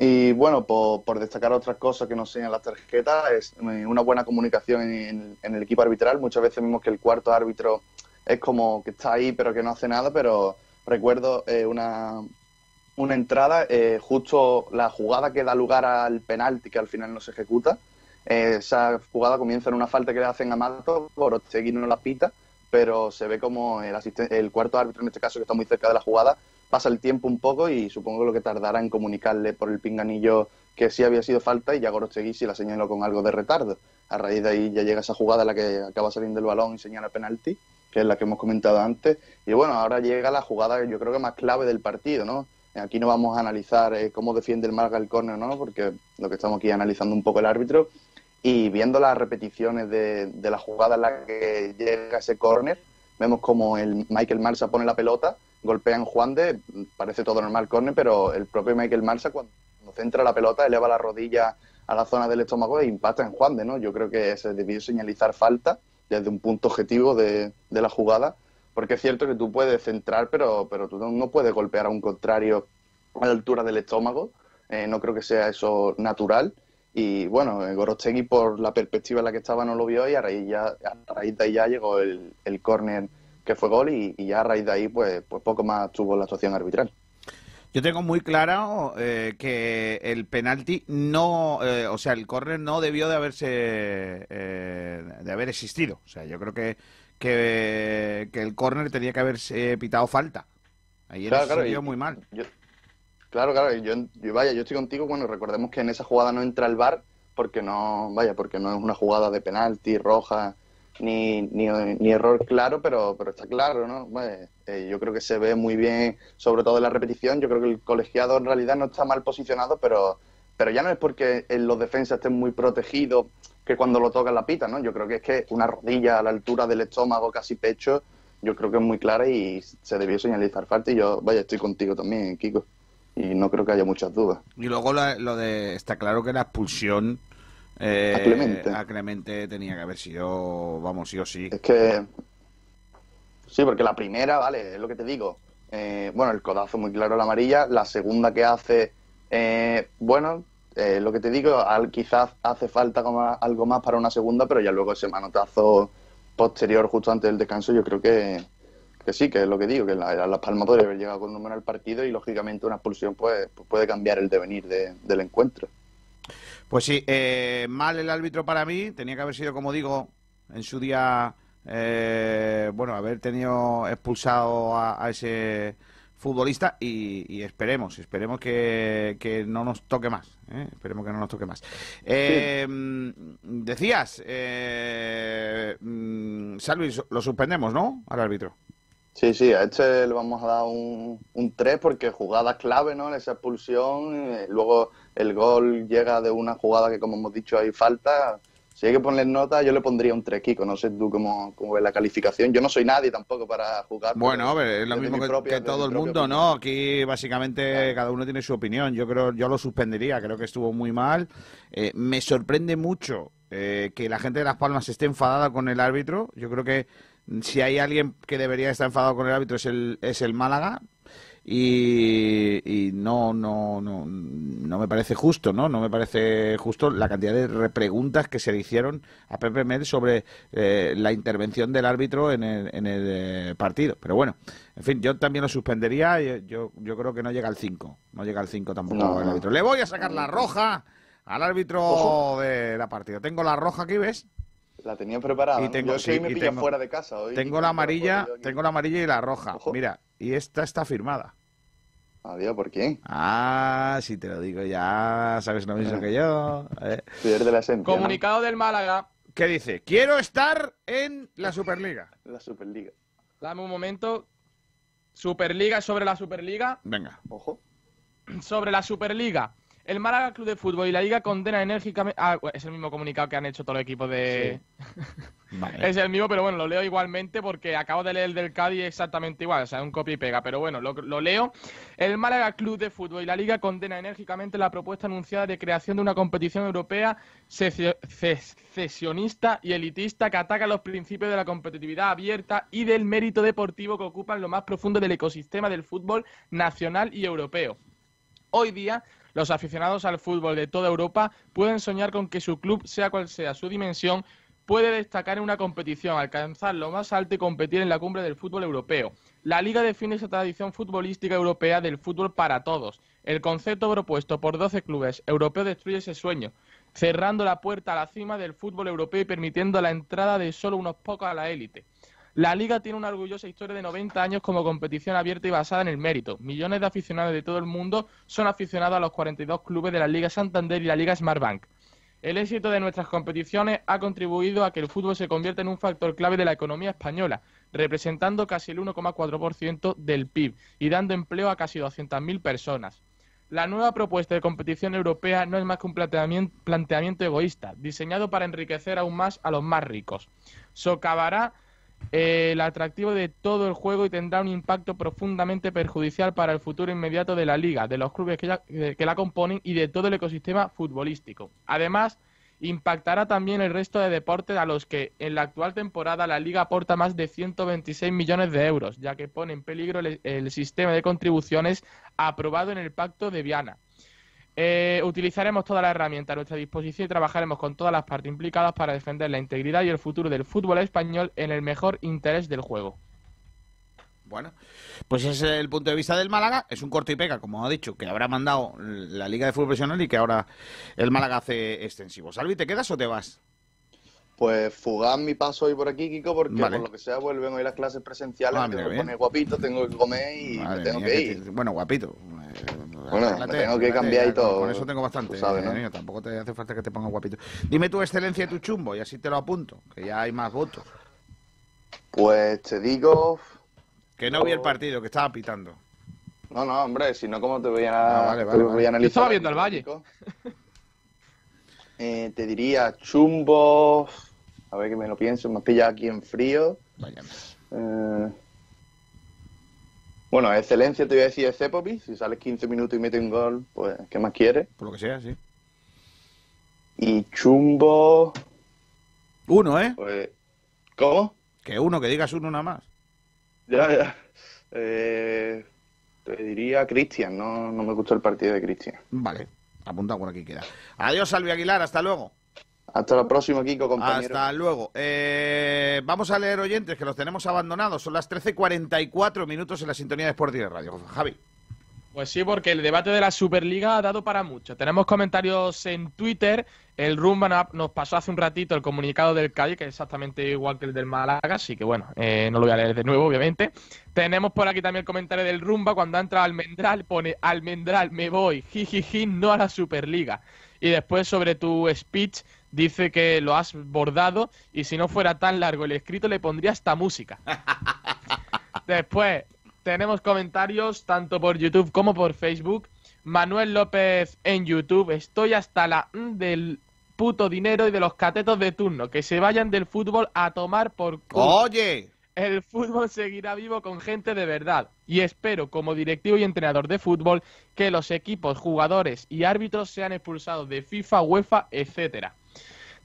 Y bueno, por, destacar otras cosas que nos enseñan las tarjetas, es eh, una buena comunicación en, el equipo arbitral. Muchas veces vemos que el cuarto árbitro es como que está ahí pero que no hace nada, pero recuerdo eh, una, una entrada, eh, justo la jugada que da lugar al penalti que al final no se ejecuta. Eh, esa jugada comienza en una falta que le hacen a Mato, Gorostegui no la pita, pero se ve como el, el cuarto árbitro, en este caso, que está muy cerca de la jugada, pasa el tiempo un poco y supongo lo que tardará en comunicarle por el pinganillo que sí había sido falta y ya Gorostegui sí la señaló con algo de retardo. A raíz de ahí ya llega esa jugada en la que acaba saliendo el balón y señala penalti, que es la que hemos comentado antes. Y bueno, ahora llega la jugada yo creo que más clave del partido, ¿no? Aquí no vamos a analizar eh, cómo defiende el Málaga el córner, ¿no? Porque lo que estamos aquí analizando un poco el árbitro y viendo las repeticiones de, de la jugada en la que llega ese córner, vemos como el Michael Marsa pone la pelota, golpean Juan de, parece todo normal córner, pero el propio Michael Marsa cuando centra la pelota eleva la rodilla a la zona del estómago e impacta en Juan de, ¿no? Yo creo que se debió señalizar falta desde un punto objetivo de, de la jugada, porque es cierto que tú puedes centrar, pero, pero tú no- no puedes golpear a un contrario a la altura del estómago, eh, no creo que sea eso natural. Y bueno, eh, Gorostegui por la perspectiva en la que estaba no lo vio y a raíz, a raíz de ahí ya llegó el, el córner que fue gol y, y ya a raíz de ahí pues, pues poco más tuvo la actuación arbitral. Yo tengo muy claro eh, que el penalti no, eh, o sea, el córner no debió de haberse, eh, de haber existido. O sea, yo creo que, que, que el córner tenía que haberse pitado falta. Ahí Claro, claro, sentido y- muy mal. Yo- claro, claro, yo, yo- vaya, yo estoy contigo, bueno, recordemos que en esa jugada no entra el VAR porque no, vaya, porque no es una jugada de penalti, roja, ni, ni, ni error claro, pero, pero está claro, ¿no? Pues, eh, yo creo que se ve muy bien, sobre todo en la repetición, yo creo que el colegiado en realidad no está mal posicionado, pero, pero ya no es porque en los defensas estén muy protegidos que cuando lo tocan la pita, ¿no? Yo creo que es que una rodilla a la altura del estómago, casi pecho, yo creo que es muy clara y se debió señalizar falta y yo, vaya, estoy contigo también, Kiko. Y no creo que haya muchas dudas. Y luego lo de, está claro que la expulsión eh, A Clemente. a Clemente tenía que haber sido, vamos, sí o sí. Es que. Sí, porque la primera, vale, es lo que te digo. Eh, bueno, el codazo muy claro la amarilla. La segunda que hace, eh, bueno, eh, lo que te digo, al- quizás hace falta como algo más para una segunda, pero ya luego ese manotazo posterior, justo antes del descanso, yo creo que, que sí, que es lo que digo, que la, Las Palmas podría haber llegado con número al partido y lógicamente una expulsión pues, pues puede cambiar el devenir de- del encuentro. Pues sí, eh, mal el árbitro para mí, tenía que haber sido, como digo, en su día, eh, bueno, haber tenido expulsado a, ese futbolista y, esperemos, esperemos que, que no nos toque más, ¿eh? esperemos que no nos toque más. Eh, Decías, eh, Salvi, lo suspendemos, ¿no? Al árbitro. Sí, sí, a este le vamos a dar un, un 3 porque jugada clave, ¿no? En esa expulsión. eh, luego el gol llega de una jugada que, como hemos dicho, hay falta. Si hay que ponerle nota, yo le pondría un 3, Kiko. No sé tú cómo, cómo ves la calificación. Yo no soy nadie tampoco para jugar. Bueno, es lo mismo mi que, propia- que todo el mundo, opinión. ¿no? Aquí básicamente cada uno tiene su opinión. Yo creo, yo lo suspendería, creo que estuvo muy mal. Eh, me sorprende mucho eh, que la gente de Las Palmas esté enfadada con el árbitro. Yo creo que si hay alguien que debería estar enfadado con el árbitro es el, es el Málaga. Y, y no, no, no, no me parece justo, ¿no? No me parece justo la cantidad de repreguntas que se le hicieron a Pepe Mel sobre eh, la intervención del árbitro en el, en el eh, partido. Pero bueno, en fin, yo también lo suspendería. Yo, yo creo que no llega al 5. No llega al 5 tampoco No. el árbitro. Le voy a sacar la roja al árbitro Ojo. de la partida. Tengo la roja aquí, ¿ves? La tenía preparada. Y ¿no? tengo- yo es que sí, hoy me y pilla tengo- fuera de casa. Hoy, Tengo la amarilla, tengo la amarilla y la roja. Mira, y esta está firmada. Adiós, ¿por quién? Ah, si te lo digo ya, sabes lo mismo que yo. ¿eh? Pierde la esencia. ¿no? Comunicado del Málaga. ¿Qué dice? Quiero estar en la Superliga. La Superliga. Dame un momento. Superliga sobre la Superliga. Venga. Ojo. Sobre la Superliga. El Málaga Club de Fútbol y la Liga condena enérgicamente. Ah, es el mismo comunicado que han hecho todos los equipos de. Es el mismo, pero bueno, lo leo igualmente porque acabo de leer el del Cádiz exactamente igual, o sea, un copia y pega. Pero bueno, lo, lo leo. El Málaga Club de Fútbol y la Liga condena enérgicamente la propuesta anunciada de creación de una competición europea cecio- ces- cesionista y elitista que ataca los principios de la competitividad abierta y del mérito deportivo que ocupan lo más profundo del ecosistema del fútbol nacional y europeo. Hoy día, los aficionados al fútbol de toda Europa pueden soñar con que su club, sea cual sea su dimensión, puede destacar en una competición, alcanzar lo más alto y competir en la cumbre del fútbol europeo. La Liga define esa tradición futbolística europea del fútbol para todos. El concepto propuesto por 12 clubes europeos destruye ese sueño, cerrando la puerta a la cima del fútbol europeo y permitiendo la entrada de solo unos pocos a la élite. La liga tiene una orgullosa historia de 90 años como competición abierta y basada en el mérito. Millones de aficionados de todo el mundo son aficionados a los 42 clubes de la Liga Santander y la Liga Smartbank. El éxito de nuestras competiciones ha contribuido a que el fútbol se convierta en un factor clave de la economía española, representando casi el 1,4% del PIB y dando empleo a casi 200.000 personas. La nueva propuesta de competición europea no es más que un planteamien- planteamiento egoísta, diseñado para enriquecer aún más a los más ricos. Socavará el atractivo de todo el juego y tendrá un impacto profundamente perjudicial para el futuro inmediato de la liga, de los clubes que, ya- eh, que la componen y de todo el ecosistema futbolístico. Además, impactará también el resto de deportes a los que en la actual temporada la liga aporta más de 126 millones de euros, ya que pone en peligro el, el sistema de contribuciones aprobado en el Pacto de Viana. Eh, utilizaremos todas las herramientas a nuestra disposición y trabajaremos con todas las partes implicadas para defender la integridad y el futuro del fútbol español en el mejor interés del juego. Bueno, pues ese es el punto de vista del Málaga. Es un corto y pega, como ha dicho, que habrá mandado la Liga de Fútbol Profesional y que ahora el Málaga hace extensivo. Salvi, ¿te quedas o te vas? Pues fugar mi paso hoy por aquí, Kiko, porque Vale. por lo que sea vuelven hoy las clases presenciales, Ah, me mira tengo que poner guapito, tengo que comer y Madre me tengo mía, que que ir. te- Bueno, guapito. Bueno, me tengo que cambiar y todo. Con eso tengo bastante. Sabes, ¿no? eh, Tampoco te hace falta que te ponga guapito. Dime tu excelencia y tu chumbo y así te lo apunto, que ya hay más votos. Pues te digo... Que no vi el partido, que estaba pitando. No, no, hombre, si no, ¿cómo te voy a, Ah, vale, te vale, voy a analizar? Yo estaba viendo al Valle. Eh, te diría chumbo... A ver que me lo pienso, me has pillado aquí en frío. Eh, Bueno, excelencia te voy a decir de Cepovi. Si sales 15 minutos y metes un gol, pues, ¿qué más quieres? Por lo que sea, sí. Y chumbo... Uno, ¿eh? Pues, ¿Cómo? Que uno, que digas uno nada más. Ya, ya. Eh, te diría Cristian, no, no me gustó el partido de Cristian. Vale, apuntado por aquí queda. Adiós, Salvi Aguilar, hasta luego. Hasta la próxima, Kiko, compañero. Hasta luego. Eh, vamos a leer oyentes que los tenemos abandonados. Son las 13.44 minutos en la sintonía de Sport y de Radio. Javi. Pues sí, porque el debate de la Superliga ha dado para mucho. Tenemos comentarios en Twitter. El Rumba no- nos pasó hace un ratito el comunicado del Cádiz, que es exactamente igual que el del Málaga, así que bueno, eh, no lo voy a leer de nuevo, obviamente. Tenemos por aquí también el comentario del Rumba, cuando ha entrado Almendral, pone Almendral, me voy, jijiji, no a la Superliga. Y después sobre tu speech dice que lo has bordado y si no fuera tan largo el escrito le pondría esta música. Después tenemos comentarios tanto por YouTube como por Facebook. Manuel López en YouTube. Estoy hasta la del puto dinero y de los catetos de turno. Que se vayan del fútbol a tomar por culo. Oye, El fútbol seguirá vivo con gente de verdad. Y espero, como directivo y entrenador de fútbol, que los equipos, jugadores y árbitros sean expulsados de FIFA, UEFA, etcétera.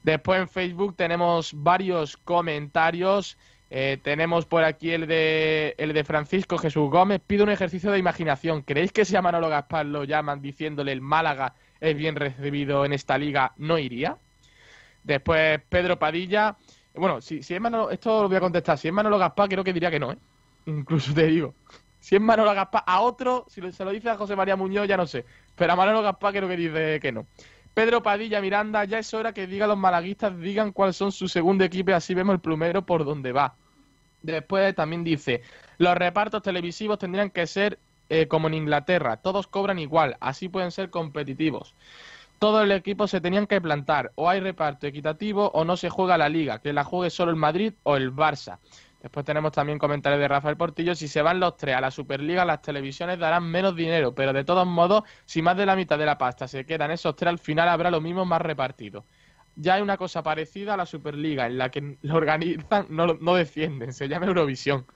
Después en Facebook tenemos varios comentarios. Eh, tenemos por aquí el de, el de Francisco Jesús Gómez. Pido un ejercicio de imaginación. ¿Creéis que si a Manolo Gaspar lo llaman diciéndole el Málaga es bien recibido en esta liga, no iría? Después Pedro Padilla. Bueno, si, si es Manolo, esto lo voy a contestar. Si es Manolo Gaspar, creo que diría que no, ¿eh? Incluso te digo. Si es Manolo Gaspar, a otro, si se lo dice a José María Muñoz, ya no sé. Pero a Manolo Gaspar creo que dice que no. Pedro Padilla Miranda, ya es hora que digan los malaguistas, digan cuáles son su segundo equipo y así vemos el plumero por donde va. Después también dice, los repartos televisivos tendrían que ser eh, como en Inglaterra, todos cobran igual, así pueden ser competitivos. Todo el equipo se tenían que plantar, o hay reparto equitativo o no se juega la liga, que la juegue solo el Madrid o el Barça. Después tenemos también comentarios de Rafael Portillo. Si se van los tres a la Superliga, las televisiones darán menos dinero, pero de todos modos, si más de la mitad de la pasta se quedan esos tres, al final habrá lo mismo más repartido. Ya hay una cosa parecida a la Superliga, en la que lo organizan, no, no defienden, se llama Eurovisión.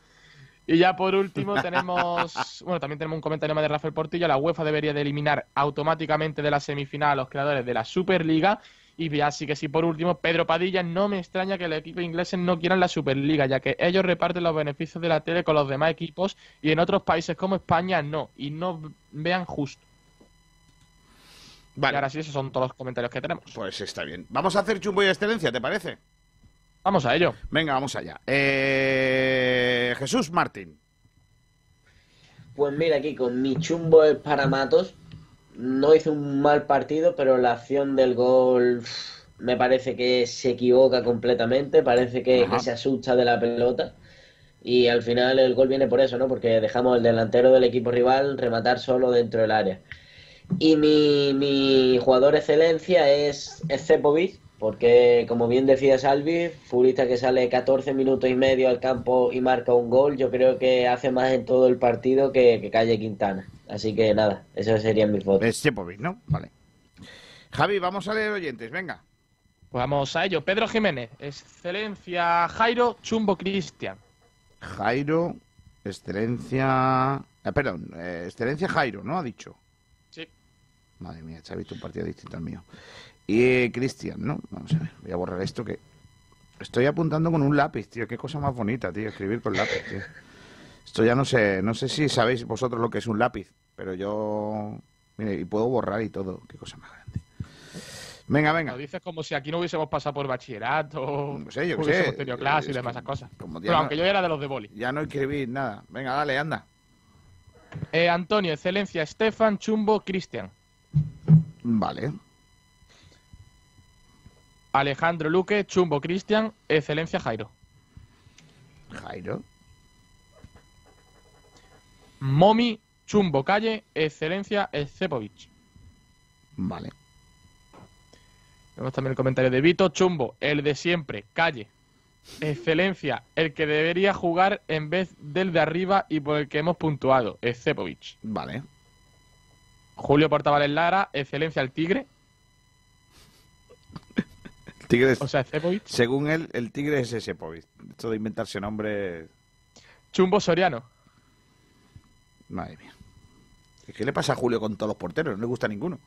Y ya por último tenemos, bueno, también tenemos un comentario más de Rafael Portillo. La UEFA debería de eliminar automáticamente de la semifinal a los creadores de la Superliga. Y ya sí que sí, por último, Pedro Padilla, no me extraña que el equipo inglés no quieran la Superliga, ya que ellos reparten los beneficios de la tele con los demás equipos y en otros países como España no, y no vean justo. Vale. Y ahora sí, esos son todos los comentarios que tenemos. pues está bien. Vamos a hacer chumbo y excelencia, ¿te parece? Vamos a ello. Venga, vamos allá. Eh, Jesús Martín. Pues mira, aquí con mi chumbo es para Matos. No hizo un mal partido, pero la acción del gol me parece que se equivoca completamente. Parece que, se asusta de la pelota. Y al final el gol viene por eso, ¿no? Porque dejamos al delantero del equipo rival rematar solo dentro del área. Y mi, mi jugador excelencia es, es Cepovic, porque como bien decía Salvi, futbolista que sale 14 minutos y medio al campo y marca un gol, yo creo que hace más en todo el partido que, que Calle Quintana. Así que nada, eso sería mi foto. Es Chepovic, ¿no? Vale. Javi, vamos a leer oyentes, venga. Pues vamos a ello. Pedro Jiménez, excelencia Jairo, chumbo Cristian. Jairo, excelencia... eh, perdón, eh, excelencia Jairo, ¿no? Ha dicho. Sí. Madre mía, se ha visto un partido distinto al mío. Y eh, Cristian, ¿no? Vamos a ver, voy a borrar esto que... Estoy apuntando con un lápiz, tío. Qué cosa más bonita, tío, escribir con lápiz, tío. Esto ya no sé, no sé si sabéis vosotros lo que es un lápiz, pero yo... Mire, y puedo borrar y todo. Qué cosa más grande. Venga, venga. Lo dices como si aquí no hubiésemos pasado por bachillerato, No sé, yo qué hubiésemos sé. tenido clase y demás esas cosas. Pero no- aunque yo era de los de boli. Ya no escribís nada. Venga, dale, anda. Eh, Antonio, excelencia Estefan, chumbo Cristian. Vale. Alejandro Luque, chumbo Cristian, excelencia Jairo. Jairo. Momi, chumbo Calle, excelencia Cepovic. Vale. Tenemos también el comentario de Vito, chumbo, el de siempre, Calle. Excelencia, el que debería jugar en vez del de arriba y por el que hemos puntuado, Cepovic. Vale. Julio Portavales Lara, excelencia el Tigre, El tigre es- o sea. Según él, el tigre es ese Povich. Esto de inventarse nombre. Chumbo Soriano. Madre mía. ¿Qué le pasa a Julio con todos los porteros? No le gusta ninguno.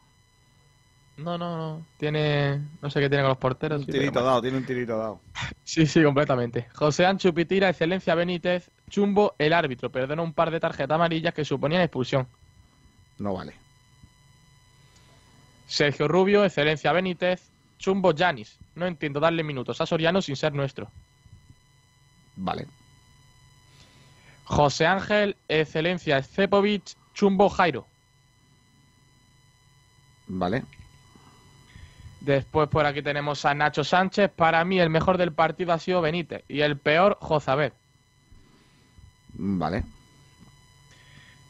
No, no, no. Tiene. No sé qué tiene con los porteros. Un sí, tirito dado, tiene un tirito dado. Sí, sí, completamente. José Ancho Pitira, excelencia Benítez, chumbo el árbitro. Perdona un par de tarjetas amarillas que suponían expulsión. No vale. Sergio Rubio, excelencia Benítez, chumbo Janis. No entiendo darle minutos a Soriano sin ser nuestro. Vale. José Ángel, excelencia Cepovic, chumbo Jairo. Vale. Después por aquí tenemos a Nacho Sánchez. Para mí el mejor del partido ha sido Benítez y el peor Jozabed. Vale.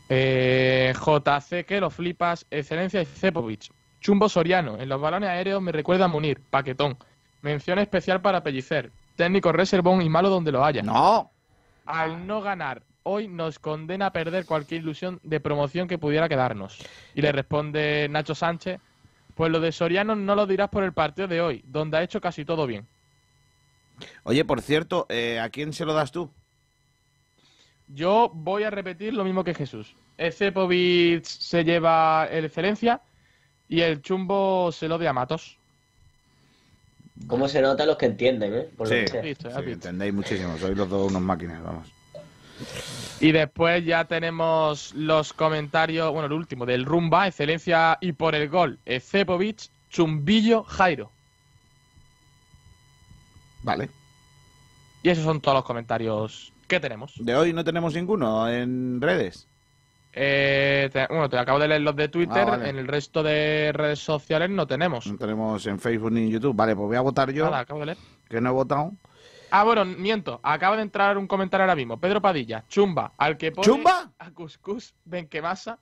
Eh, JC, que lo flipas. Excelencia Cepovic. Chumbo Soriano. En los balones aéreos me recuerda a Munir. Paquetón. Mención especial para Pellicer. Técnico reservón y malo donde lo haya. ¡No! Al no ganar hoy nos condena a perder cualquier ilusión de promoción que pudiera quedarnos. Y le responde Nacho Sánchez. Pues lo de Soriano no lo dirás por el partido de hoy, donde ha hecho casi todo bien. Oye, por cierto, eh, ¿a quién se lo das tú? Yo voy a repetir lo mismo que Jesús. Cepovic se lleva el excelencia y el chumbo se lo de a Matos. ¿Cómo se nota los que entienden, eh? Por lo Sí, que sí, entendéis muchísimo. Sois los dos unos máquinas, vamos. Y después ya tenemos los comentarios, bueno, el último, del Rumba, excelencia y por el gol, Cepovic, Chumbillo, Jairo. Vale. Y esos son todos los comentarios que tenemos. De hoy no tenemos ninguno en redes. Eh, te- bueno, te acabo de leer los de Twitter, Ah, vale. en el resto de redes sociales no tenemos. No tenemos en Facebook ni en YouTube. Vale, pues voy a votar yo, Nada, acabo de leer. que no he votado. Ah, bueno, miento. Acaba de entrar un comentario ahora mismo. Pedro Padilla, chumba, al que pone ¿Chumba? a Cuscus, Benquemasa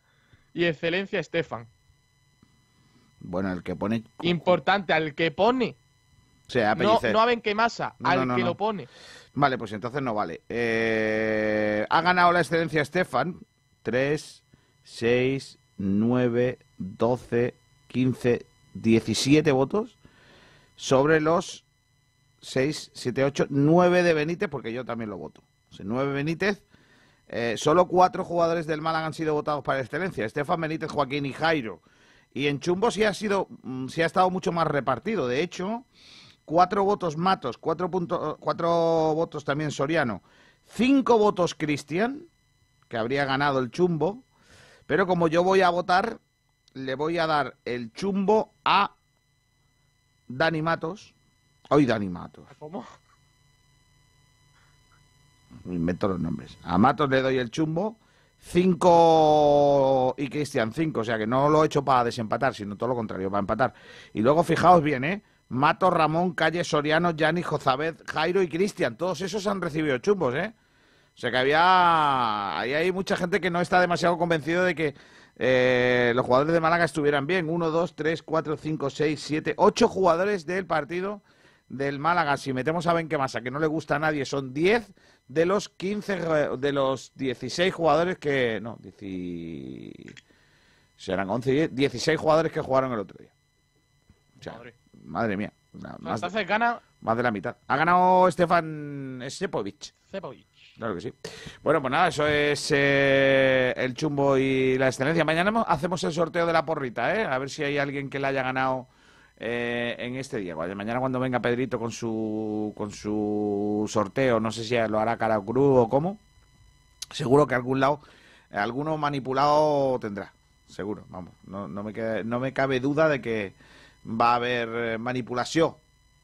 y excelencia Estefan. Bueno, el que pone... Importante, al que pone. O sea, No, no a Benquemasa, No, al no, que no. lo pone. Vale, pues entonces no vale. Eh, ha ganado la excelencia Estefan. 3, 6, 9, 12, 15, 17 votos sobre los 6, 7, 8, 9 de Benítez, porque yo también lo voto. O sea, 9 Benítez. Eh, solo cuatro jugadores del Málaga han sido votados para excelencia. Estefan Benítez, Joaquín y Jairo. Y en Chumbo sí ha sido, mm, sí ha estado mucho más repartido. De hecho, cuatro votos Matos, cuatro, punto- cuatro votos también Soriano, cinco votos Cristian, que habría ganado el chumbo, pero como yo voy a votar, le voy a dar el chumbo a Dani Matos. Hoy Dani Matos. ¿Cómo? Me invento los nombres. A Matos le doy el chumbo. Cinco y Cristian cinco, o sea que no lo he hecho para desempatar, sino todo lo contrario, para empatar. Y luego fijaos bien, ¿eh? Matos, Ramón, Calle, Soriano, Yanni, Jozabed, Jairo y Cristian, todos esos han recibido chumbos, ¿eh? O sea que había. Ahí hay mucha gente que no está demasiado convencido de que eh, los jugadores de Málaga estuvieran bien. Uno, dos, tres, cuatro, cinco, seis, siete, ocho jugadores del partido del Málaga. Si metemos a Benquemasa, que no le gusta a nadie, son 10 de los 15, eh, de los 16 jugadores que. No, 10, serán 11, 10, 16 jugadores que jugaron el otro día. O sea, madre, mía. más, de, gana más de la mitad. Ha ganado Stefan Sepovic. Cepovic. Claro que sí. Bueno, pues nada, eso es eh, el chumbo y la excelencia. Mañana mo- hacemos el sorteo de la porrita, ¿eh? A ver si hay alguien que la haya ganado eh, en este día. Mañana cuando venga Pedrito con su, con su sorteo, no sé si lo hará cara cruz o cómo. Seguro que algún lado, alguno manipulado tendrá. Seguro, vamos. No, no, me, no me cabe duda de que va a haber eh, manipulación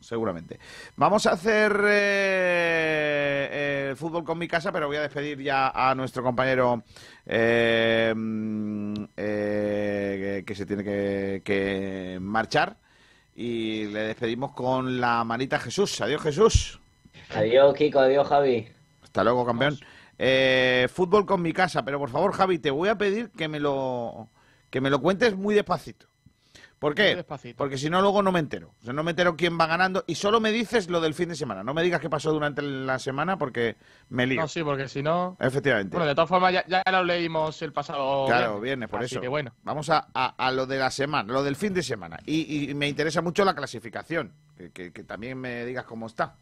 seguramente. Vamos a hacer eh, fútbol con mi casa, pero voy a despedir ya a nuestro compañero eh, mm, eh, que se tiene que, que marchar. Y le despedimos con la manita a Jesús. Adiós, Jesús. Adiós, Kiko, adiós, Javi. Hasta luego, campeón. Eh, fútbol con mi casa, pero por favor, Javi, te voy a pedir que me lo que me lo cuentes muy despacito. ¿Por qué? Despacito. Porque si no, luego no me entero. O sea, no me entero quién va ganando y solo me dices lo del fin de semana. No me digas qué pasó durante la semana porque me lío. No, sí, porque si no. Efectivamente. Bueno, de todas formas, ya, ya lo leímos el pasado. Claro, viernes, por Así eso. que bueno. Vamos a, a- a lo de la semana, lo del fin de semana. Y, y me interesa mucho la clasificación. Que, que- que también me digas cómo está.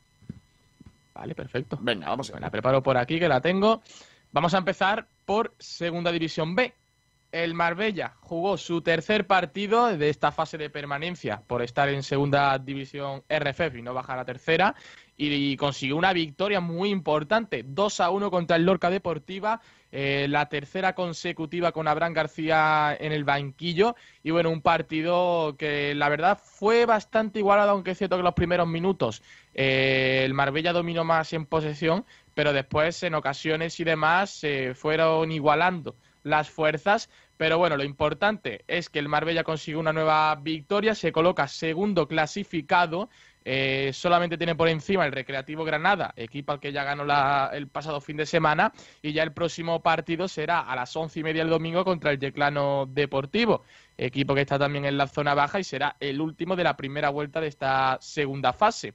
Vale, perfecto. Venga, vamos a La preparo por aquí, que la tengo. Vamos a empezar por Segunda División B. El Marbella jugó su tercer partido de esta fase de permanencia por estar en Segunda División RFF y no bajar a la tercera. Y consiguió una victoria muy importante, 2 a 1 contra el Lorca Deportiva, eh, la tercera consecutiva con Abraham García en el banquillo. Y bueno, un partido que la verdad fue bastante igualado, aunque es cierto que los primeros minutos eh, el Marbella dominó más en posesión, pero después en ocasiones y demás se fueron igualando las fuerzas. Pero bueno, lo importante es que el Marbella consigue una nueva victoria, se coloca segundo clasificado, eh, solamente tiene por encima el Recreativo Granada, equipo al que ya ganó el pasado fin de semana, y ya el próximo partido será a las once y media el domingo contra el Yeclano Deportivo, equipo que está también en la zona baja y será el último de la primera vuelta de esta segunda fase.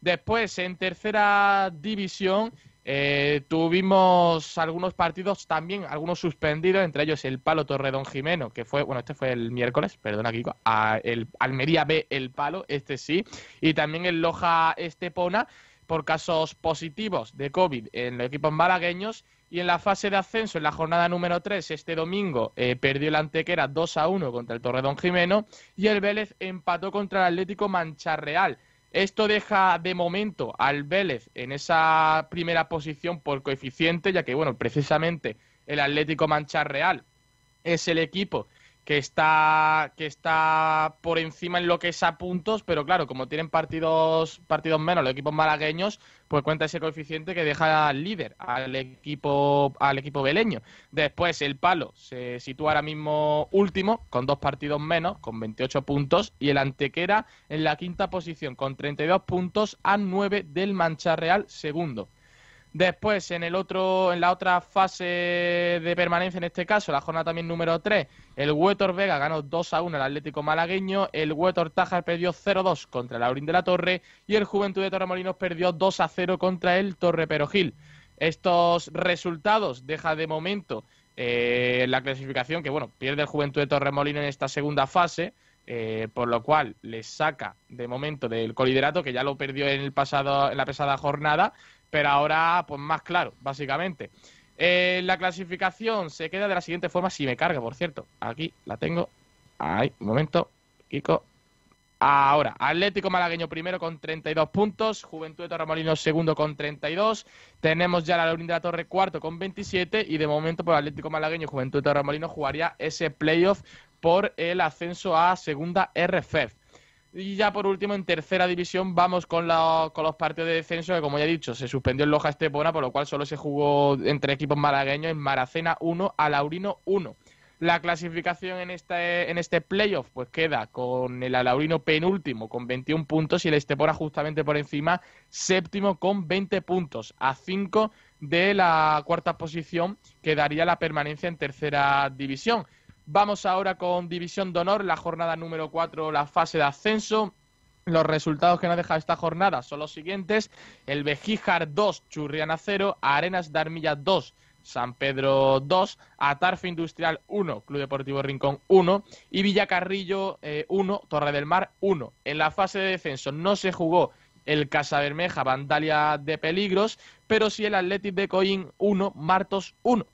Después, en tercera división, Eh, tuvimos algunos partidos también, algunos suspendidos, entre ellos el Palo Torredón Jimeno, que fue, bueno, este fue el miércoles, perdona Kiko, el Almería B el Palo, este sí, y también el Loja Estepona por casos positivos de COVID en los equipos malagueños y en la fase de ascenso, en la jornada número 3, este domingo, eh, perdió el Antequera 2 a 1 contra el Torredón Jimeno y el Vélez empató contra el Atlético Mancharreal. Esto deja de momento al Vélez en esa primera posición por coeficiente, ya que, bueno, precisamente el Atlético Manchar Real es el equipo que está, que está por encima en lo que es a puntos, pero claro, como tienen partidos, partidos menos los equipos malagueños, pues cuenta ese coeficiente que deja al líder, al equipo, al equipo beleño. Después el palo se sitúa ahora mismo último, con dos partidos menos, con 28 puntos, y el Antequera en la quinta posición, con 32 puntos a 9 del Mancha Real segundo. Después, en el otro, en la otra fase de permanencia, en este caso, la jornada también número 3, el Huetor Vega ganó 2 a 1 al Atlético Malagueño, el Huetor Tajas perdió 0-2 contra el Aurín de la Torre y el Juventud de Torremolinos perdió 2 a 0 contra el Torre Perogil. Estos resultados dejan de momento eh, la clasificación que, bueno, pierde el Juventud de Torremolinos en esta segunda fase, eh, por lo cual les saca de momento del coliderato, que ya lo perdió en, el pasado, en la pasada jornada, pero ahora pues más claro, básicamente. Eh, la clasificación se queda de la siguiente forma, si me carga, por cierto. Aquí la tengo. Ahí, un momento. Kiko. Ahora, Atlético Malagueño primero con 32 puntos, Juventud de Torremolinos segundo con 32, tenemos ya la Laurín de la Torre cuarto con 27 y de momento por pues, Atlético Malagueño Juventud de Torremolinos jugaría ese playoff por el ascenso a segunda RFEF. Y ya por último, en tercera división, vamos con, con los partidos de descenso, que como ya he dicho, se suspendió en Loja Estepona, por lo cual solo se jugó entre equipos malagueños en Maracena 1 a Laurino 1. La clasificación en este, en este playoff pues queda con el Alaurino penúltimo con 21 puntos y el Estepona justamente por encima, séptimo con 20 puntos, a 5 de la cuarta posición que daría la permanencia en tercera división. Vamos ahora con División de Honor, la jornada número 4, la fase de ascenso. Los resultados que nos deja esta jornada son los siguientes. El Bejíjar 2, Churriana 0, Arenas de Armilla 2, San Pedro 2, Atarfe Industrial 1, Club Deportivo Rincón 1 y Villacarrillo 1, eh, Torre del Mar 1. En la fase de descenso no se jugó el Casa Bermeja Vandalia de Peligros, pero sí el Athletic de Coín 1, Martos 1.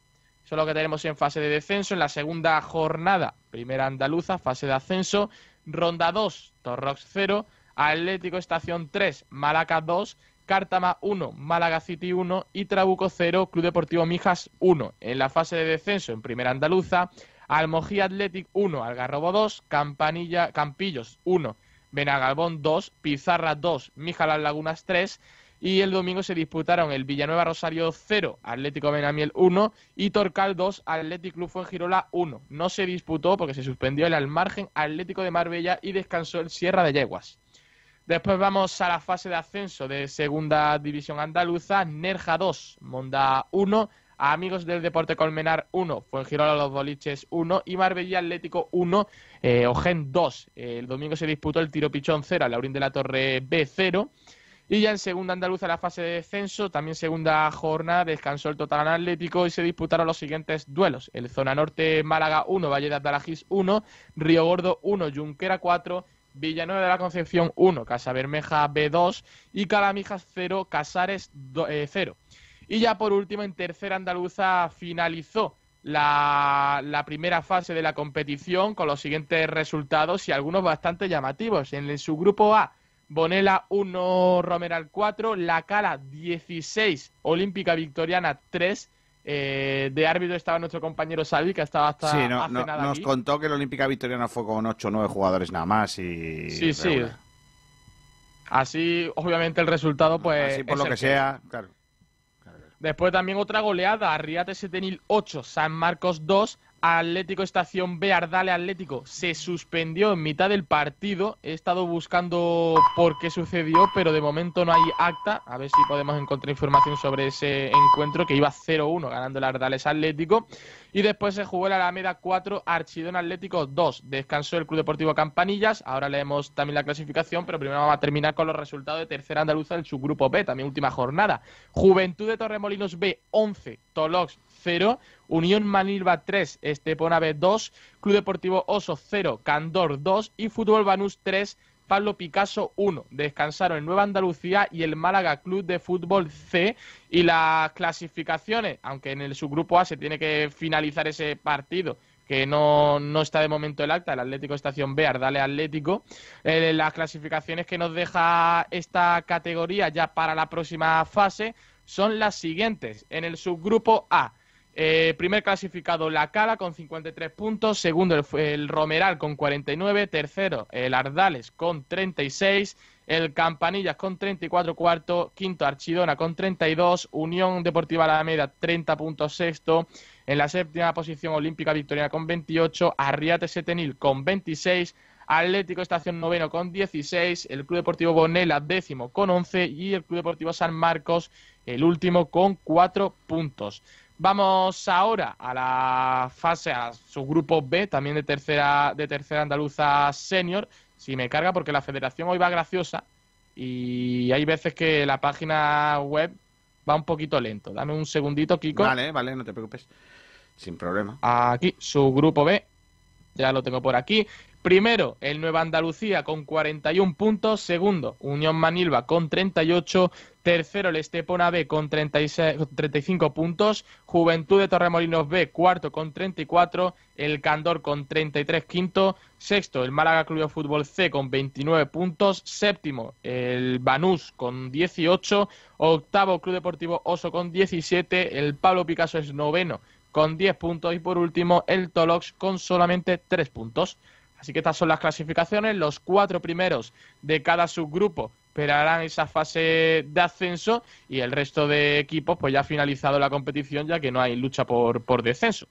Eso es lo que tenemos en fase de descenso. En la segunda jornada, primera andaluza, fase de ascenso. Ronda 2, Torrox 0. Atlético Estación 3, Málaga 2. Cártama 1, Málaga City 1 y Trabuco 0, Club Deportivo Mijas 1. En la fase de descenso, en primera andaluza, Almojí Athletic 1, Algarrobo 2, Campanilla, Campillos 1, Benagalbón 2, Pizarra 2, Mijas Las Lagunas 3 y el domingo se disputaron el Villanueva Rosario 0, Atlético Benamiel 1 y Torcal 2, Atlético Club Fuengirola 1. No se disputó porque se suspendió el al margen Atlético de Marbella y descansó el Sierra de Yeguas. Después vamos a la fase de ascenso de Segunda División Andaluza, Nerja 2, Monda 1, Amigos del Deporte Colmenar 1, Fuengirola Los Boliches 1 y Marbella Atlético 1, eh, Ogen 2. el domingo se disputó el Tiro Pichón 0, Laurín de la Torre B 0. Y ya en segunda andaluza la fase de descenso, también segunda jornada, descansó el total atlético y se disputaron los siguientes duelos. El Zona Norte Málaga 1, Valle de Atalajís 1, Río Gordo 1, Junquera 4, Villanueva de la Concepción 1, Casa Bermeja B2 y Calamijas 0, Casares 0. Eh, y ya por último, en tercera andaluza finalizó la, la, primera fase de la competición con los siguientes resultados y algunos bastante llamativos. En su grupo A, Bonela 1, Romeral 4, La Cala 16, Olímpica Victoriana 3. Eh, de árbitro estaba nuestro compañero Salvi, que estaba hasta sí, no, nos contó que la Olímpica Victoriana fue con 8 o 9 jugadores nada más. Y... Sí, sí. Así, obviamente, el resultado, pues. Así por lo que, sea, claro. Después también otra goleada, Arriate Setenil 8, San Marcos 2, Atlético Estación B, Ardale Atlético, se suspendió en mitad del partido. He estado buscando por qué sucedió, pero de momento no hay acta. A ver si podemos encontrar información sobre ese encuentro que iba 0-1 ganando el Ardales Atlético. Y después se jugó el Alameda 4, Archidón Atlético 2. Descansó el Club Deportivo Campanillas. Ahora leemos también la clasificación, pero primero vamos a terminar con los resultados de Tercera Andaluza del subgrupo B, también última jornada. Juventud de Torremolinos B 11, Tolox 0, Unión Manilva 3, Estepona B 2, Club Deportivo Oso 0, Candor 2 y Fútbol Banús 3, Pablo Picasso 1. Descansaron en Nueva Andalucía y el Málaga Club de Fútbol C. Y las clasificaciones, aunque en el subgrupo A se tiene que finalizar ese partido, que no, no está de momento el acta, el Atlético Estación B, Ardale Atlético. Eh, las clasificaciones que nos deja esta categoría ya para la próxima fase son las siguientes. En el subgrupo A, eh, primer clasificado La Cala con 53 puntos, segundo el, Romeral con 49, tercero el Ardales con 36, el Campanillas con 34 cuarto, quinto Archidona con 32, Unión Deportiva Alameda 30 puntos. Sexto, en la séptima posición Olímpica Victoriana con 28, Arriate Setenil con 26, Atlético Estación Noveno con 16, el Club Deportivo Bonela décimo con 11 y el Club Deportivo San Marcos el último con 4 puntos. Vamos ahora a la fase, a su grupo B, también de tercera, de tercera andaluza senior. Si me carga, porque la federación hoy va graciosa y hay veces que la página web va un poquito lento. Dame un segundito, Kiko. Vale, vale, no te preocupes. Sin problema. Aquí, su grupo B. Ya lo tengo por aquí. Primero, el Nueva Andalucía con 41 puntos. Segundo, Unión Manilva con 38. Tercero, el Estepona B con 36, 35 puntos. Juventud de Torremolinos B, cuarto con 34. El Candor con 33, quinto. Sexto, el Málaga Club de Fútbol C con 29 puntos. Séptimo, el Banús con 18. Octavo, Club Deportivo Oso con 17. El Pablo Picasso es noveno con 10 puntos. Y por último, el Tolox con solamente 3 puntos. Así que estas son las clasificaciones. Los cuatro primeros de cada subgrupo esperarán esa fase de ascenso y el resto de equipos pues ya ha finalizado la competición ya que no hay lucha por, por descenso.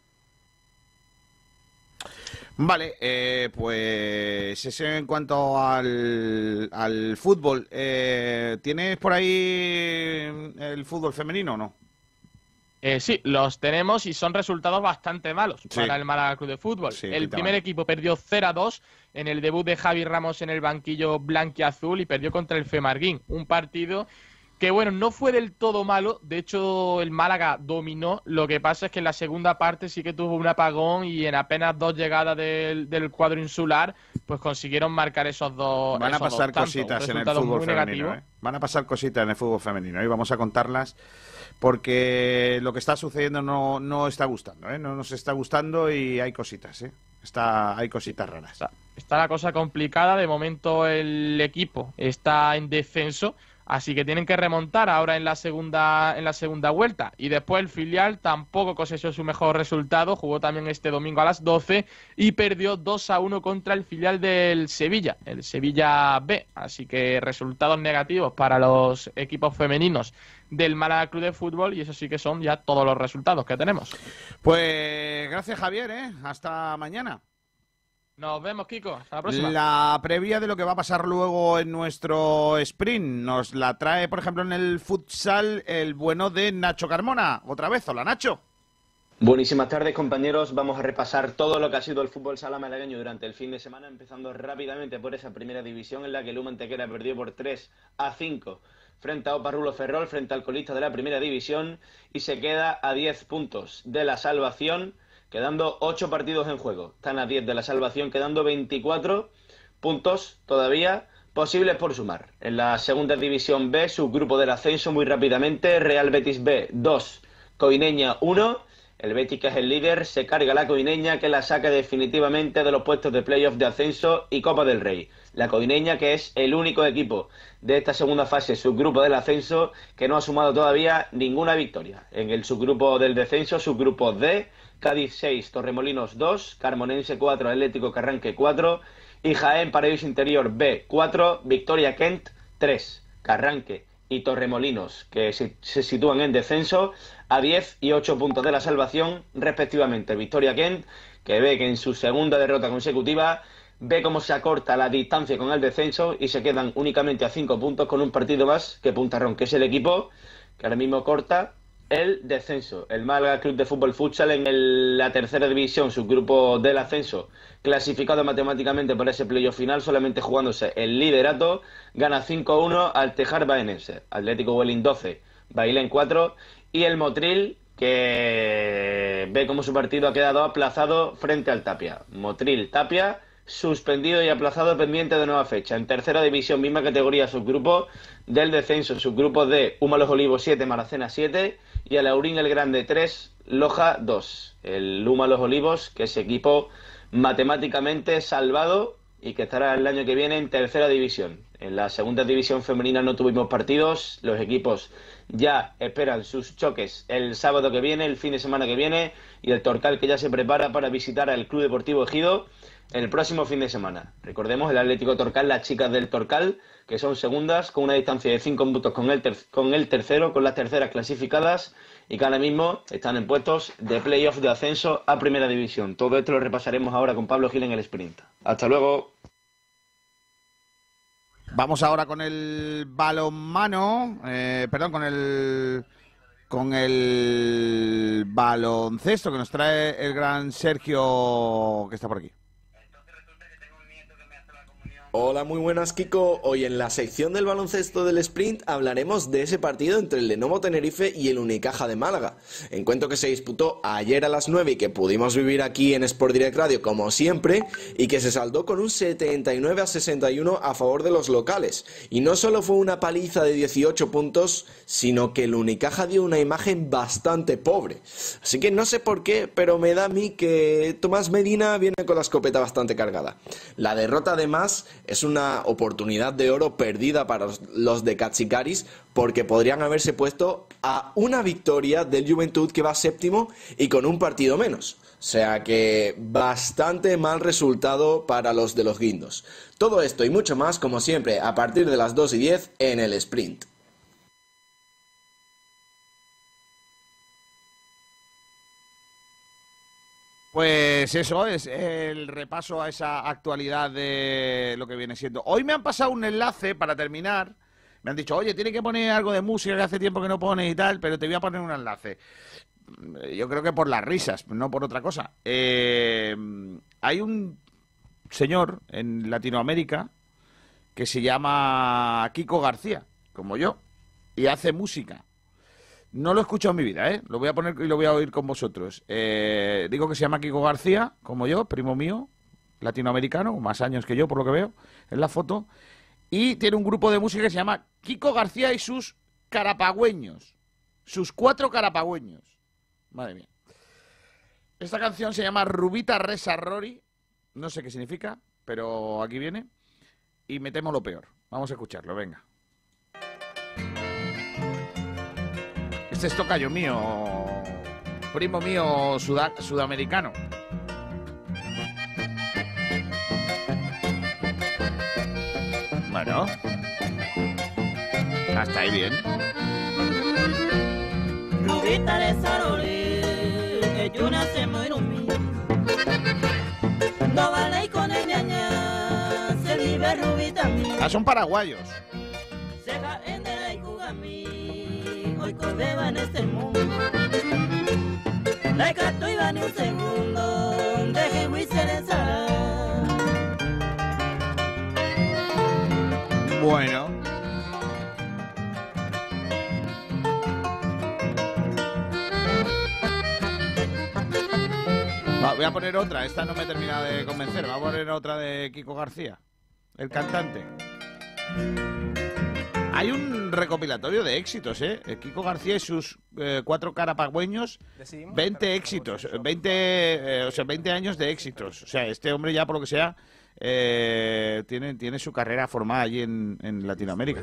Vale, eh, pues eso en cuanto al, al fútbol. Eh, ¿Tienes por ahí el fútbol femenino o no? Eh, sí, los tenemos y son resultados bastante malos sí. para el Málaga Club de Fútbol. Sí, el primer mal. equipo perdió 0 a 2 en el debut de Javi Ramos en el banquillo blanquiazul y perdió contra el Femarguín. Un partido que, bueno, no fue del todo malo. De hecho, el Málaga dominó. Lo que pasa es que en la segunda parte sí que tuvo un apagón y en apenas dos llegadas del, del cuadro insular, pues consiguieron marcar esos dos. Van a esos pasar dos cositas en el fútbol femenino. ¿eh? Van a pasar cositas en el fútbol femenino y vamos a contarlas porque lo que está sucediendo no, no está gustando, ¿eh? no nos está gustando y hay cositas, ¿eh? está, hay cositas raras. Está, está la cosa complicada, de momento el equipo está en descenso, así que tienen que remontar ahora en la segunda en la segunda vuelta y después el filial tampoco cosechó su mejor resultado, jugó también este domingo a las 12 y perdió 2 a 1 contra el filial del Sevilla, el Sevilla B, así que resultados negativos para los equipos femeninos del Málaga Club de Fútbol y eso sí que son ya todos los resultados que tenemos. Pues gracias Javier, ¿eh? hasta mañana. Nos vemos, Kiko. Hasta la próxima. La previa de lo que va a pasar luego en nuestro sprint nos la trae, por ejemplo, en el futsal el bueno de Nacho Carmona. Otra vez, hola Nacho. Buenísimas tardes, compañeros. Vamos a repasar todo lo que ha sido el fútbol sala malagueño durante el fin de semana, empezando rápidamente por esa primera división en la que el perdió por 3 a 5 frente a Oparrulo Ferrol, frente al colista de la primera división, y se queda a 10 puntos de la salvación quedando 8 partidos en juego. Están a 10 de la salvación, quedando 24 puntos todavía posibles por sumar. En la segunda división B, subgrupo del ascenso muy rápidamente, Real Betis B 2, Coineña 1. El Betis, que es el líder, se carga la Coineña, que la saca definitivamente de los puestos de playoff de ascenso y Copa del Rey. La Coineña, que es el único equipo de esta segunda fase, subgrupo del ascenso, que no ha sumado todavía ninguna victoria. En el subgrupo del descenso, subgrupo D, Cádiz 6, Torremolinos 2, Carmonense 4, Atlético Carranque 4 y Jaén Paraíso Interior B 4, Victoria Kent 3, Carranque y Torremolinos, que se, se sitúan en descenso a 10 y 8 puntos de la salvación, respectivamente. Victoria Kent, que ve que en su segunda derrota consecutiva ve cómo se acorta la distancia con el descenso y se quedan únicamente a 5 puntos con un partido más que Puntarrón, que es el equipo que ahora mismo corta el descenso. El Málaga Club de Fútbol Futsal en la tercera división, su grupo del ascenso, clasificado matemáticamente para ese playoff final, solamente jugándose el liderato, gana 5-1 al Tejar Baenense. Atlético Welling 12, Bailén 4 y el Motril que ve cómo su partido ha quedado aplazado frente al Tapia. Motril Tapia suspendido y aplazado pendiente de nueva fecha. En tercera división, misma categoría, subgrupo del descenso, subgrupo de Uma Los Olivos 7, Maracena 7 y Alaurín el Grande 3, Loja 2. El Uma Los Olivos, que es equipo matemáticamente salvado y que estará el año que viene en tercera división. En la segunda división femenina no tuvimos partidos, los equipos ya esperan sus choques el sábado que viene, el fin de semana que viene, y el Torcal que ya se prepara para visitar al Club Deportivo Ejido el próximo fin de semana. Recordemos el Atlético Torcal, las chicas del Torcal, que son segundas con una distancia de 5 puntos con el, tercero, con las terceras clasificadas y que ahora mismo están en puestos de playoff de ascenso a Primera División. Todo esto lo repasaremos ahora con Pablo Gil en el sprint. Hasta luego. Vamos ahora con el balonmano, eh, perdón, con el con el baloncesto que nos trae el gran Sergio que está por aquí. Hola, muy buenas Kiko. Hoy en la sección del baloncesto del sprint hablaremos de ese partido entre el Lenovo Tenerife y el Unicaja de Málaga. Encuentro que se disputó ayer a las 9 y que pudimos vivir aquí en Sport Direct Radio como siempre y que se saldó con un 79 a 61 a favor de los locales. Y no solo fue una paliza de 18 puntos, sino que el Unicaja dio una imagen bastante pobre. Así que no sé por qué, pero me da a mí que Tomás Medina viene con la escopeta bastante cargada. La derrota además es una oportunidad de oro perdida para los de Katsikaris porque podrían haberse puesto a una victoria del Juventud que va séptimo y con un partido menos. O sea que bastante mal resultado para los de los guindos. Todo esto y mucho más, como siempre, a partir de las 2 y 10 en el sprint. Pues eso es el repaso a esa actualidad de lo que viene siendo. Hoy me han pasado un enlace para terminar. Me han dicho, oye, tiene que poner algo de música que hace tiempo que no pones y tal, pero te voy a poner un enlace. Yo creo que por las risas, no por otra cosa. Eh, hay un señor en Latinoamérica que se llama Kiko García, como yo, y hace música. No lo he escuchado en mi vida, ¿eh? Lo voy a poner y lo voy a oír con vosotros. Eh, digo que se llama Kiko García, como yo, primo mío, latinoamericano, más años que yo, por lo que veo en la foto. Y tiene un grupo de música que se llama Kiko García y sus carapagüeños. Sus cuatro carapagüeños. Madre mía. Esta canción se llama Rubita Resa Rory. No sé qué significa, pero aquí viene. Y metemos lo peor. Vamos a escucharlo, venga. Este es tocayo mío, primo mío suda- sudamericano. Bueno, hasta ahí bien. Rubita de Saroli, que yo nací muy. No vale con el ñaña, se vive Rubita. Ah, son paraguayos. Se va en cobeba en este mundo. La gato iba ni un segundo, deje. Bueno. Va, voy a poner otra, esta no me termina de convencer. Voy a poner otra de Kiko García, el cantante. Hay un recopilatorio de éxitos, ¿eh? Eh, Kiko García y sus eh, cuatro carapagüeños, 20 éxitos, 20, eh, o sea, 20 años de éxitos. O sea, este hombre ya, por lo que sea, eh, tiene, tiene su carrera formada allí en, en Latinoamérica.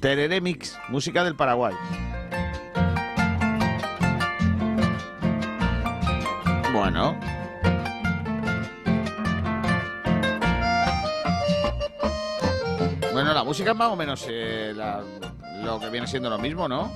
Tereré Mix, música del Paraguay. Bueno. Bueno, la música es más o menos eh, la- lo que viene siendo lo mismo, ¿no?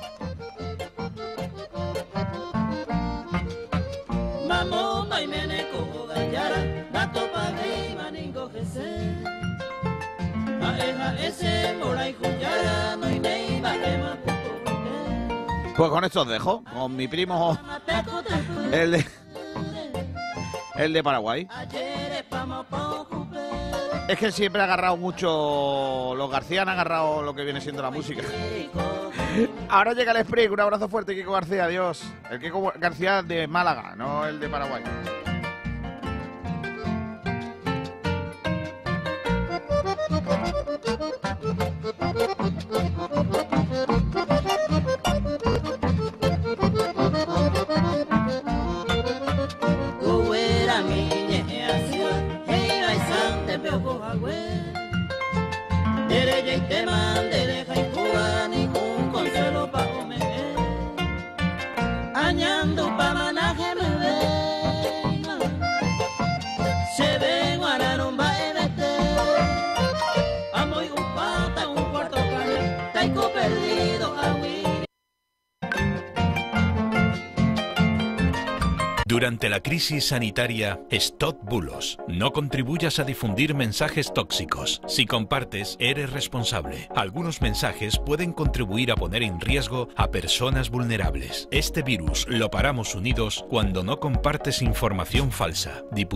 Pues con esto os dejo, con mi primo, el de, el de Paraguay. Es que siempre ha agarrado mucho, los García han agarrado lo que viene siendo la música. Ahora llega el Spring, un abrazo fuerte, Kiko García, adiós. El Kiko García de Málaga, no el de Paraguay. Durante la crisis sanitaria, stop bulos. No contribuyas a difundir mensajes tóxicos. Si compartes, eres responsable. Algunos mensajes pueden contribuir a poner en riesgo a personas vulnerables. Este virus lo paramos unidos cuando no compartes información falsa.